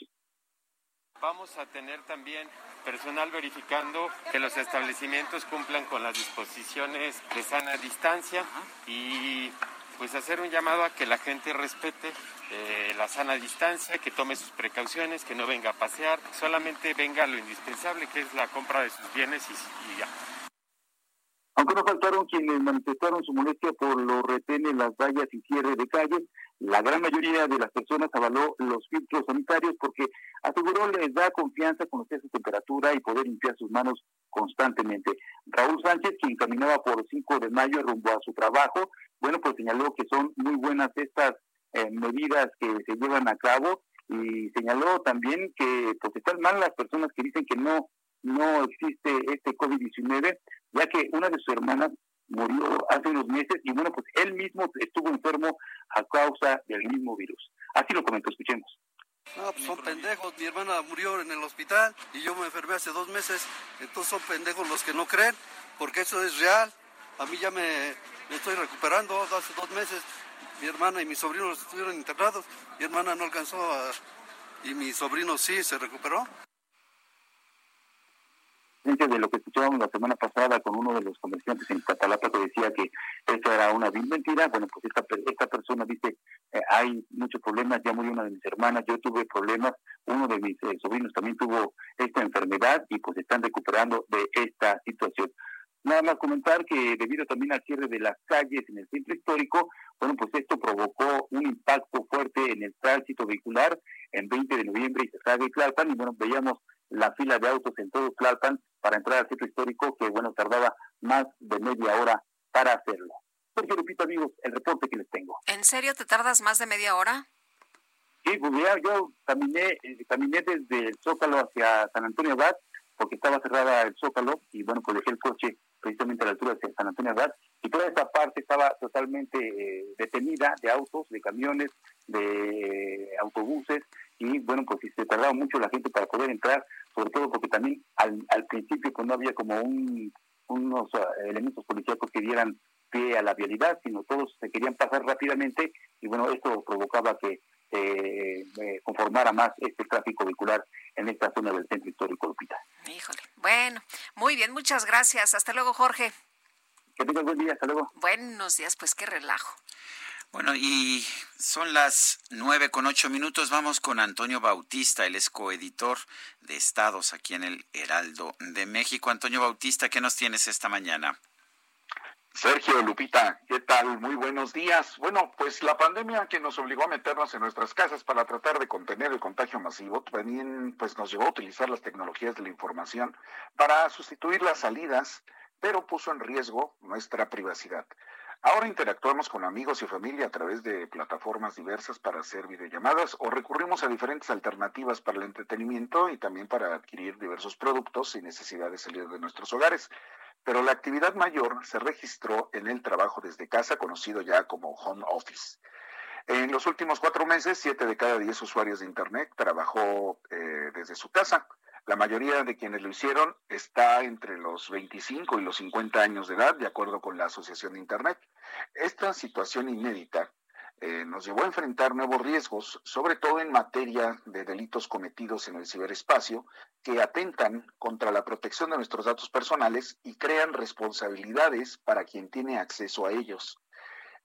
Vamos a tener también personal verificando que los establecimientos cumplan con las disposiciones de sana distancia y pues hacer un llamado a que la gente respete eh, la sana distancia, que tome sus precauciones, que no venga a pasear, solamente venga lo indispensable que es la compra de sus bienes y, ya. Aunque no faltaron quienes manifestaron su molestia por los retenes, las vallas y cierre de calles, la gran mayoría de las personas avaló los filtros sanitarios porque aseguró les da confianza conocer su temperatura y poder limpiar sus manos constantemente. Raúl Sánchez, quien caminaba por 5 de mayo rumbo a su trabajo, bueno, pues señaló que son muy buenas estas eh, medidas que se llevan a cabo y señaló también que pues están mal las personas que dicen que no no existe este COVID-19, ya que una de sus hermanas murió hace unos meses y bueno, pues él mismo estuvo enfermo a causa del mismo virus. Así lo comentó, escuchemos. No, pues son pendejos. Mi hermana murió en el hospital y yo me enfermé hace dos meses. Entonces son pendejos los que no creen, porque eso es real. A mí ya me, me estoy recuperando hace dos meses. Mi hermana y mis sobrinos estuvieron internados. Mi hermana no alcanzó a... y mi sobrino sí se recuperó de lo que escuchábamos la semana pasada con uno de los comerciantes en Catalapa que decía que esto era una vil mentira, bueno, pues esta, esta persona dice, eh, hay muchos problemas, ya murió una de mis hermanas, yo tuve problemas, uno de mis eh, sobrinos también tuvo esta enfermedad y pues están recuperando de esta situación. Nada más comentar que debido también al cierre de las calles en el centro histórico, bueno, pues esto provocó un impacto fuerte en el tránsito vehicular en 20 de noviembre y se sabe Tlalpan, y bueno, veíamos la fila de autos en todo Tlalpan para entrar al centro histórico que, bueno, tardaba más de media hora para hacerlo. Sergio Lupita, amigos, el reporte que les tengo. ¿En serio te tardas más de media hora? Sí, pues ya yo caminé, eh, caminé desde el Zócalo hacia San Antonio Abad, porque estaba cerrada el Zócalo, y bueno, pues dejé el coche precisamente a la altura de San Antonio Abad, y toda esta parte estaba totalmente eh, detenida de autos, de camiones, de autobuses, y bueno, pues se tardaba mucho la gente para poder entrar, sobre todo porque también al, al principio pues no había como un, unos ah, elementos policíacos que dieran pie a la vialidad, sino todos se querían pasar rápidamente y bueno, esto provocaba que eh, conformara más este tráfico vehicular en esta zona del centro histórico, Lupita. Híjole, bueno, muy bien, muchas gracias. Hasta luego, Jorge. Que tengas buen día, hasta luego. Buenos días, pues qué relajo. Bueno, y son las nueve con ocho minutos. Vamos con Antonio Bautista, el es coeditor de Estados aquí en el Heraldo de México. Antonio Bautista, ¿qué nos tienes esta mañana? Sergio Lupita, ¿qué tal? Muy buenos días. Bueno, pues la pandemia que nos obligó a meternos en nuestras casas para tratar de contener el contagio masivo, también pues nos llevó a utilizar las tecnologías de la información para sustituir las salidas, pero puso en riesgo nuestra privacidad. Ahora interactuamos con amigos y familia a través de plataformas diversas para hacer videollamadas o recurrimos a diferentes alternativas para el entretenimiento y también para adquirir diversos productos sin necesidad de salir de nuestros hogares. Pero la actividad mayor se registró en el trabajo desde casa, conocido ya como home office. En los últimos cuatro meses, siete de cada diez usuarios de Internet trabajó eh, desde su casa. La mayoría de quienes lo hicieron está entre los 25 y los 50 años de edad, de acuerdo con la Asociación de Internet. Esta situación inédita eh, nos llevó a enfrentar nuevos riesgos, sobre todo en materia de delitos cometidos en el ciberespacio, que atentan contra la protección de nuestros datos personales y crean responsabilidades para quien tiene acceso a ellos.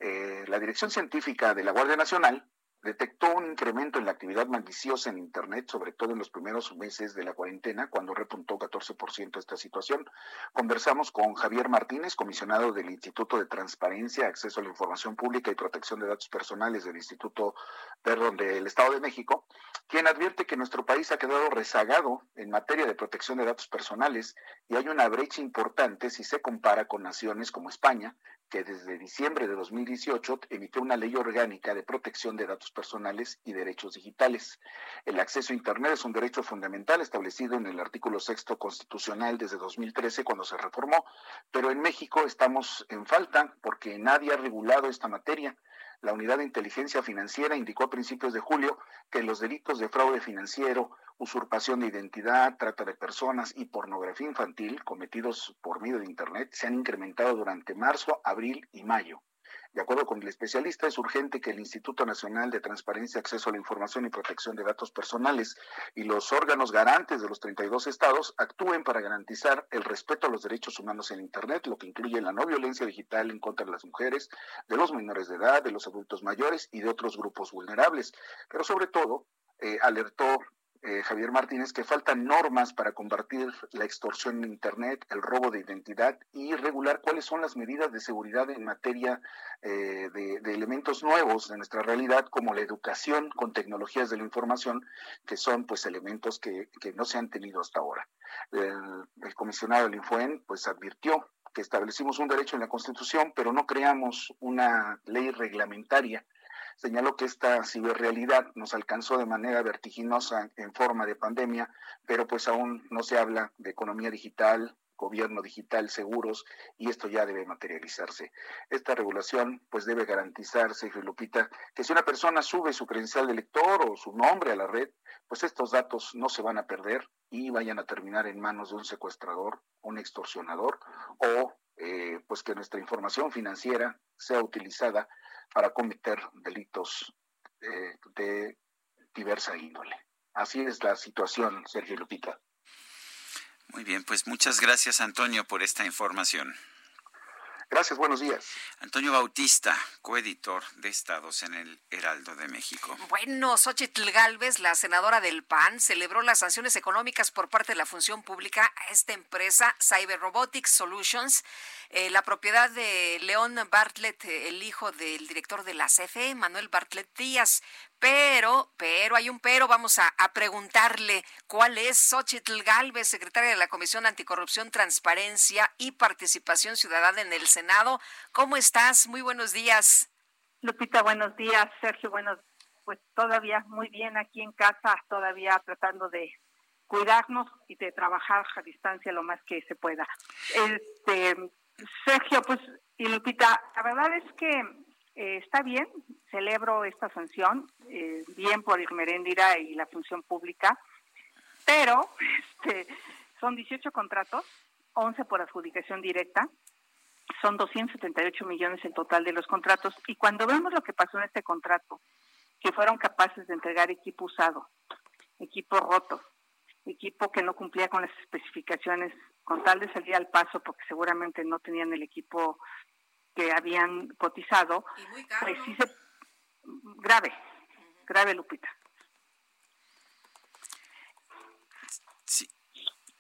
Eh, la Dirección Científica de la Guardia Nacional detectó un incremento en la actividad maliciosa en Internet, sobre todo en los primeros meses de la cuarentena, cuando repuntó 14% esta situación. Conversamos con Javier Martínez, comisionado del Instituto de Transparencia, Acceso a la Información Pública y Protección de Datos Personales del Instituto, perdón, del Estado de México, quien advierte que nuestro país ha quedado rezagado en materia de protección de datos personales y hay una brecha importante si se compara con naciones como España, que desde diciembre de 2018 emitió una ley orgánica de protección de datos personales y derechos digitales. El acceso a Internet es un derecho fundamental establecido en el artículo sexto constitucional desde 2013 cuando se reformó, pero en México estamos en falta porque nadie ha regulado esta materia. La Unidad de Inteligencia Financiera indicó a principios de julio que los delitos de fraude financiero, usurpación de identidad, trata de personas y pornografía infantil cometidos por medio de Internet se han incrementado durante marzo, abril y mayo. De acuerdo con el especialista, es urgente que el Instituto Nacional de Transparencia, Acceso a la Información y Protección de Datos Personales y los órganos garantes de los 32 estados actúen para garantizar el respeto a los derechos humanos en Internet, lo que incluye la no violencia digital en contra de las mujeres, de los menores de edad, de los adultos mayores y de otros grupos vulnerables. Pero sobre todo, eh, alertó eh, Javier Martínez, que faltan normas para combatir la extorsión en Internet, el robo de identidad y regular cuáles son las medidas de seguridad en materia eh, de, elementos nuevos de nuestra realidad, como la educación con tecnologías de la información, que son pues elementos que, no se han tenido hasta ahora. El, comisionado del Infuen pues advirtió que establecimos un derecho en la Constitución, pero no creamos una ley reglamentaria señaló que esta ciberrealidad nos alcanzó de manera vertiginosa en forma de pandemia, pero pues aún no se habla de economía digital, gobierno digital, seguros, y esto ya debe materializarse. Esta regulación pues debe garantizarse, Lupita, que si una persona sube su credencial de lector o su nombre a la red, pues estos datos no se van a perder y vayan a terminar en manos de un secuestrador, un extorsionador o eh, pues que nuestra información financiera sea utilizada para cometer delitos eh, de diversa índole. Así es la situación, Sergio Lupita. Muy bien, pues muchas gracias Antonio por esta información. Gracias, buenos días. Antonio Bautista, coeditor de Estados en el Heraldo de México. Bueno, Xochitl Galvez, la senadora del PAN, celebró las sanciones económicas por parte de la función pública a esta empresa, Cyber Robotics Solutions, eh, la propiedad de León Bartlett, el hijo del director de la CFE, Manuel Bartlett Díaz. Pero, pero, hay un pero, vamos a, preguntarle cuál es Xochitl Galvez, secretaria de la Comisión Anticorrupción, Transparencia y Participación Ciudadana en el Senado. ¿Cómo estás? Muy buenos días. Lupita, buenos días. Sergio, buenos Pues todavía muy bien aquí en casa, todavía tratando de cuidarnos y de trabajar a distancia lo más que se pueda. Este, Sergio, pues, y Lupita, la verdad es que eh, está bien, celebro esta sanción, eh, bien por Irmeréndira y la función pública, pero este, son 18 contratos, 11 por adjudicación directa, son 278 millones en total de los contratos, y cuando vemos lo que pasó en este contrato, que fueron capaces de entregar equipo usado, equipo roto, equipo que no cumplía con las especificaciones, con tal de salir al paso, porque seguramente no tenían el equipo que habían cotizado, pues sí se grave, grave Lupita. Sí,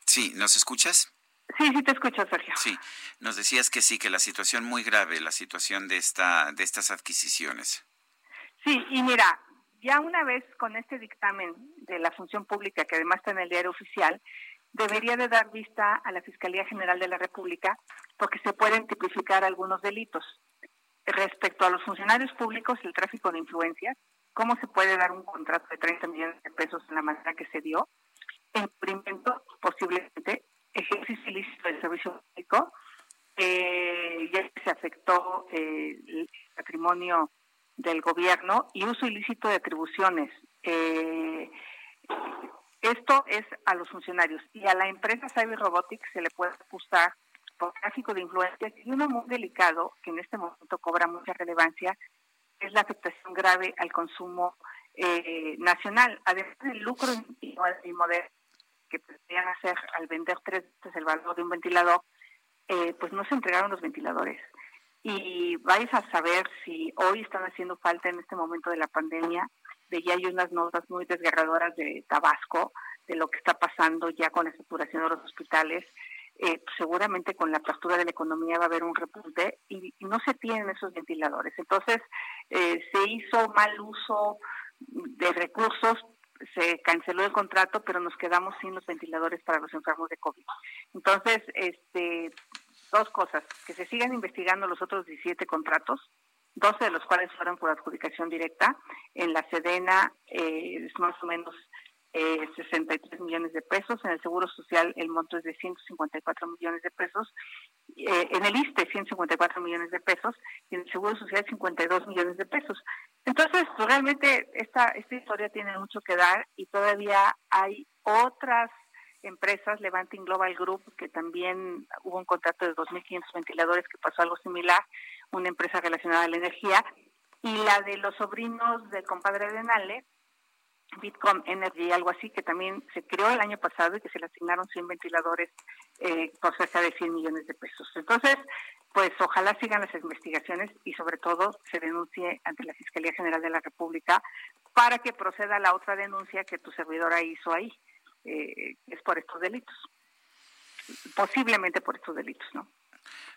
sí, ¿nos escuchas? Sí, sí te escucho, Sergio. Sí, nos decías que sí, que la situación muy grave, la situación de esta, de estas adquisiciones. Sí, y mira, ya una vez con este dictamen de la función pública, que además está en el diario oficial, debería de dar vista a la Fiscalía General de la República porque se pueden tipificar algunos delitos. Respecto a los funcionarios públicos, el tráfico de influencias, ¿cómo se puede dar un contrato de 30 millones de pesos en la manera que se dio? Encubrimiento, posiblemente, ejercicio ilícito del servicio público, eh, ya se afectó eh, el patrimonio del gobierno y uso ilícito de atribuciones. Eh, esto es a los funcionarios y a la empresa Cyber Robotics se le puede acusar por tráfico de influencias y uno muy delicado que en este momento cobra mucha relevancia es la afectación grave al consumo eh, nacional, además del lucro y modelo que podrían hacer al vender tres veces el valor de un ventilador, eh, pues no se entregaron los ventiladores. Y vais a saber si hoy están haciendo falta en este momento de la pandemia de ya hay unas notas muy desgarradoras de Tabasco, de lo que está pasando ya con la saturación de los hospitales. Eh, seguramente con la apertura de la economía va a haber un repunte y, no se tienen esos ventiladores. Entonces, eh, se hizo mal uso de recursos, se canceló el contrato, pero nos quedamos sin los ventiladores para los enfermos de COVID. Entonces, este, dos cosas, que se sigan investigando los otros 17 contratos, 12 de los cuales fueron por adjudicación directa. En la Sedena eh, es más o menos eh, 63 millones de pesos. En el Seguro Social el monto es de 154 millones de pesos. Eh, en el ISTE 154 millones de pesos y en el Seguro Social 52 millones de pesos. Entonces, pues, realmente esta, esta historia tiene mucho que dar y todavía hay otras empresas, Levanting Global Group, que también hubo un contrato de 2.500 ventiladores que pasó algo similar, una empresa relacionada a la energía, y la de los sobrinos del compadre de Nale, Bitcom Energy, algo así, que también se creó el año pasado y que se le asignaron 100 ventiladores eh, por cerca de 100 millones de pesos. Entonces, pues ojalá sigan las investigaciones y sobre todo se denuncie ante la Fiscalía General de la República para que proceda la otra denuncia que tu servidora hizo ahí, eh, es por estos delitos, posiblemente por estos delitos, ¿no?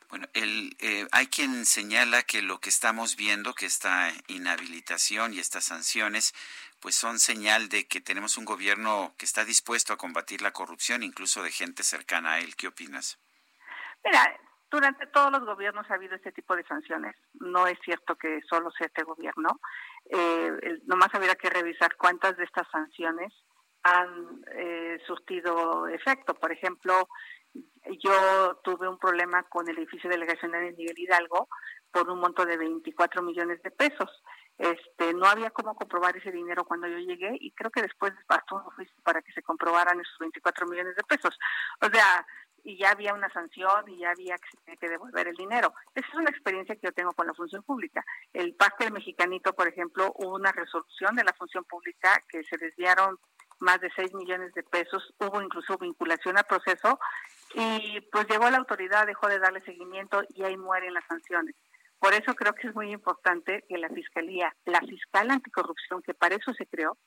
Bueno, el, eh, hay quien señala que lo que estamos viendo, que esta inhabilitación y estas sanciones, pues son señal de que tenemos un gobierno que está dispuesto a combatir la corrupción, incluso de gente cercana a él. ¿Qué opinas? Mira, durante todos los gobiernos ha habido este tipo de sanciones. No es cierto que solo sea este gobierno. Eh, nomás habría que revisar cuántas de estas sanciones han eh, surtido efecto. Por ejemplo, yo tuve un problema con el edificio delegacional en Miguel Hidalgo por un monto de 24 millones de pesos. Este, no había cómo comprobar ese dinero cuando yo llegué y creo que después bastó un juicio para que se comprobaran esos 24 millones de pesos. O sea, y ya había una sanción y ya había que, devolver el dinero. Esa es una experiencia que yo tengo con la función pública. El Pacto Mexicanito, por ejemplo, hubo una resolución de la función pública que se desviaron más de 6 millones de pesos, hubo incluso vinculación al proceso y pues llegó la autoridad, dejó de darle seguimiento y ahí mueren las sanciones. Por eso creo que es muy importante que la Fiscalía, la Fiscal Anticorrupción, que para eso se creó,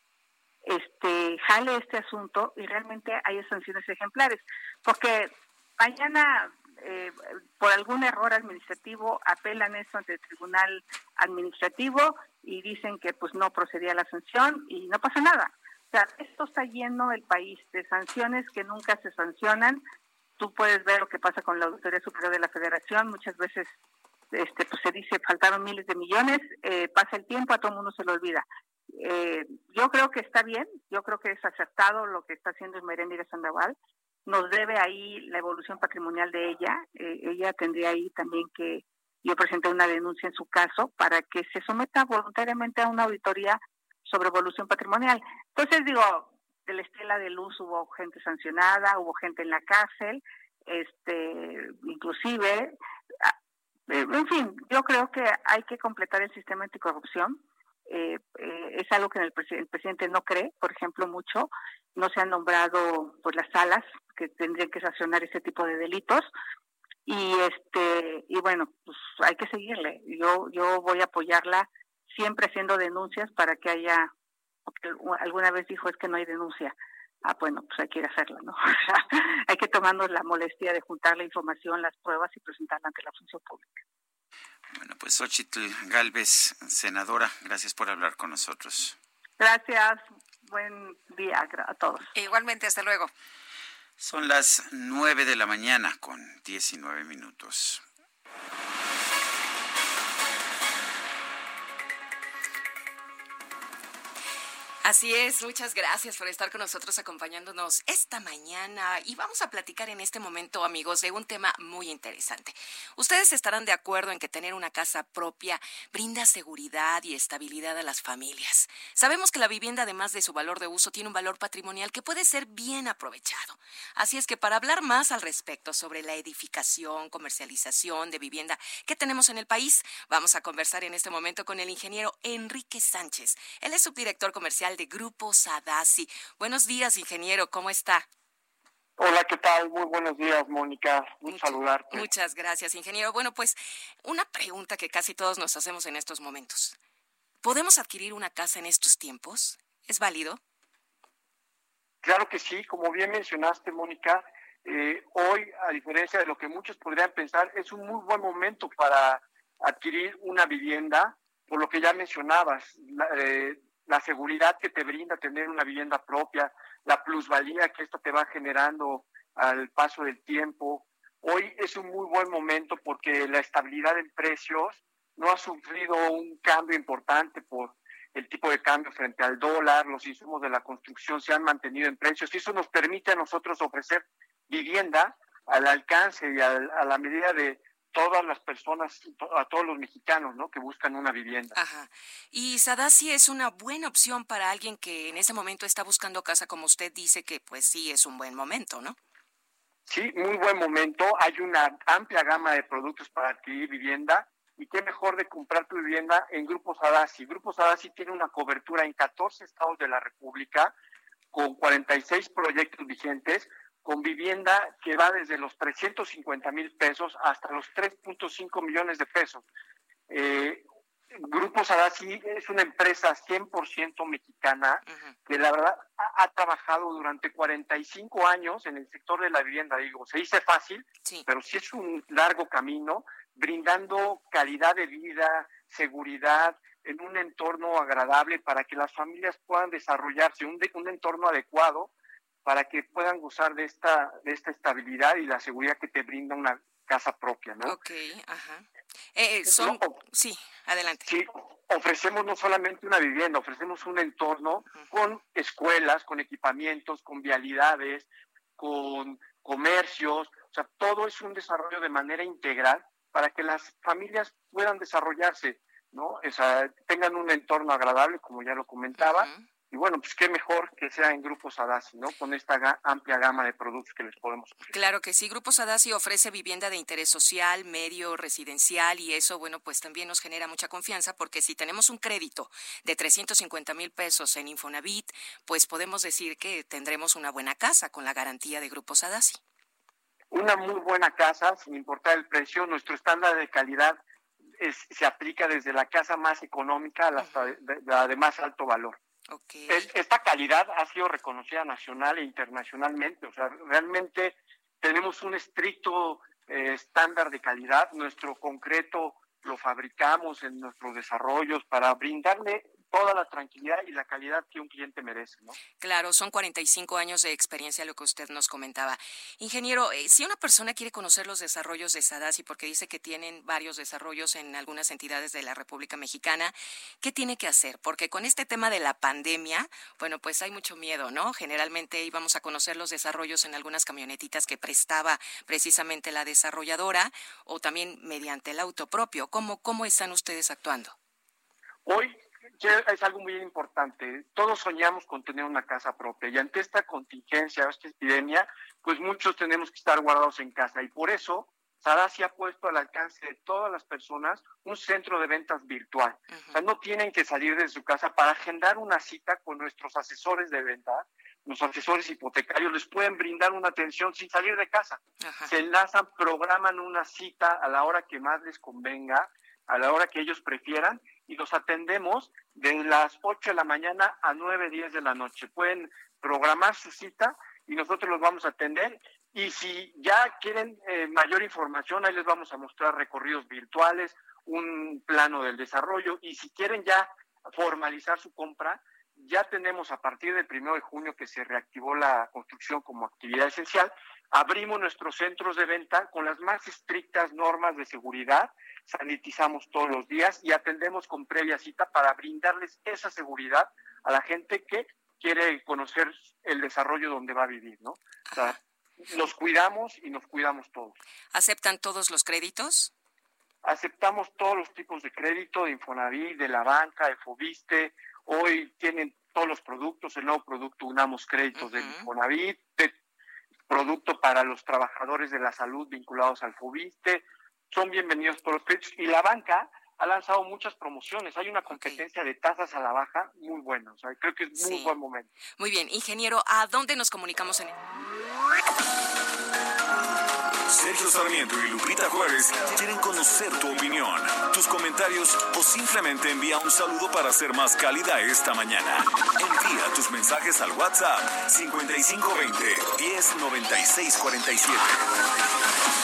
este, jale este asunto y realmente haya sanciones ejemplares. Porque mañana, eh, por algún error administrativo, apelan eso ante el Tribunal Administrativo y dicen que pues no procedía la sanción y no pasa nada. O sea, esto está lleno el país de sanciones que nunca se sancionan. Tú puedes ver lo que pasa con la Auditoría Superior de la Federación. Muchas veces este, pues se dice faltaron miles de millones, eh, pasa el tiempo, a todo el mundo se lo olvida. Eh, yo creo que está bien, yo creo que es acertado lo que está haciendo Merendira Sandoval. Nos debe ahí la evolución patrimonial de ella. Eh, ella tendría ahí también que, yo presenté una denuncia en su caso para que se someta voluntariamente a una auditoría sobre evolución patrimonial. Entonces digo, de la estela de luz hubo gente sancionada, hubo gente en la cárcel, este, inclusive, ah, eh, en fin, yo creo que hay que completar el sistema anticorrupción. Eh, eh, es algo que el, presidente no cree, por ejemplo, mucho. No se han nombrado pues las salas que tendrían que sancionar este tipo de delitos. Y este y bueno pues hay que seguirle. Yo yo voy a apoyarla siempre haciendo denuncias para que haya porque alguna vez dijo es que no hay denuncia ah bueno pues hay que ir a hacerlo no hay que tomarnos la molestia de juntar la información las pruebas y presentarla ante la función pública bueno, pues Xochitl Galvez, senadora, gracias por hablar con nosotros. Gracias, buen día a todos. igualmente, hasta luego. Son las nueve de la mañana con diecinueve minutos. Así es, muchas gracias por estar con nosotros acompañándonos esta mañana y vamos a platicar en este momento, amigos, de un tema muy interesante. Ustedes estarán de acuerdo en que tener una casa propia brinda seguridad y estabilidad a las familias. Sabemos que la vivienda, además de su valor de uso, tiene un valor patrimonial que puede ser bien aprovechado. Así es que para hablar más al respecto sobre la edificación, comercialización de vivienda que tenemos en el país, vamos a conversar en este momento con el ingeniero Enrique Sánchez. Él es subdirector comercial de Grupo Sadasi. Buenos días, ingeniero, ¿cómo está? Hola, ¿qué tal? Muy buenos días, Mónica. Un saludarte. Muchas gracias, ingeniero. Bueno, pues una pregunta que casi todos nos hacemos en estos momentos. ¿Podemos adquirir una casa en estos tiempos? ¿Es válido? Claro que sí, como bien mencionaste, Mónica, eh, hoy, a diferencia de lo que muchos podrían pensar, es un muy buen momento para adquirir una vivienda, por lo que ya mencionabas, eh, la seguridad que te brinda tener una vivienda propia, la plusvalía que esto te va generando al paso del tiempo. Hoy es un muy buen momento porque la estabilidad en precios no ha sufrido un cambio importante por el tipo de cambio frente al dólar, los insumos de la construcción se han mantenido en precios y eso nos permite a nosotros ofrecer vivienda al alcance y a la medida de todas las personas, a todos los mexicanos, ¿no? Que buscan una vivienda. Ajá. Y Sadasi es una buena opción para alguien que en ese momento está buscando casa, como usted dice, que pues sí es un buen momento, ¿no? Sí, muy buen momento. Hay una amplia gama de productos para adquirir vivienda. Y qué mejor de comprar tu vivienda en Grupo Sadasi. Grupo Sadasi tiene una cobertura en 14 estados de la República, con 46 proyectos vigentes, con vivienda que va desde los 350 mil pesos hasta los 3.5 millones de pesos. Eh, Grupo Sadasi es una empresa 100% mexicana que la verdad ha, trabajado durante 45 años en el sector de la vivienda. Digo, se dice fácil, pero sí es un largo camino, brindando calidad de vida, seguridad, en un entorno agradable para que las familias puedan desarrollarse, un, un entorno adecuado para que puedan gozar de esta, de esta estabilidad y la seguridad que te brinda una casa propia, ¿no? Ok, ajá. Eh, eh, son... sí, adelante. Sí, ofrecemos no solamente una vivienda, ofrecemos un entorno con escuelas, con equipamientos, con vialidades, con comercios, o sea, todo es un desarrollo de manera integral para que las familias puedan desarrollarse, ¿no? O sea, tengan un entorno agradable, como ya lo comentaba, y bueno, pues qué mejor que sea en Grupos Adasi, ¿no? Con esta amplia gama de productos que les podemos ofrecer. Claro que sí, Grupos Adasi ofrece vivienda de interés social, medio, residencial y eso, bueno, pues también nos genera mucha confianza porque si tenemos un crédito de 350 mil pesos en Infonavit, pues podemos decir que tendremos una buena casa con la garantía de Grupos Adasi. Una muy buena casa, sin importar el precio, nuestro estándar de calidad se aplica desde la casa más económica a la de más alto valor esta calidad ha sido reconocida nacional e internacionalmente. O sea, realmente tenemos un estricto eh, estándar de calidad. Nuestro concreto lo fabricamos en nuestros desarrollos para brindarle toda la tranquilidad y la calidad que un cliente merece. ¿no? Claro, son 45 años de experiencia lo que usted nos comentaba. Ingeniero, eh, si una persona quiere conocer los desarrollos de Sadasi, porque dice que tienen varios desarrollos en algunas entidades de la República Mexicana, ¿qué tiene que hacer? Porque con este tema de la pandemia, bueno, pues hay mucho miedo, ¿no? Generalmente íbamos a conocer los desarrollos en algunas camionetitas que prestaba precisamente la desarrolladora o también mediante el auto propio. ¿Cómo, cómo están ustedes actuando? Hoy es algo muy importante. Todos soñamos con tener una casa propia y ante esta contingencia, esta epidemia, pues muchos tenemos que estar guardados en casa y por eso Sadasi ha puesto al alcance de todas las personas un centro de ventas virtual. O sea, no tienen que salir de su casa para agendar una cita con nuestros asesores de venta. Los asesores hipotecarios les pueden brindar una atención sin salir de casa. Se enlazan, programan una cita a la hora que más les convenga, a la hora que ellos prefieran y los atendemos de las 8 de la mañana a 9, 10 de la noche. Pueden programar su cita y nosotros los vamos a atender. Y si ya quieren eh, mayor información, ahí les vamos a mostrar recorridos virtuales, un plano del desarrollo. Y si quieren ya formalizar su compra, ya tenemos a partir del primero de junio que se reactivó la construcción como actividad esencial, abrimos nuestros centros de venta con las más estrictas normas de seguridad sanitizamos todos los días y atendemos con previa cita para brindarles esa seguridad a la gente que quiere conocer el desarrollo donde va a vivir, ¿no? O sea, nos cuidamos y nos cuidamos todos. ¿Aceptan todos los créditos? Aceptamos todos los tipos de crédito, de Infonavit, de la banca, de Fobiste. Hoy tienen todos los productos, el nuevo producto Unamos Créditos de Infonavit, de producto para los trabajadores de la salud vinculados al Fobiste, son bienvenidos todos los créditos. Y la banca ha lanzado muchas promociones. Hay una competencia de tasas a la baja muy buena. O sea, creo que es muy buen momento. Muy bien. Ingeniero, ¿a dónde nos comunicamos en Sergio Sarmiento y Lupita Juárez quieren conocer tu opinión, tus comentarios o simplemente envía un saludo para ser más cálida esta mañana. Envía tus mensajes al WhatsApp 5520 109647.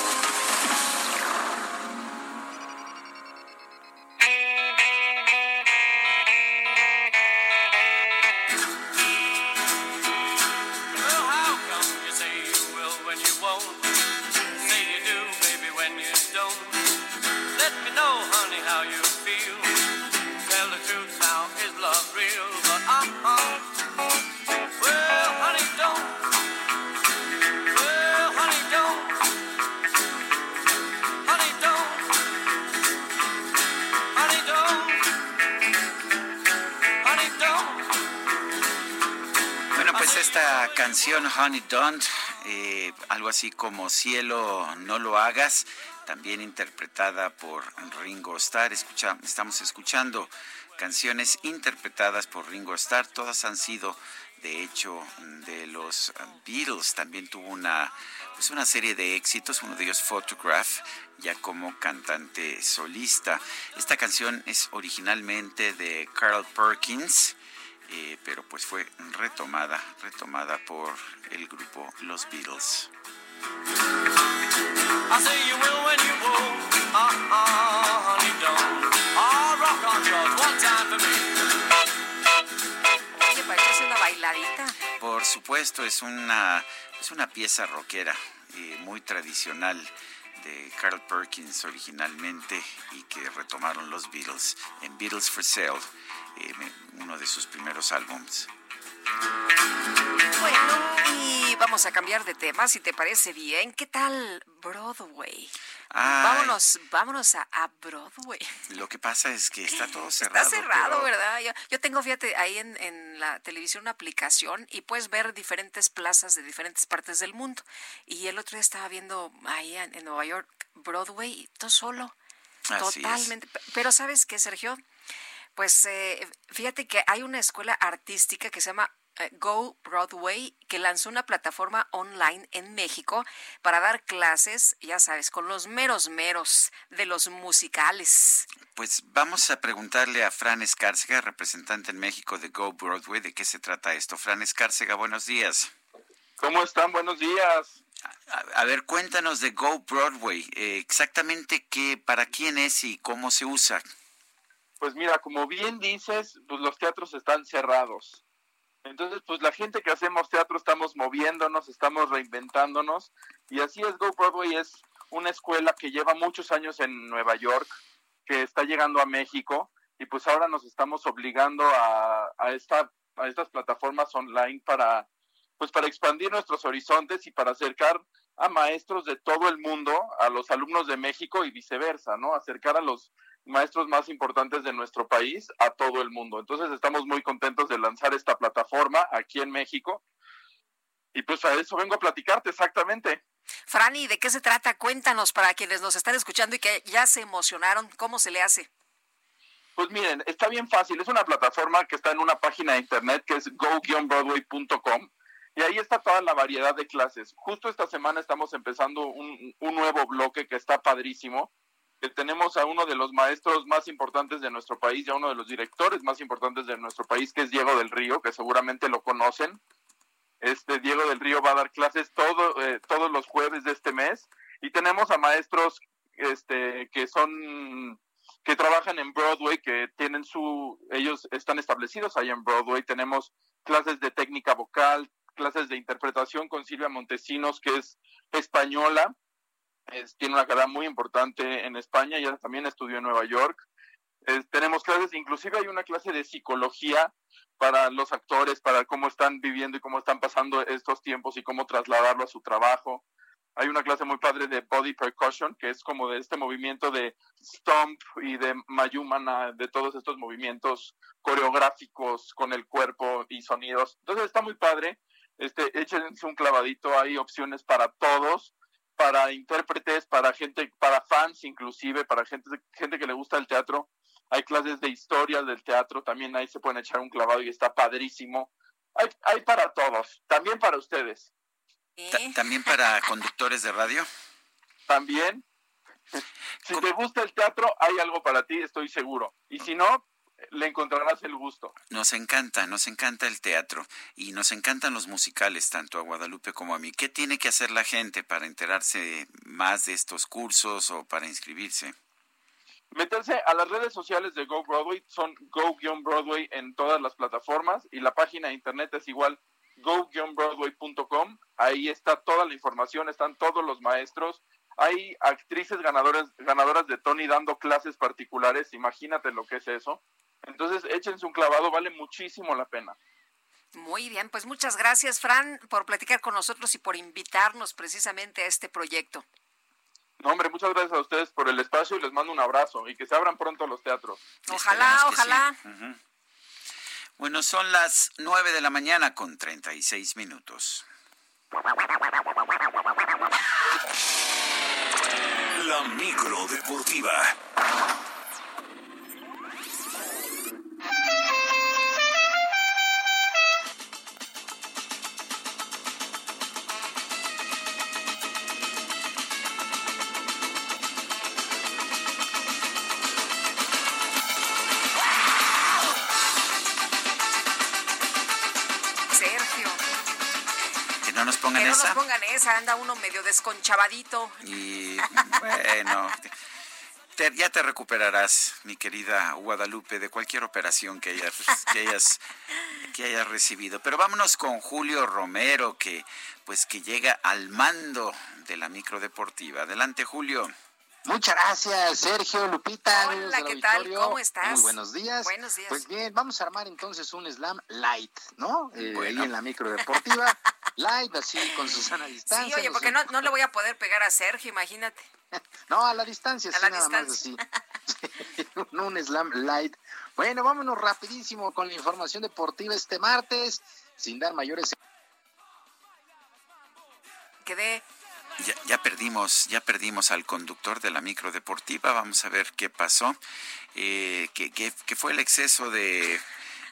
Don't, eh, algo así como Cielo no lo hagas, también interpretada por Ringo Starr. Escucha, estamos escuchando canciones interpretadas por Ringo Starr, todas han sido de hecho de los Beatles. También tuvo una, pues una serie de éxitos, uno de ellos Photograph, ya como cantante solista. Esta canción es originalmente de Carl Perkins eh, pero pues fue retomada, retomada por el grupo Los Beatles. ¿Qué parece una bailadita? Por supuesto, es una, es una pieza rockera, eh, muy tradicional de Carl Perkins originalmente y que retomaron los Beatles en Beatles for Sale, uno de sus primeros álbumes. Bueno, y vamos a cambiar de tema, si te parece bien. ¿Qué tal Broadway? vámonos, vámonos a, Broadway. Lo que pasa es que está todo cerrado. Está cerrado, ¿verdad? Yo, tengo, fíjate, ahí en, la televisión una aplicación y puedes ver diferentes plazas de diferentes partes del mundo. Y el otro día estaba viendo ahí en, Nueva York Broadway, todo solo. totalmente. Pero ¿sabes qué, Sergio? Pues eh, fíjate que hay una escuela artística que se llama eh, Go Broadway, que lanzó una plataforma online en México para dar clases, ya sabes, con los meros meros de los musicales. Pues vamos a preguntarle a Fran Escárcega, representante en México de Go Broadway, de qué se trata esto. Fran Escárcega, buenos días. ¿Cómo están? Buenos días. A, ver, cuéntanos de Go Broadway. Eh, exactamente qué, para quién es y cómo se usa. Pues mira, como bien dices, pues los teatros están cerrados. Entonces, pues la gente que hacemos teatro estamos moviéndonos, estamos reinventándonos y así es Go Broadway es una escuela que lleva muchos años en Nueva York, que está llegando a México y pues ahora nos estamos obligando a, a, esta, a estas plataformas online para pues para expandir nuestros horizontes y para acercar a maestros de todo el mundo a los alumnos de México y viceversa, ¿no? Acercar a los maestros más importantes de nuestro país a todo el mundo. Entonces estamos muy contentos de lanzar esta plataforma aquí en México. Y pues a eso vengo a platicarte exactamente. Franny, ¿de qué se trata? Cuéntanos para quienes nos están escuchando y que ya se emocionaron, ¿cómo se le hace? Pues miren, está bien fácil. Es una plataforma que está en una página de internet que es go-broadway.com y ahí está toda la variedad de clases. Justo esta semana estamos empezando un, un nuevo bloque que está padrísimo, que tenemos a uno de los maestros más importantes de nuestro país y a uno de los directores más importantes de nuestro país, que es Diego del Río, que seguramente lo conocen. Este Diego del Río va a dar clases todo, eh, todos los jueves de este mes y tenemos a maestros este, que son que trabajan en Broadway, que tienen su, ellos están establecidos ahí en Broadway. Tenemos clases de técnica vocal, clases de interpretación con Silvia Montesinos, que es española, tiene una carrera muy importante en España, ella también estudió en Nueva York. tenemos clases, inclusive hay una clase de psicología para los actores, para cómo están viviendo y cómo están pasando estos tiempos y cómo trasladarlo a su trabajo. Hay una clase muy padre de body percussion, que es como de este movimiento de stomp y de mayumana, de todos estos movimientos coreográficos con el cuerpo y sonidos. Entonces está muy padre. Este, échense un clavadito, hay opciones para todos para intérpretes, para gente, para fans inclusive, para gente, gente que le gusta el teatro. Hay clases de historia del teatro, también ahí se pueden echar un clavado y está padrísimo. Hay, hay para todos, también para ustedes. ¿También para conductores de radio? También. Si te gusta el teatro, hay algo para ti, estoy seguro. Y si no, le encontrarás el gusto. Nos encanta, nos encanta el teatro y nos encantan los musicales, tanto a Guadalupe como a mí. ¿Qué tiene que hacer la gente para enterarse más de estos cursos o para inscribirse? Meterse a las redes sociales de Go Broadway, son Go-Broadway en todas las plataformas y la página de internet es igual go-broadway.com. Ahí está toda la información, están todos los maestros. Hay actrices ganadoras, ganadoras de Tony dando clases particulares, imagínate lo que es eso. Entonces, échense un clavado, vale muchísimo la pena. Muy bien, pues muchas gracias, Fran, por platicar con nosotros y por invitarnos precisamente a este proyecto. No, hombre, muchas gracias a ustedes por el espacio y les mando un abrazo y que se abran pronto los teatros. Ojalá, ojalá. Bueno, son las nueve de la mañana con treinta y seis minutos. La micro deportiva. Nos pongan esa, anda uno medio desconchavadito. Y bueno, te, ya te recuperarás, mi querida Guadalupe, de cualquier operación que hayas, que hayas, que hayas recibido. Pero vámonos con Julio Romero, que pues que llega al mando de la microdeportiva. Adelante, Julio. Muchas gracias, Sergio, Lupita. Hola, ¿qué tal? ¿Cómo estás? Muy buenos días. Buenos días. Pues bien, vamos a armar entonces un slam light, ¿no? Eh, Ahí en la micro deportiva. light, así con Susana distancia. Sí, oye, porque no, no le voy a poder pegar a Sergio, imagínate. no, a la distancia, a sí, la nada distancia. más así. no un slam light. Bueno, vámonos rapidísimo con la información deportiva este martes, sin dar mayores Quedé Ya, ya perdimos, ya perdimos al conductor de la micro deportiva. Vamos a ver qué pasó. Eh, que, que- que fue el exceso de,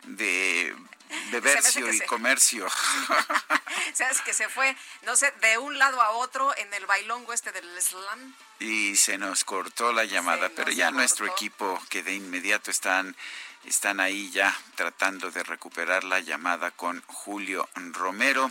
de bebercio que y se- comercio. Sabes que se fue, no sé, de un lado a otro en el bailongo este del slam. y se nos cortó la llamada, pero ya nuestro equipo que de inmediato están están ahí ya tratando de recuperar la llamada con Julio Romero.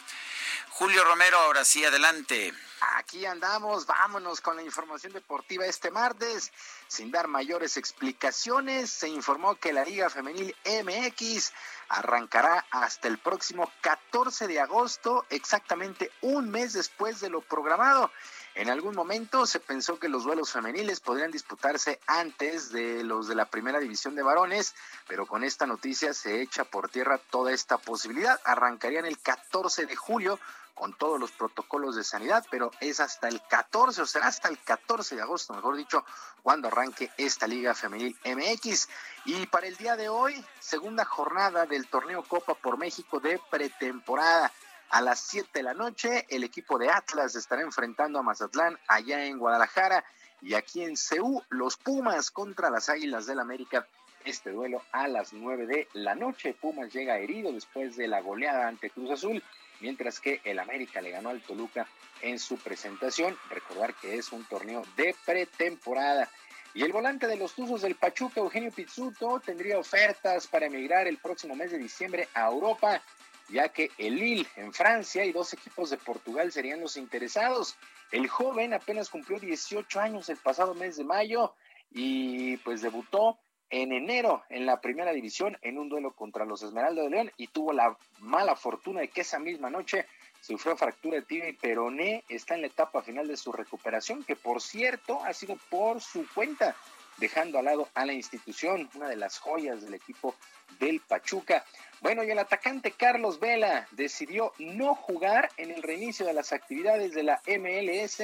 Julio Romero, ahora sí, adelante. Aquí andamos, vámonos con la información deportiva este martes. Sin dar mayores explicaciones, se informó que la Liga Femenil MX arrancará hasta el próximo 14 de agosto, exactamente un mes después de lo programado. En algún momento se pensó que los duelos femeniles podrían disputarse antes de los de la primera división de varones, pero con esta noticia se echa por tierra toda esta posibilidad. Arrancarían el 14 de julio con todos los protocolos de sanidad, pero es hasta el 14, o será hasta el 14 de agosto, mejor dicho, cuando arranque esta Liga Femenil MX. Y para el día de hoy, segunda jornada del torneo Copa por México de pretemporada. A las 7 de la noche, el equipo de Atlas estará enfrentando a Mazatlán allá en Guadalajara y aquí en Ceú, los Pumas contra las Águilas del América. Este duelo a las 9 de la noche. Pumas llega herido después de la goleada ante Cruz Azul, mientras que el América le ganó al Toluca en su presentación. Recordar que es un torneo de pretemporada. Y el volante de los Tuzos del Pachuca, Eugenio Pizzuto, tendría ofertas para emigrar el próximo mes de diciembre a Europa, ya que el Lille en Francia y dos equipos de Portugal serían los interesados. El joven apenas cumplió 18 años el pasado mes de mayo y pues debutó en enero en la primera división en un duelo contra los Esmeralda de León y tuvo la mala fortuna de que esa misma noche sufrió fractura de tibia y peroné, está en la etapa final de su recuperación, que por cierto ha sido por su cuenta, dejando al lado a la institución, una de las joyas del equipo del Pachuca. Bueno, y el atacante Carlos Vela decidió no jugar en el reinicio de las actividades de la MLS,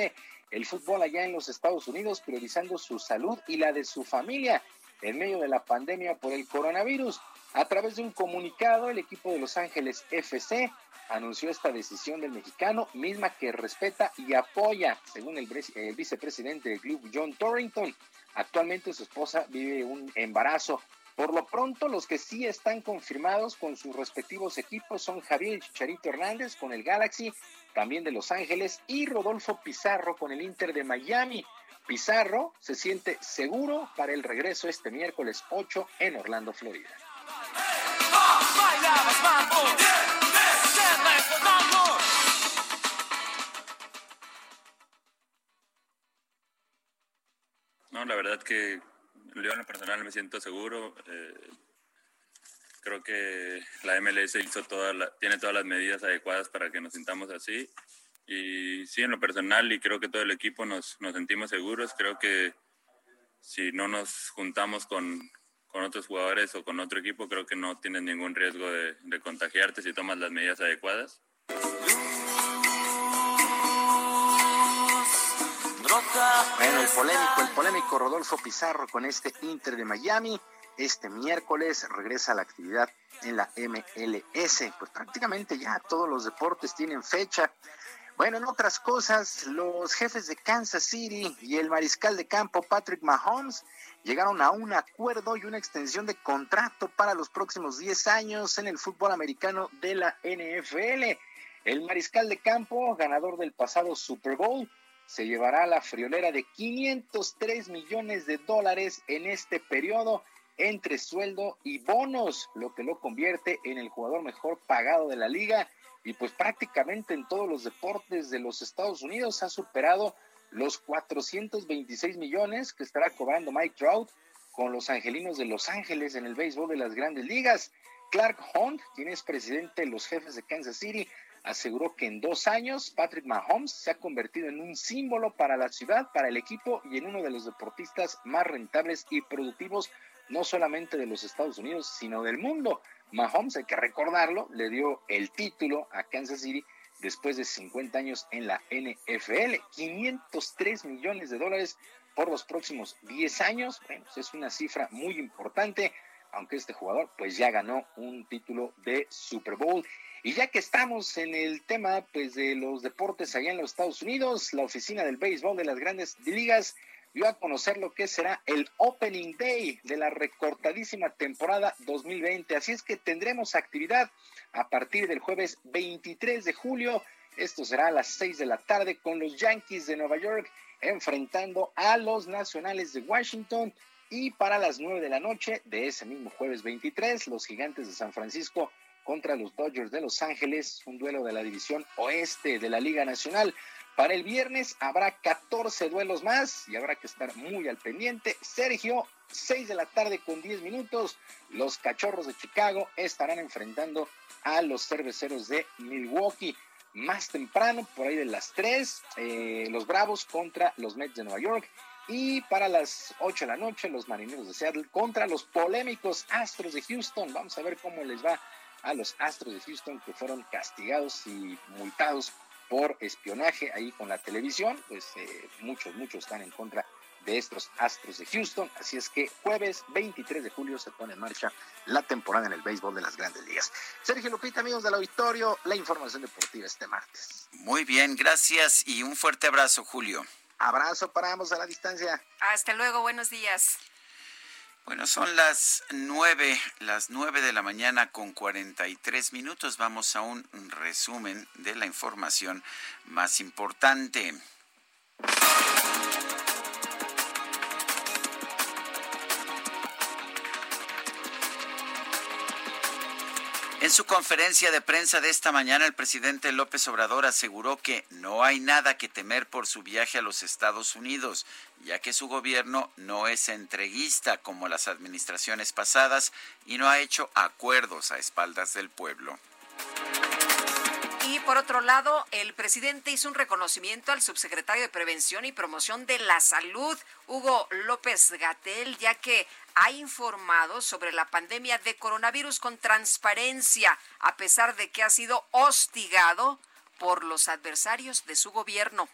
el fútbol allá en los Estados Unidos, priorizando su salud y la de su familia en medio de la pandemia por el coronavirus. A través de un comunicado, el equipo de Los Ángeles FC anunció esta decisión del mexicano, misma que respeta y apoya, según el, vicepresidente del club, John Torrington. Actualmente su esposa vive un embarazo. Por lo pronto, los que sí están confirmados con sus respectivos equipos son Javier Chicharito Hernández con el Galaxy, también de Los Ángeles, y Rodolfo Pizarro con el Inter de Miami. Pizarro se siente seguro para el regreso este miércoles 8 en Orlando, Florida. No, la verdad que yo en lo personal me siento seguro. eh, creo que la MLS hizo toda la- tiene todas las medidas adecuadas para que nos sintamos así. Y sí, en lo personal y creo que todo el equipo nos, nos sentimos seguros. Creo que si no nos juntamos con, con otros jugadores o con otro equipo, creo que no tienes ningún riesgo de, de contagiarte si tomas las medidas adecuadas. Bueno, el polémico, el polémico Rodolfo Pizarro con este Inter de Miami. Este miércoles regresa a la actividad en la MLS. Pues prácticamente ya todos los deportes tienen fecha. Bueno, en otras cosas, los jefes de Kansas City y el mariscal de campo Patrick Mahomes llegaron a un acuerdo y una extensión de contrato para los próximos 10 años en el fútbol americano de la NFL. El mariscal de campo, ganador del pasado Super Bowl, se llevará la friolera de 503 millones de dólares en este periodo entre sueldo y bonos, lo que lo convierte en el jugador mejor pagado de la liga y pues prácticamente en todos los deportes de los Estados Unidos ha superado los 426 millones que estará cobrando Mike Trout con los angelinos de Los Ángeles en el béisbol de las grandes ligas. Clark Hunt, quien es presidente de los jefes de Kansas City, aseguró que en dos años Patrick Mahomes se ha convertido en un símbolo para la ciudad, para el equipo y en uno de los deportistas más rentables y productivos, no solamente de los Estados Unidos, sino del mundo. Mahomes, hay que recordarlo, le dio el título a Kansas City después de 50 años en la NFL. 503 millones de dólares por los próximos 10 años. Bueno, pues es una cifra muy importante, aunque este jugador pues ya ganó un título de Super Bowl. Y ya que estamos en el tema pues de los deportes allá en los Estados Unidos, la oficina del béisbol de las grandes ligas dio a conocer lo que será el Opening Day de la recortadísima temporada 2020. Así es que tendremos actividad a partir del jueves 23 de julio. Esto será a las 6 de la tarde con los Yankees de Nueva York enfrentando a los Nacionales de Washington. Y para las 9 de la noche de ese mismo jueves 23, los Gigantes de San Francisco contra los Dodgers de Los Ángeles, un duelo de la división oeste de la Liga Nacional. Para el viernes habrá 14 duelos más y habrá que estar muy al pendiente. Sergio, 6 de la tarde con 10 minutos, los Cachorros de Chicago estarán enfrentando a los Cerveceros de Milwaukee. Más temprano, por ahí de las 3, eh, los Bravos contra los Mets de Nueva York. Y para las 8 de la noche, los Marineros de Seattle contra los polémicos Astros de Houston. Vamos a ver cómo les va a los Astros de Houston que fueron castigados y multados por espionaje ahí con la televisión, pues eh, muchos, muchos están en contra de estos Astros de Houston, así es que jueves 23 de julio se pone en marcha la temporada en el béisbol de las grandes ligas. Sergio Lupita, amigos del auditorio, la información deportiva este martes. Muy bien, gracias y un fuerte abrazo, Julio. Abrazo para ambos a la distancia. Hasta luego, buenos días. Bueno, son las nueve, las nueve de la mañana con cuarenta y tres minutos. Vamos a un resumen de la información más importante. En su conferencia de prensa de esta mañana, el presidente López Obrador aseguró que no hay nada que temer por su viaje a los Estados Unidos, ya que su gobierno no es entreguista como las administraciones pasadas y no ha hecho acuerdos a espaldas del pueblo. Y por otro lado, el presidente hizo un reconocimiento al subsecretario de Prevención y Promoción de la Salud, Hugo López Gatel, ya que ha informado sobre la pandemia de coronavirus con transparencia, a pesar de que ha sido hostigado por los adversarios de su gobierno.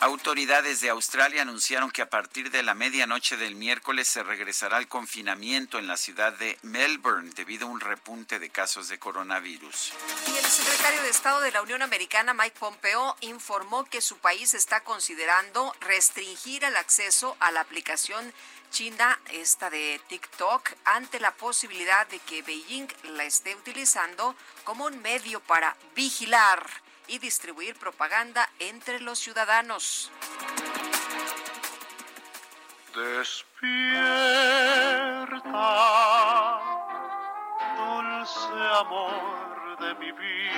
Autoridades de Australia anunciaron que a partir de la medianoche del miércoles se regresará al confinamiento en la ciudad de Melbourne debido a un repunte de casos de coronavirus. Y el secretario de Estado de la Unión Americana, Mike Pompeo, informó que su país está considerando restringir el acceso a la aplicación china, esta de TikTok, ante la posibilidad de que Beijing la esté utilizando como un medio para vigilar y distribuir propaganda entre los ciudadanos. Despierta, dulce amor de mi vida.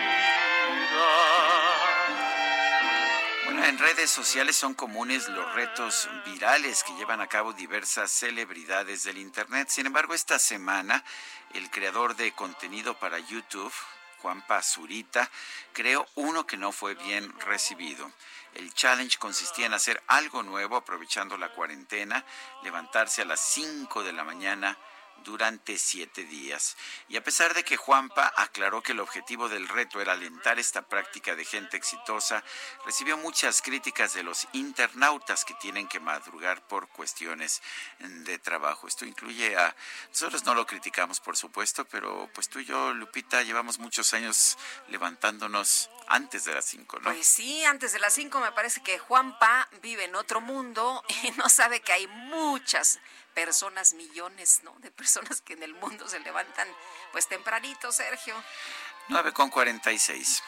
Bueno, en redes sociales son comunes los retos virales que llevan a cabo diversas celebridades del Internet. Sin embargo, esta semana, el creador de contenido para YouTube, Juan Pazurita, creó uno que no fue bien recibido. El challenge consistía en hacer algo nuevo aprovechando la cuarentena, levantarse a las 5 de la mañana durante siete días. Y a pesar de que Juanpa aclaró que el objetivo del reto era alentar esta práctica de gente exitosa, recibió muchas críticas de los internautas que tienen que madrugar por cuestiones de trabajo. Esto incluye a... Nosotros no lo criticamos, por supuesto, pero pues tú y yo, Lupita, llevamos muchos años levantándonos antes de las cinco, ¿no? Pues sí, antes de las cinco me parece que Juanpa vive en otro mundo y no sabe que hay muchas personas, millones, ¿no? De personas que en el mundo se levantan pues tempranito, Sergio. 9 con 46.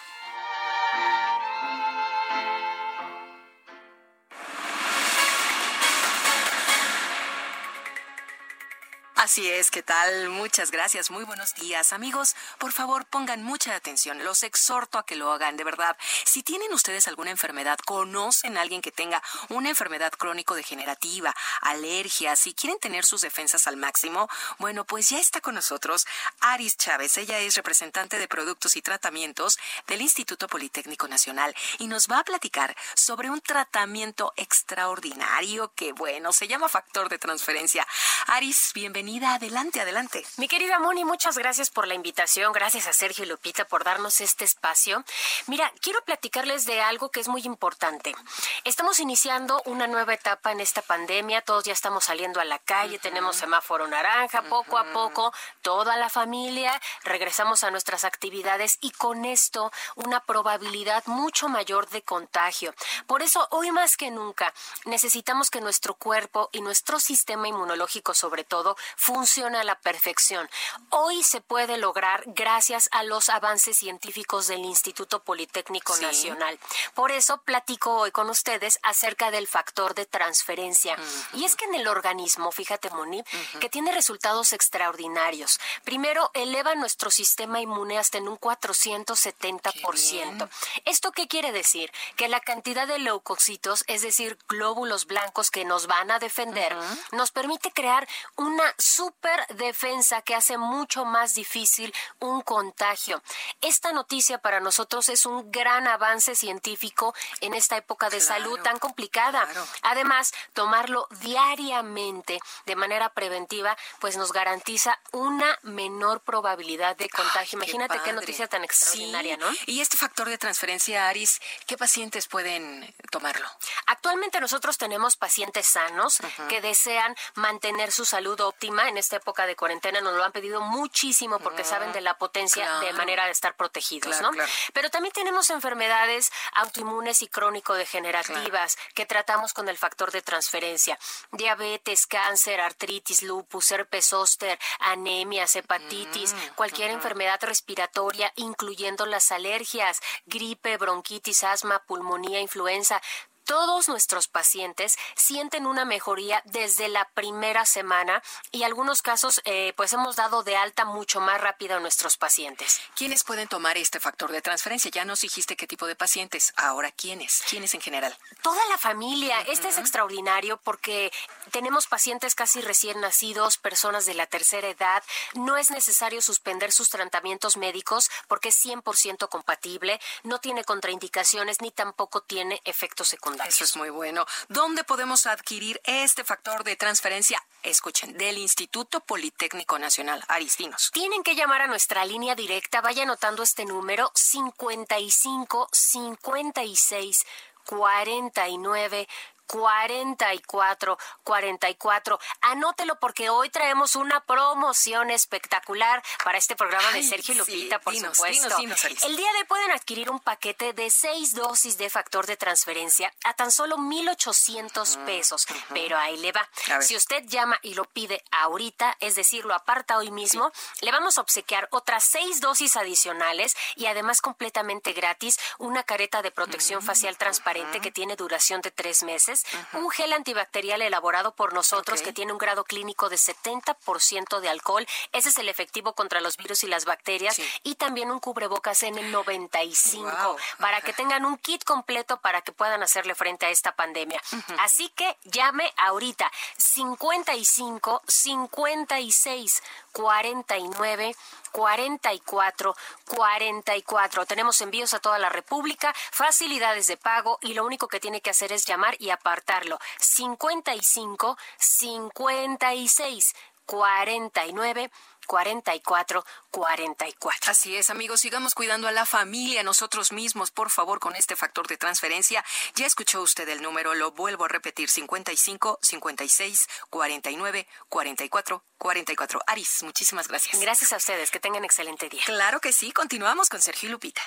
Así es, ¿qué tal? Muchas gracias, muy buenos días. Amigos, por favor, pongan mucha atención. Los exhorto a que lo hagan, de verdad. Si tienen ustedes alguna enfermedad, conocen a alguien que tenga una enfermedad crónico-degenerativa, alergias, si quieren tener sus defensas al máximo, bueno, pues ya está con nosotros Aris Chávez. Ella es representante de productos y tratamientos del Instituto Politécnico Nacional y nos va a platicar sobre un tratamiento extraordinario que, bueno, se llama factor de transferencia. Aris, bienvenida. Adelante, adelante. Mi querida Moni, muchas gracias por la invitación. Gracias a Sergio y Lupita por darnos este espacio. Mira, quiero platicarles de algo que es muy importante. Estamos iniciando una nueva etapa en esta pandemia. Todos ya estamos saliendo a la calle, tenemos semáforo naranja, poco a poco, toda la familia, regresamos a nuestras actividades y con esto una probabilidad mucho mayor de contagio. Por eso, hoy más que nunca, necesitamos que nuestro cuerpo y nuestro sistema inmunológico, sobre todo, funcione a la perfección. Hoy se puede lograr gracias a los avances científicos del Instituto Politécnico Sí. Nacional. Por eso platico hoy con ustedes acerca del factor de transferencia. Y es que en el organismo, fíjate, Moni, que tiene resultados extraordinarios. Primero, eleva nuestro sistema inmune hasta en un 470%. ¿Esto qué quiere decir? Que la cantidad de leucocitos, es decir, glóbulos blancos que nos van a defender, nos permite crear una super defensa que hace mucho más difícil un contagio. Esta noticia para nosotros es un gran avance científico en esta época de salud tan complicada. Además, tomarlo diariamente de manera preventiva, pues nos garantiza una menor probabilidad de contagio. Imagínate qué, noticia tan extraordinaria, Sí. ¿no? Y este factor de transferencia, Aris, ¿qué pacientes pueden tomarlo? Actualmente nosotros tenemos pacientes sanos que desean mantener su salud óptima en esta época de cuarentena. Nos lo han pedido muchísimo porque saben de la potencia de manera de estar protegidos, Claro, ¿no? claro. Pero también tenemos enfermedades autoinmunes y crónico-degenerativas que tratamos con el factor de transferencia. Diabetes, cáncer, artritis, lupus, herpes zóster, anemias, hepatitis, cualquier enfermedad respiratoria, incluyendo las alergias, gripe, bronquitis, asma, pulmonía, influenza. Todos nuestros pacientes sienten una mejoría desde la primera semana y algunos casos eh, pues hemos dado de alta mucho más rápido a nuestros pacientes. ¿Quiénes pueden tomar este factor de transferencia? Ya nos dijiste qué tipo de pacientes. Ahora, ¿quiénes? ¿Quiénes en general? Toda la familia. Este es extraordinario porque tenemos pacientes casi recién nacidos, personas de la tercera edad. No es necesario suspender sus tratamientos médicos porque es 100% compatible, no tiene contraindicaciones ni tampoco tiene efectos secundarios. Eso es muy bueno. ¿Dónde podemos adquirir este factor de transferencia? Escuchen, del Instituto Politécnico Nacional. Aristinos. Tienen que llamar a nuestra línea directa. Vaya anotando este número 55 56 49 44 44. Anótelo porque hoy traemos una promoción espectacular para este programa de Ay, Sergio y sí, Lupita, por dinos, supuesto. dinos, dinos, Aris. El día de hoy pueden adquirir un paquete de seis dosis de factor de transferencia a tan solo 1,800 pesos. Pero ahí le va. Si usted llama y lo pide ahorita, es decir, lo aparta hoy mismo, le vamos a obsequiar otras seis dosis adicionales y además completamente gratis una careta de protección Mm, facial transparente que tiene duración de tres meses, un gel antibacterial elaborado por nosotros que tiene un grado clínico de 70% de alcohol. Ese es el efectivo contra los virus y las bacterias. Y también un cubrebocas N95 Wow, para que tengan un kit completo para que puedan hacerle frente a esta pandemia. Así que llame ahorita 55 56 49 44 44. Tenemos envíos a toda la República, facilidades de pago y lo único que tiene que hacer es llamar y apartarlo. 55 56 49 44 44. Así es, amigos, sigamos cuidando a la familia, nosotros mismos, por favor, con este factor de transferencia. Ya escuchó usted el número, lo vuelvo a repetir, 55 56 49 44 44. Aris, muchísimas gracias. Gracias a ustedes, que tengan excelente día. Claro que sí, continuamos con Sergio y Lupita.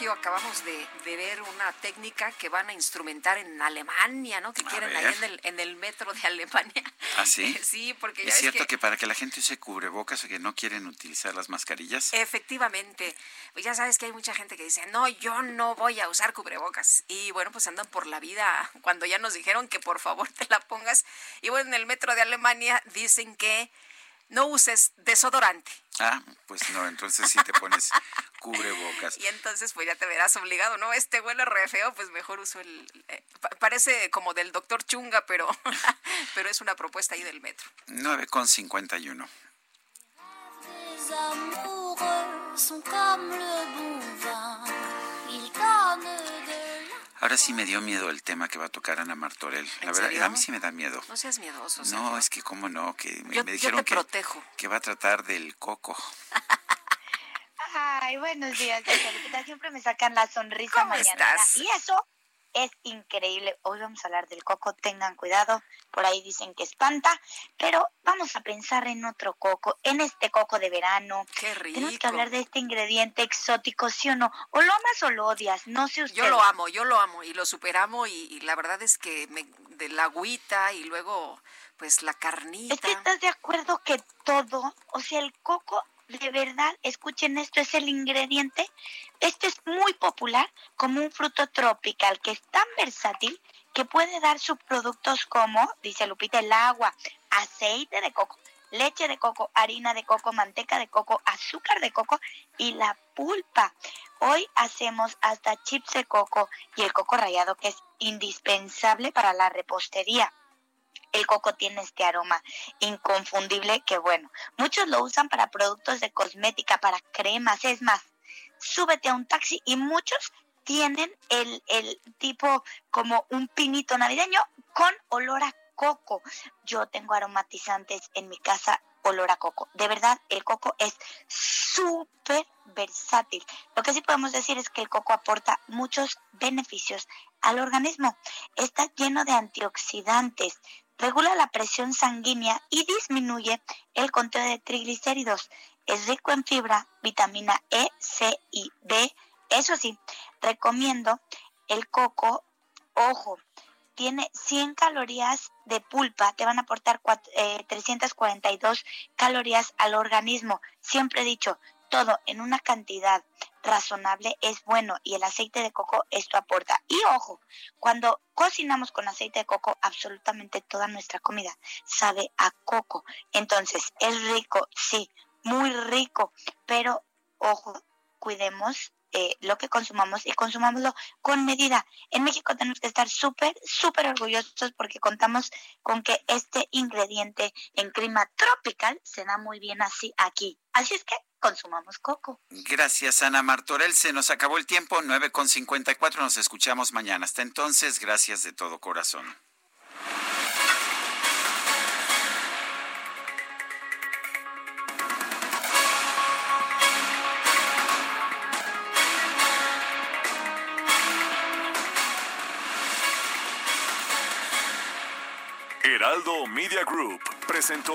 Sergio acabamos de, de, ver una técnica que van a instrumentar en Alemania, ¿no? Que quieren ahí en el, en el metro de Alemania. ¿Ah, sí? sí, porque ya ¿Es cierto que... para que la gente use cubrebocas o que no quieren utilizar las mascarillas? Efectivamente. Pues ya sabes que hay mucha gente que dice, no, yo no voy a usar cubrebocas. Y bueno, pues andan por la vida cuando ya nos dijeron que por favor te la pongas. Y bueno, en el metro de Alemania dicen que no uses desodorante. Ah, pues no, entonces sí te pones cubrebocas. Y entonces pues ya te verás obligado, ¿no? Este huele re feo, pues mejor uso el... Eh, parece como del doctor Chunga, pero, pero es una propuesta ahí del metro. 9 con 51. Ahora sí me dio miedo el tema que va a tocar Ana Martorell. La verdad, a mí sí me da miedo. No seas miedoso. No, es que cómo no, que me, dijeron que, protejo. que va a tratar del coco. Ay, buenos días, Siempre me sacan la sonrisa mañana. Y eso es increíble. Hoy vamos a hablar del coco, tengan cuidado, por ahí dicen que espanta, pero vamos a pensar en otro coco, en este coco de verano. Qué rico. Tenemos que hablar de este ingrediente exótico, ¿sí o no? O lo amas o lo odias, no sé usted. Yo lo amo, yo lo amo y lo superamo y, y la verdad es que me, de la agüita y luego pues la carnita. Es que estás de acuerdo que todo, o sea, el coco de verdad, escuchen esto, es el ingrediente. Este es muy popular como un fruto tropical que es tan versátil que puede dar subproductos como, dice Lupita, el agua, aceite de coco, leche de coco, harina de coco, manteca de coco, azúcar de coco y la pulpa. Hoy hacemos hasta chips de coco y el coco rallado que es indispensable para la repostería el coco tiene este aroma inconfundible que bueno, muchos lo usan para productos de cosmética, para cremas, es más, súbete a un taxi y muchos tienen el, el tipo como un pinito navideño con olor a coco. Yo tengo aromatizantes en mi casa olor a coco. De verdad, el coco es súper versátil. Lo que sí podemos decir es que el coco aporta muchos beneficios al organismo. Está lleno de antioxidantes, regula la presión sanguínea y disminuye el conteo de triglicéridos. Es rico en fibra, vitamina E, C y D. Eso sí, recomiendo el coco, ojo, tiene 100 calorías de pulpa, te van a aportar 342 eh, calorías al organismo. Siempre he dicho, todo en una cantidad razonable es bueno y el aceite de coco esto aporta. Y ojo, cuando cocinamos con aceite de coco, absolutamente toda nuestra comida sabe a coco. Entonces, es rico, sí, muy rico, pero ojo, cuidemos eh, lo que consumamos y consumámoslo con medida. En México tenemos que estar súper, súper orgullosos porque contamos con que este ingrediente en clima tropical se da muy bien así aquí. Así es que consumamos coco. Gracias, Ana Martorell. Se nos acabó el tiempo, 9 con 54. Nos escuchamos mañana. Hasta entonces, gracias de todo corazón. Heraldo Media Group presentó